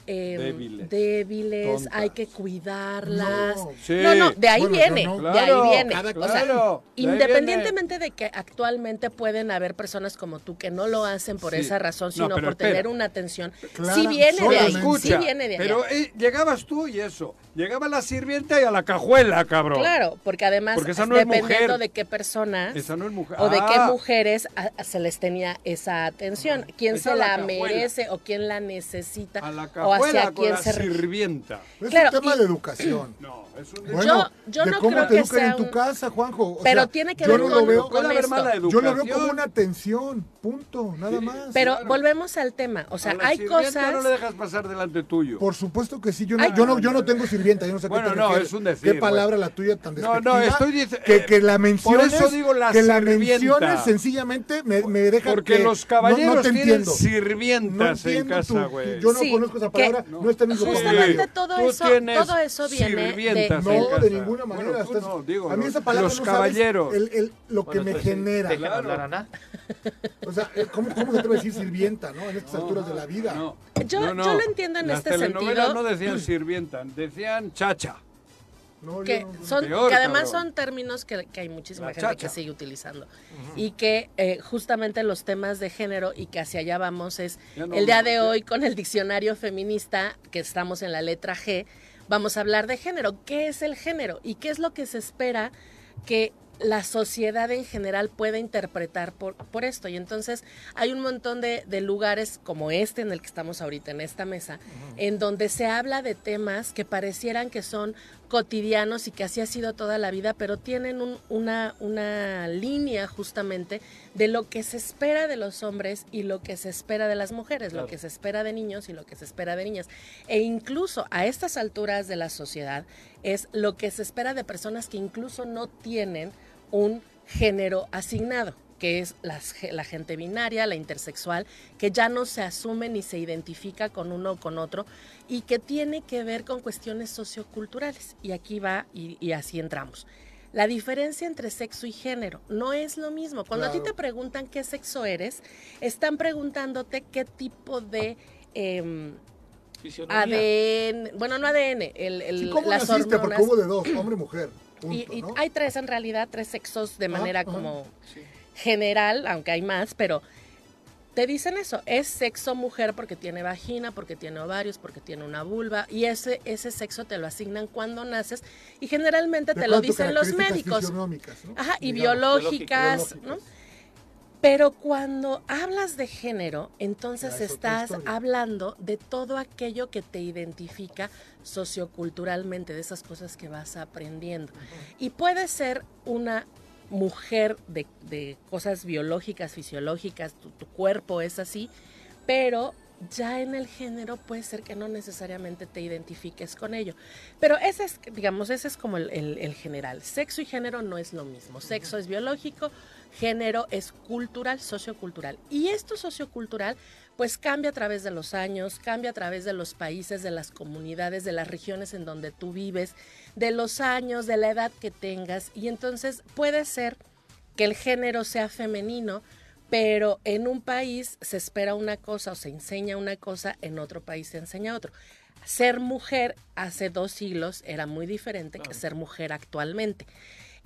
eh, Débiles. débiles, hay que cuidarlas. No. Sí. No, no, de ahí Bueno, viene, no. de ahí viene. cada- O sea, claro, ahí independientemente de que actualmente pueden haber personas como tú que no lo hacen por Sí. esa razón, No, sino por espera. tener una atención, Clara, sí viene de ahí, sí Escucha, viene de allá. pero eh, llegabas tú y eso. Llegaba la sirvienta y a la cajuela, cabrón. Claro, porque además, Porque esa no es dependiendo mujer. de qué personas Esa no es mujer. o de qué Ah, mujeres a- a- se les tenía esa atención, quién Esa se la la cajuela. merece o quién la necesita A la o hacia quién la se sirvienta. Es Claro, un tema y- de educación. No, es un Bueno, Yo- yo de no cómo creo te que educan sea en tu un- casa, Juanjo. O Pero sea, tiene que ver no con, lo veo, con esto. mala yo lo veo como una atención, punto, nada más. Pero Claro. volvemos al tema, o sea, A la hay cosas... no le dejas pasar delante tuyo. Por supuesto que sí, yo no, Ay. yo no, yo no tengo sirvienta, yo no sé qué Bueno, te no, refieres. es un decir, ¿Qué palabra güey. la tuya tan No, despectiva? no, estoy dice- que, eh, que la menciones, por eso digo la que la menciones sencillamente me, me deja Porque que los no- caballeros no, te tienen. No sirvientas en entiendo casa, tu- güey. Yo no Sí, conozco esa que palabra, no, está Justamente todo eso, todo eso viene de... No, de ninguna manera. Bueno, tú estás- no, digo, a mí los- esa palabra los no sabes caballeros. el- el- lo que Bueno, me genera. dejen Claro. hablar a Ana. O sea, eh, ¿cómo, ¿cómo se atreve a decir sirvienta, no? En estas alturas de la vida. No, Yo- no, no. yo lo entiendo en Las este telenovelas sentido. no decían sirvienta, decían chacha. No, que no- son Peor, que además cabrón. son términos que, que hay muchísima La gente que sigue utilizando. Y que eh, justamente los temas de género y que hacia allá vamos es no el día de hoy con el diccionario feminista que estamos en la letra G vamos a hablar de género. Qué es el género y qué es lo que se espera que la sociedad en general pueda interpretar por, por esto. Y entonces hay un montón de, de lugares como este en el que estamos ahorita, en esta mesa, en donde se habla de temas que parecieran que son cotidianos y que así ha sido toda la vida, pero tienen un- una, una línea justamente de lo que se espera de los hombres y lo que se espera de las mujeres, lo que se espera de niños y lo que se espera de niñas. E incluso a estas alturas de la sociedad es lo que se espera de personas que incluso no tienen un género asignado que es la gente binaria, la intersexual, que ya no se asume ni se identifica con uno o con otro y que tiene que ver con cuestiones socioculturales. Y aquí va y, y así entramos. La diferencia entre sexo y género no es lo mismo. Cuando a ti te preguntan qué sexo eres, están preguntándote qué tipo de... em. ADN, bueno, no ADN, el, el- Sí, ¿Cómo las naciste? hormonas. Porque hubo de dos, hombre y mujer. Punto, Y, y ¿no? hay tres en realidad, tres sexos de manera como general, aunque hay más, pero te dicen eso, es sexo mujer porque tiene vagina, porque tiene ovarios, porque tiene una vulva, y ese, ese sexo te lo asignan cuando naces, y generalmente De te lo dicen los médicos. ¿no? Ajá, y Digamos. biológicas, ¿no? Pero cuando hablas de género, entonces estás hablando de todo aquello que te identifica socioculturalmente, de esas cosas que vas aprendiendo. Y puede ser una mujer de, de cosas biológicas, fisiológicas, tu, tu cuerpo es así, pero ya en el género puede ser que no necesariamente te identifiques con ello. Pero ese es, digamos, ese es como el, el- el general. Sexo y género no es lo mismo. Sexo es biológico, género es cultural, sociocultural. Y esto sociocultural pues cambia a través de los años, cambia a través de los países, de las comunidades, de las regiones en donde tú vives, de los años, de la edad que tengas. Y entonces puede ser que el género sea femenino, pero en un país se espera una cosa o se enseña una cosa, en otro país se enseña otro. Ser mujer hace dos siglos era muy diferente que ser mujer actualmente.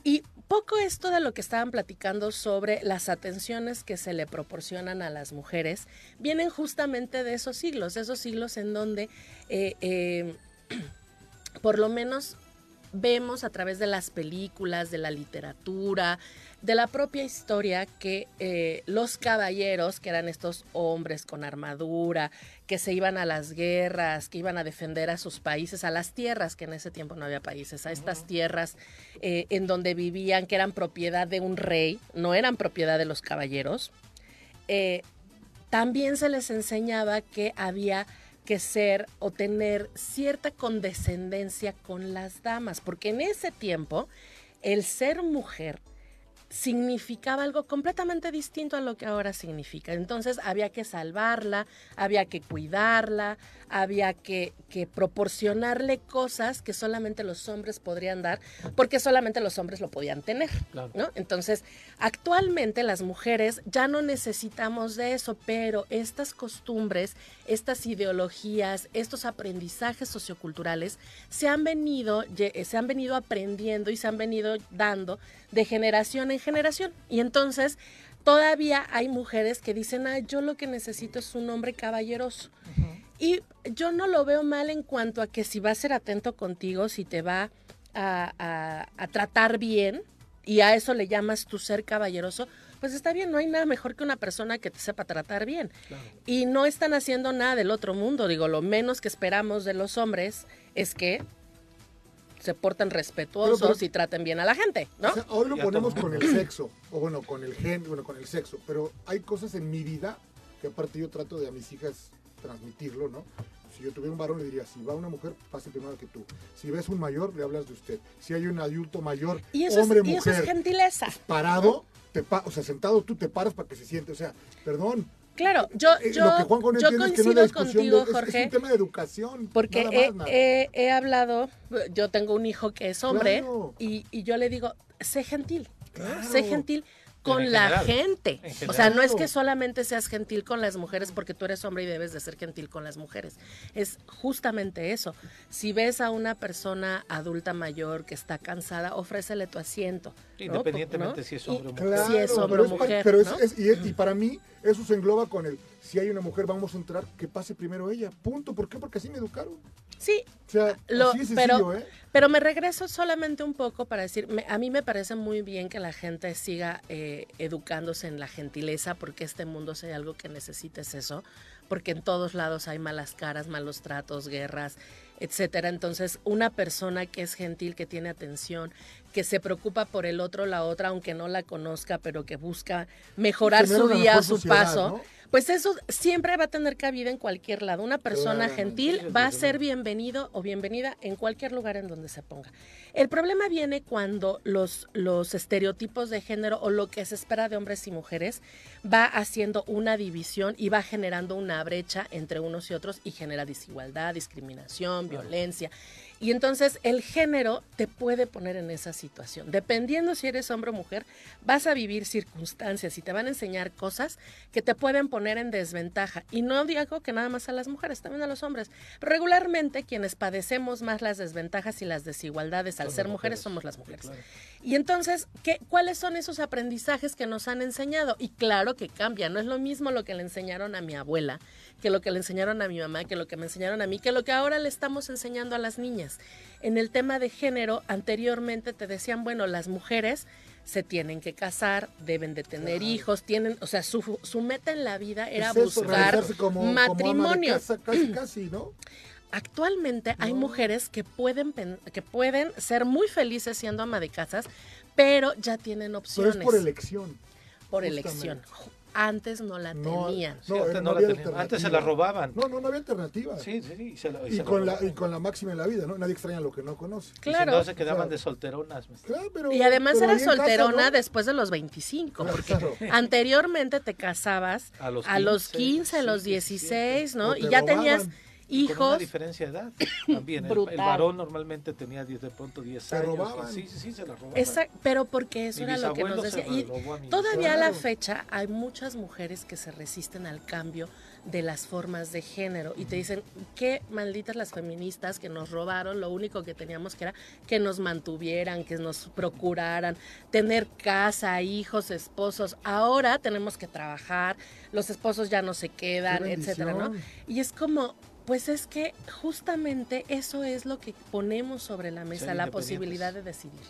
Y poco esto de lo que estaban platicando sobre las atenciones que se le proporcionan a las mujeres vienen justamente de esos siglos, esos siglos en donde eh, eh, por lo menos vemos a través de las películas, de la literatura, de la propia historia que eh, los caballeros, que eran estos hombres con armadura, que se iban a las guerras, que iban a defender a sus países, a las tierras, que en ese tiempo no había países, a estas tierras eh, en donde vivían, que eran propiedad de un rey, no eran propiedad de los caballeros, eh, también se les enseñaba que había que ser o tener cierta condescendencia con las damas, porque en ese tiempo el ser mujer significaba algo completamente distinto a lo que ahora significa. Entonces había que salvarla, había que cuidarla, había que, que, proporcionarle cosas que solamente los hombres podrían dar, porque solamente los hombres lo podían tener. ¿no? Entonces, actualmente las mujeres ya no necesitamos de eso, pero estas costumbres, estas ideologías, estos aprendizajes socioculturales se han venido, se han venido aprendiendo y se han venido dando de generación en generación. Y entonces todavía hay mujeres que dicen, ah, yo lo que necesito es un hombre caballeroso. Y yo no lo veo mal en cuanto a que si va a ser atento contigo, si te va a, tratar bien, y a eso le llamas tu ser caballeroso, pues está bien, no hay nada mejor que una persona que te sepa tratar bien. Y no están haciendo nada del otro mundo, digo, lo menos que esperamos de los hombres es que se porten respetuosos y traten bien a la gente, ¿no? hoy lo ponemos con el sexo, o bueno, con el gen, bueno, con el sexo, pero hay cosas en mi vida que aparte yo trato de a mis hijas transmitirlo, ¿no? Si yo tuviera un varón, le diría, si va una mujer, pase primero que tú. Si ves un mayor, le hablas de usted. Si hay un adulto mayor, hombre, mujer. Y eso es gentileza. Parado, te o sea, sentado tú te paras para que se siente. O sea, perdón, Claro, yo, eh, yo, yo coincido contigo, Jorge. Es, un tema de educación. Porque he, hablado, yo tengo un hijo que es hombre y, y, yo le digo, sé gentil, sé gentil con la gente. O sea, no es que solamente seas gentil con las mujeres porque tú eres hombre y debes de ser gentil con las mujeres. Es justamente eso. Si ves a una persona adulta mayor que está cansada, ofrécele tu asiento. Independientemente si es hombre o mujer. si es hombre o mujer. Pero y, para mí eso se engloba con el, si hay una mujer, vamos a entrar, que pase primero ella. Punto. ¿Por qué? Porque así me educaron. Sí, o sea, lo, así es pero, ¿eh? pero me regreso solamente un poco para decir, a mí me parece muy bien que la gente siga eh, educándose en la gentileza, porque este mundo si hay algo que necesita es eso, porque en todos lados hay malas caras, malos tratos, guerras, etcétera. Entonces, una persona que es gentil, que tiene atención, que se preocupa por el otro, la otra, aunque no la conozca, pero que busca mejorar su día, su paso. Pues eso siempre va a tener cabida en cualquier lado. Una persona gentil va a ser bienvenido o bienvenida en cualquier lugar en donde se ponga. El problema viene cuando los, los estereotipos de género o lo que se espera de hombres y mujeres va haciendo una división y va generando una brecha entre unos y otros y genera desigualdad, discriminación, violencia. Y entonces el género te puede poner en esa situación. Dependiendo si eres hombre o mujer, vas a vivir circunstancias y te van a enseñar cosas que te pueden poner en desventaja. Y no digo que nada más a las mujeres, también a los hombres. Regularmente quienes padecemos más las desventajas y las desigualdades al ser mujeres, somos las mujeres. Y entonces, ¿qué, ¿cuáles son esos aprendizajes que nos han enseñado? Y claro que cambia, no es lo mismo lo que le enseñaron a mi abuela, que lo que le enseñaron a mi mamá, que lo que me enseñaron a mí, que lo que ahora le estamos enseñando a las niñas. En el tema de género, anteriormente te decían, bueno, las mujeres se tienen que casar, deben de tener hijos, tienen, o sea, su, su, meta en la vida era buscar matrimonio. casi, casi, ¿no? Actualmente hay mujeres que pueden, que pueden ser muy felices siendo ama de casas, pero ya tienen opciones. Pero es por elección. Por elección antes no la tenían. No, antes, no la tenían. antes se la robaban. No, no, no había alternativa. Sí, sí, y, se y, con la, y, con la, máxima en la vida, ¿no? Nadie extraña lo que no conoce. Claro. Y si no se quedaban de solteronas. Claro, pero, y además era solterona después de los 25, porque anteriormente te casabas a los 15, a los, 15, a los 16, ¿no? Y ya tenías hijos. Con una diferencia de edad también. El, el, varón normalmente tenía 10, de pronto 10 se años. Robaban. Sí, sí, sí, se la robaban. Exacto, pero porque eso Mi era lo que nos decía. Y todavía a la fecha hay muchas mujeres que se resisten al cambio de las formas de género y te dicen qué malditas las feministas que nos robaron, lo único que teníamos que era que nos mantuvieran, que nos procuraran, tener casa, hijos, esposos. Ahora tenemos que trabajar, los esposos ya no se quedan, etcétera, ¿no? Y es como Pues es que justamente eso es lo que ponemos sobre la mesa, la posibilidad de decidir,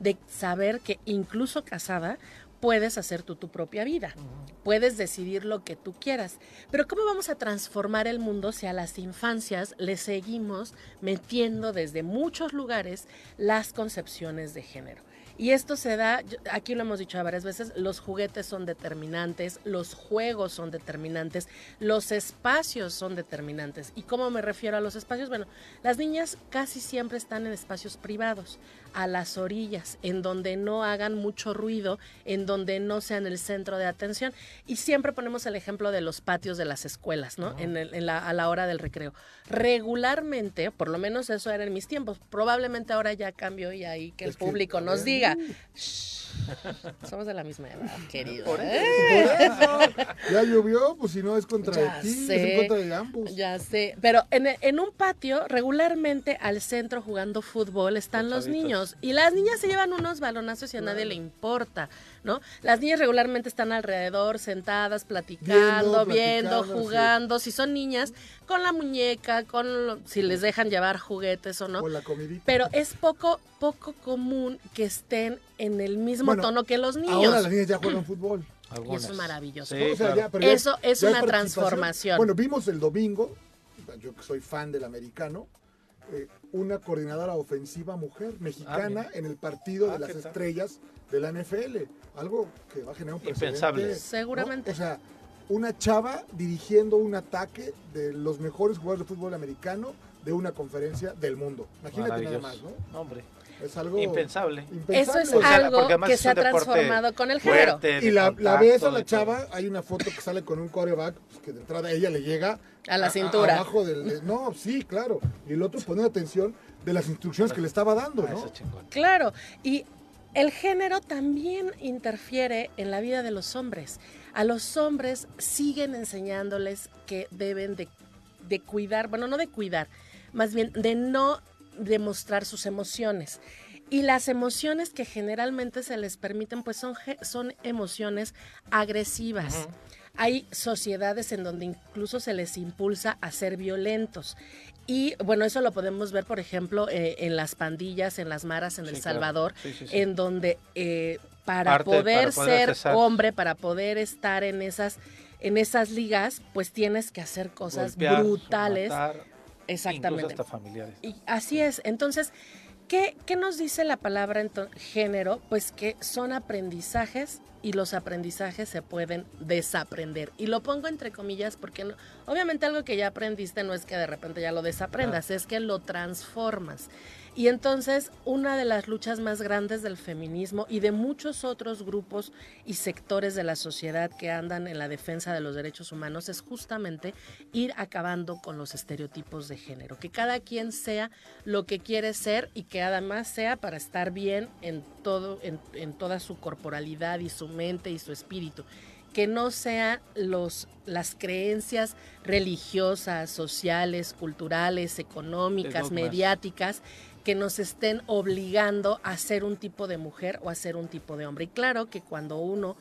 de saber que incluso casada puedes hacer tú tu propia vida, puedes decidir lo que tú quieras. Pero ¿cómo vamos a transformar el mundo si a las infancias le seguimos metiendo desde muchos lugares las concepciones de género? Y esto se da, aquí lo hemos dicho varias veces, los juguetes son determinantes, los juegos son determinantes, los espacios son determinantes. ¿Y cómo me refiero a los espacios? Bueno, las niñas casi siempre están en espacios privados, a las orillas, en donde no hagan mucho ruido, en donde no sean el centro de atención. Y siempre ponemos el ejemplo de los patios de las escuelas, ¿no? En el- en la- a la hora del recreo. Regularmente, por lo menos eso era en mis tiempos, probablemente ahora ya cambió y ahí que el Es que, público a nos diga. Shh, somos de la misma edad, querido. Por ¿eh? eso, ya llovió, pues si no es contra Ya de ti, es sé. en contra de ambos. Ya sé, pero en, en un patio, regularmente al centro jugando fútbol están los, chavitos. niños y las niñas se llevan unos balonazos y a nadie le importa, ¿no? Las niñas regularmente están alrededor, sentadas, platicando, Viendo, viendo, platicando, sí. jugando. Si son niñas, con la muñeca, con lo- si les dejan llevar juguetes o no. O la comidita. Pero es poco, poco común que estén en el mismo Bueno, tono que los niños. Ahora las niñas ya juegan fútbol. Y eso es maravilloso. Sí, O sea, claro. ya- pero ya- Eso es ya una transformación. Bueno, vimos el domingo, yo que soy fan del americano, eh, una coordinadora ofensiva mujer mexicana mira. en el partido Ah, de las ¿qué tal? estrellas de la NFL. Algo que va a generar un precedente. Impensable. ¿no? Seguramente. O sea, una chava dirigiendo un ataque de los mejores jugadores de fútbol americano de una conferencia del mundo. Imagínate nada más. ¿no? Hombre, Es algo impensable. impensable. Eso es O sea, algo que se ha transformado con el género. fuerte, Y la, la contacto, ves a la chava, hay una foto que sale con un coreback, pues, que de entrada ella le llega A la cintura. abajo del, de- no, sí, claro. Y el otro poniendo atención de las instrucciones que le estaba dando, Ah, ¿no? Claro, y el género también interfiere en la vida de los hombres. A los hombres siguen enseñándoles que deben de, de cuidar, bueno, no de cuidar, más bien de no demostrar sus emociones. Y las emociones que generalmente se les permiten, pues son, son emociones agresivas. Hay sociedades en donde incluso se les impulsa a ser violentos. Y bueno, eso lo podemos ver, por ejemplo, eh, en las pandillas, en las maras en Sí, El. Salvador, Sí, sí, sí. en donde eh, para, Parte poder para poder ser cesar. hombre, para poder estar en esas, en esas ligas, pues tienes que hacer cosas Golpear, brutales. matar, Exactamente. Incluso hasta familiares. Y así es. Entonces, ¿qué, qué nos dice la palabra género? Pues que son aprendizajes y los aprendizajes se pueden desaprender. Y lo pongo entre comillas porque no- obviamente algo que ya aprendiste no es que de repente ya lo desaprendas, es que lo transformas. Y entonces una de las luchas más grandes del feminismo y de muchos otros grupos y sectores de la sociedad que andan en la defensa de los derechos humanos es justamente ir acabando con los estereotipos de género, que cada quien sea lo que quiere ser y que además sea para estar bien en todo, en, en toda su corporalidad y su mente y su espíritu. Que no sean los, las creencias religiosas, sociales, culturales, económicas, mediáticas, que nos estén obligando a ser un tipo de mujer o a ser un tipo de hombre. Y claro que cuando uno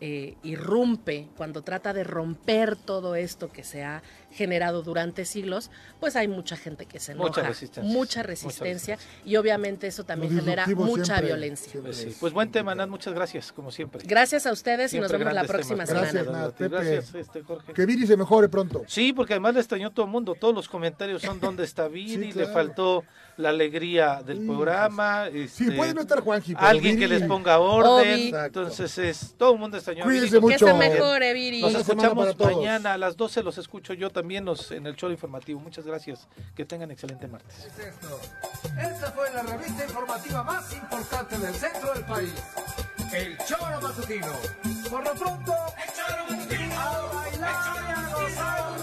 eh, irrumpe, cuando trata de romper todo esto que se ha generado durante siglos, pues hay mucha gente que se enoja, Mucha resistencia. mucha Mucha resistencia, y obviamente eso también genera mucha siempre- violencia. siempre Pues, sí. es Pues buen tema. Nat, muchas gracias, como siempre. Gracias a ustedes y nos vemos la próxima temas. semana. Gracias, Nat, Pepe. Gracias, este, Jorge. Que Viri se mejore pronto. Sí, porque además le extrañó todo el mundo. Todos los comentarios son dónde está Viri, Sí, claro. le faltó la alegría del Sí, programa. Sí, este, puede no estar Juanji, alguien que les ponga orden. Obi. Exacto. Entonces, es, todo el mundo extrañó. Cuídense mucho. Que se mejore, Viri. Nos escuchamos mañana a las 12, los escucho yo también también nos, en el show informativo. Muchas gracias. Que tengan excelente martes. Es esto. Esta fue la revista informativa más importante del centro del país. El Choro Matutino. Por lo pronto, el Choro Matutino. A bailar y a gozar.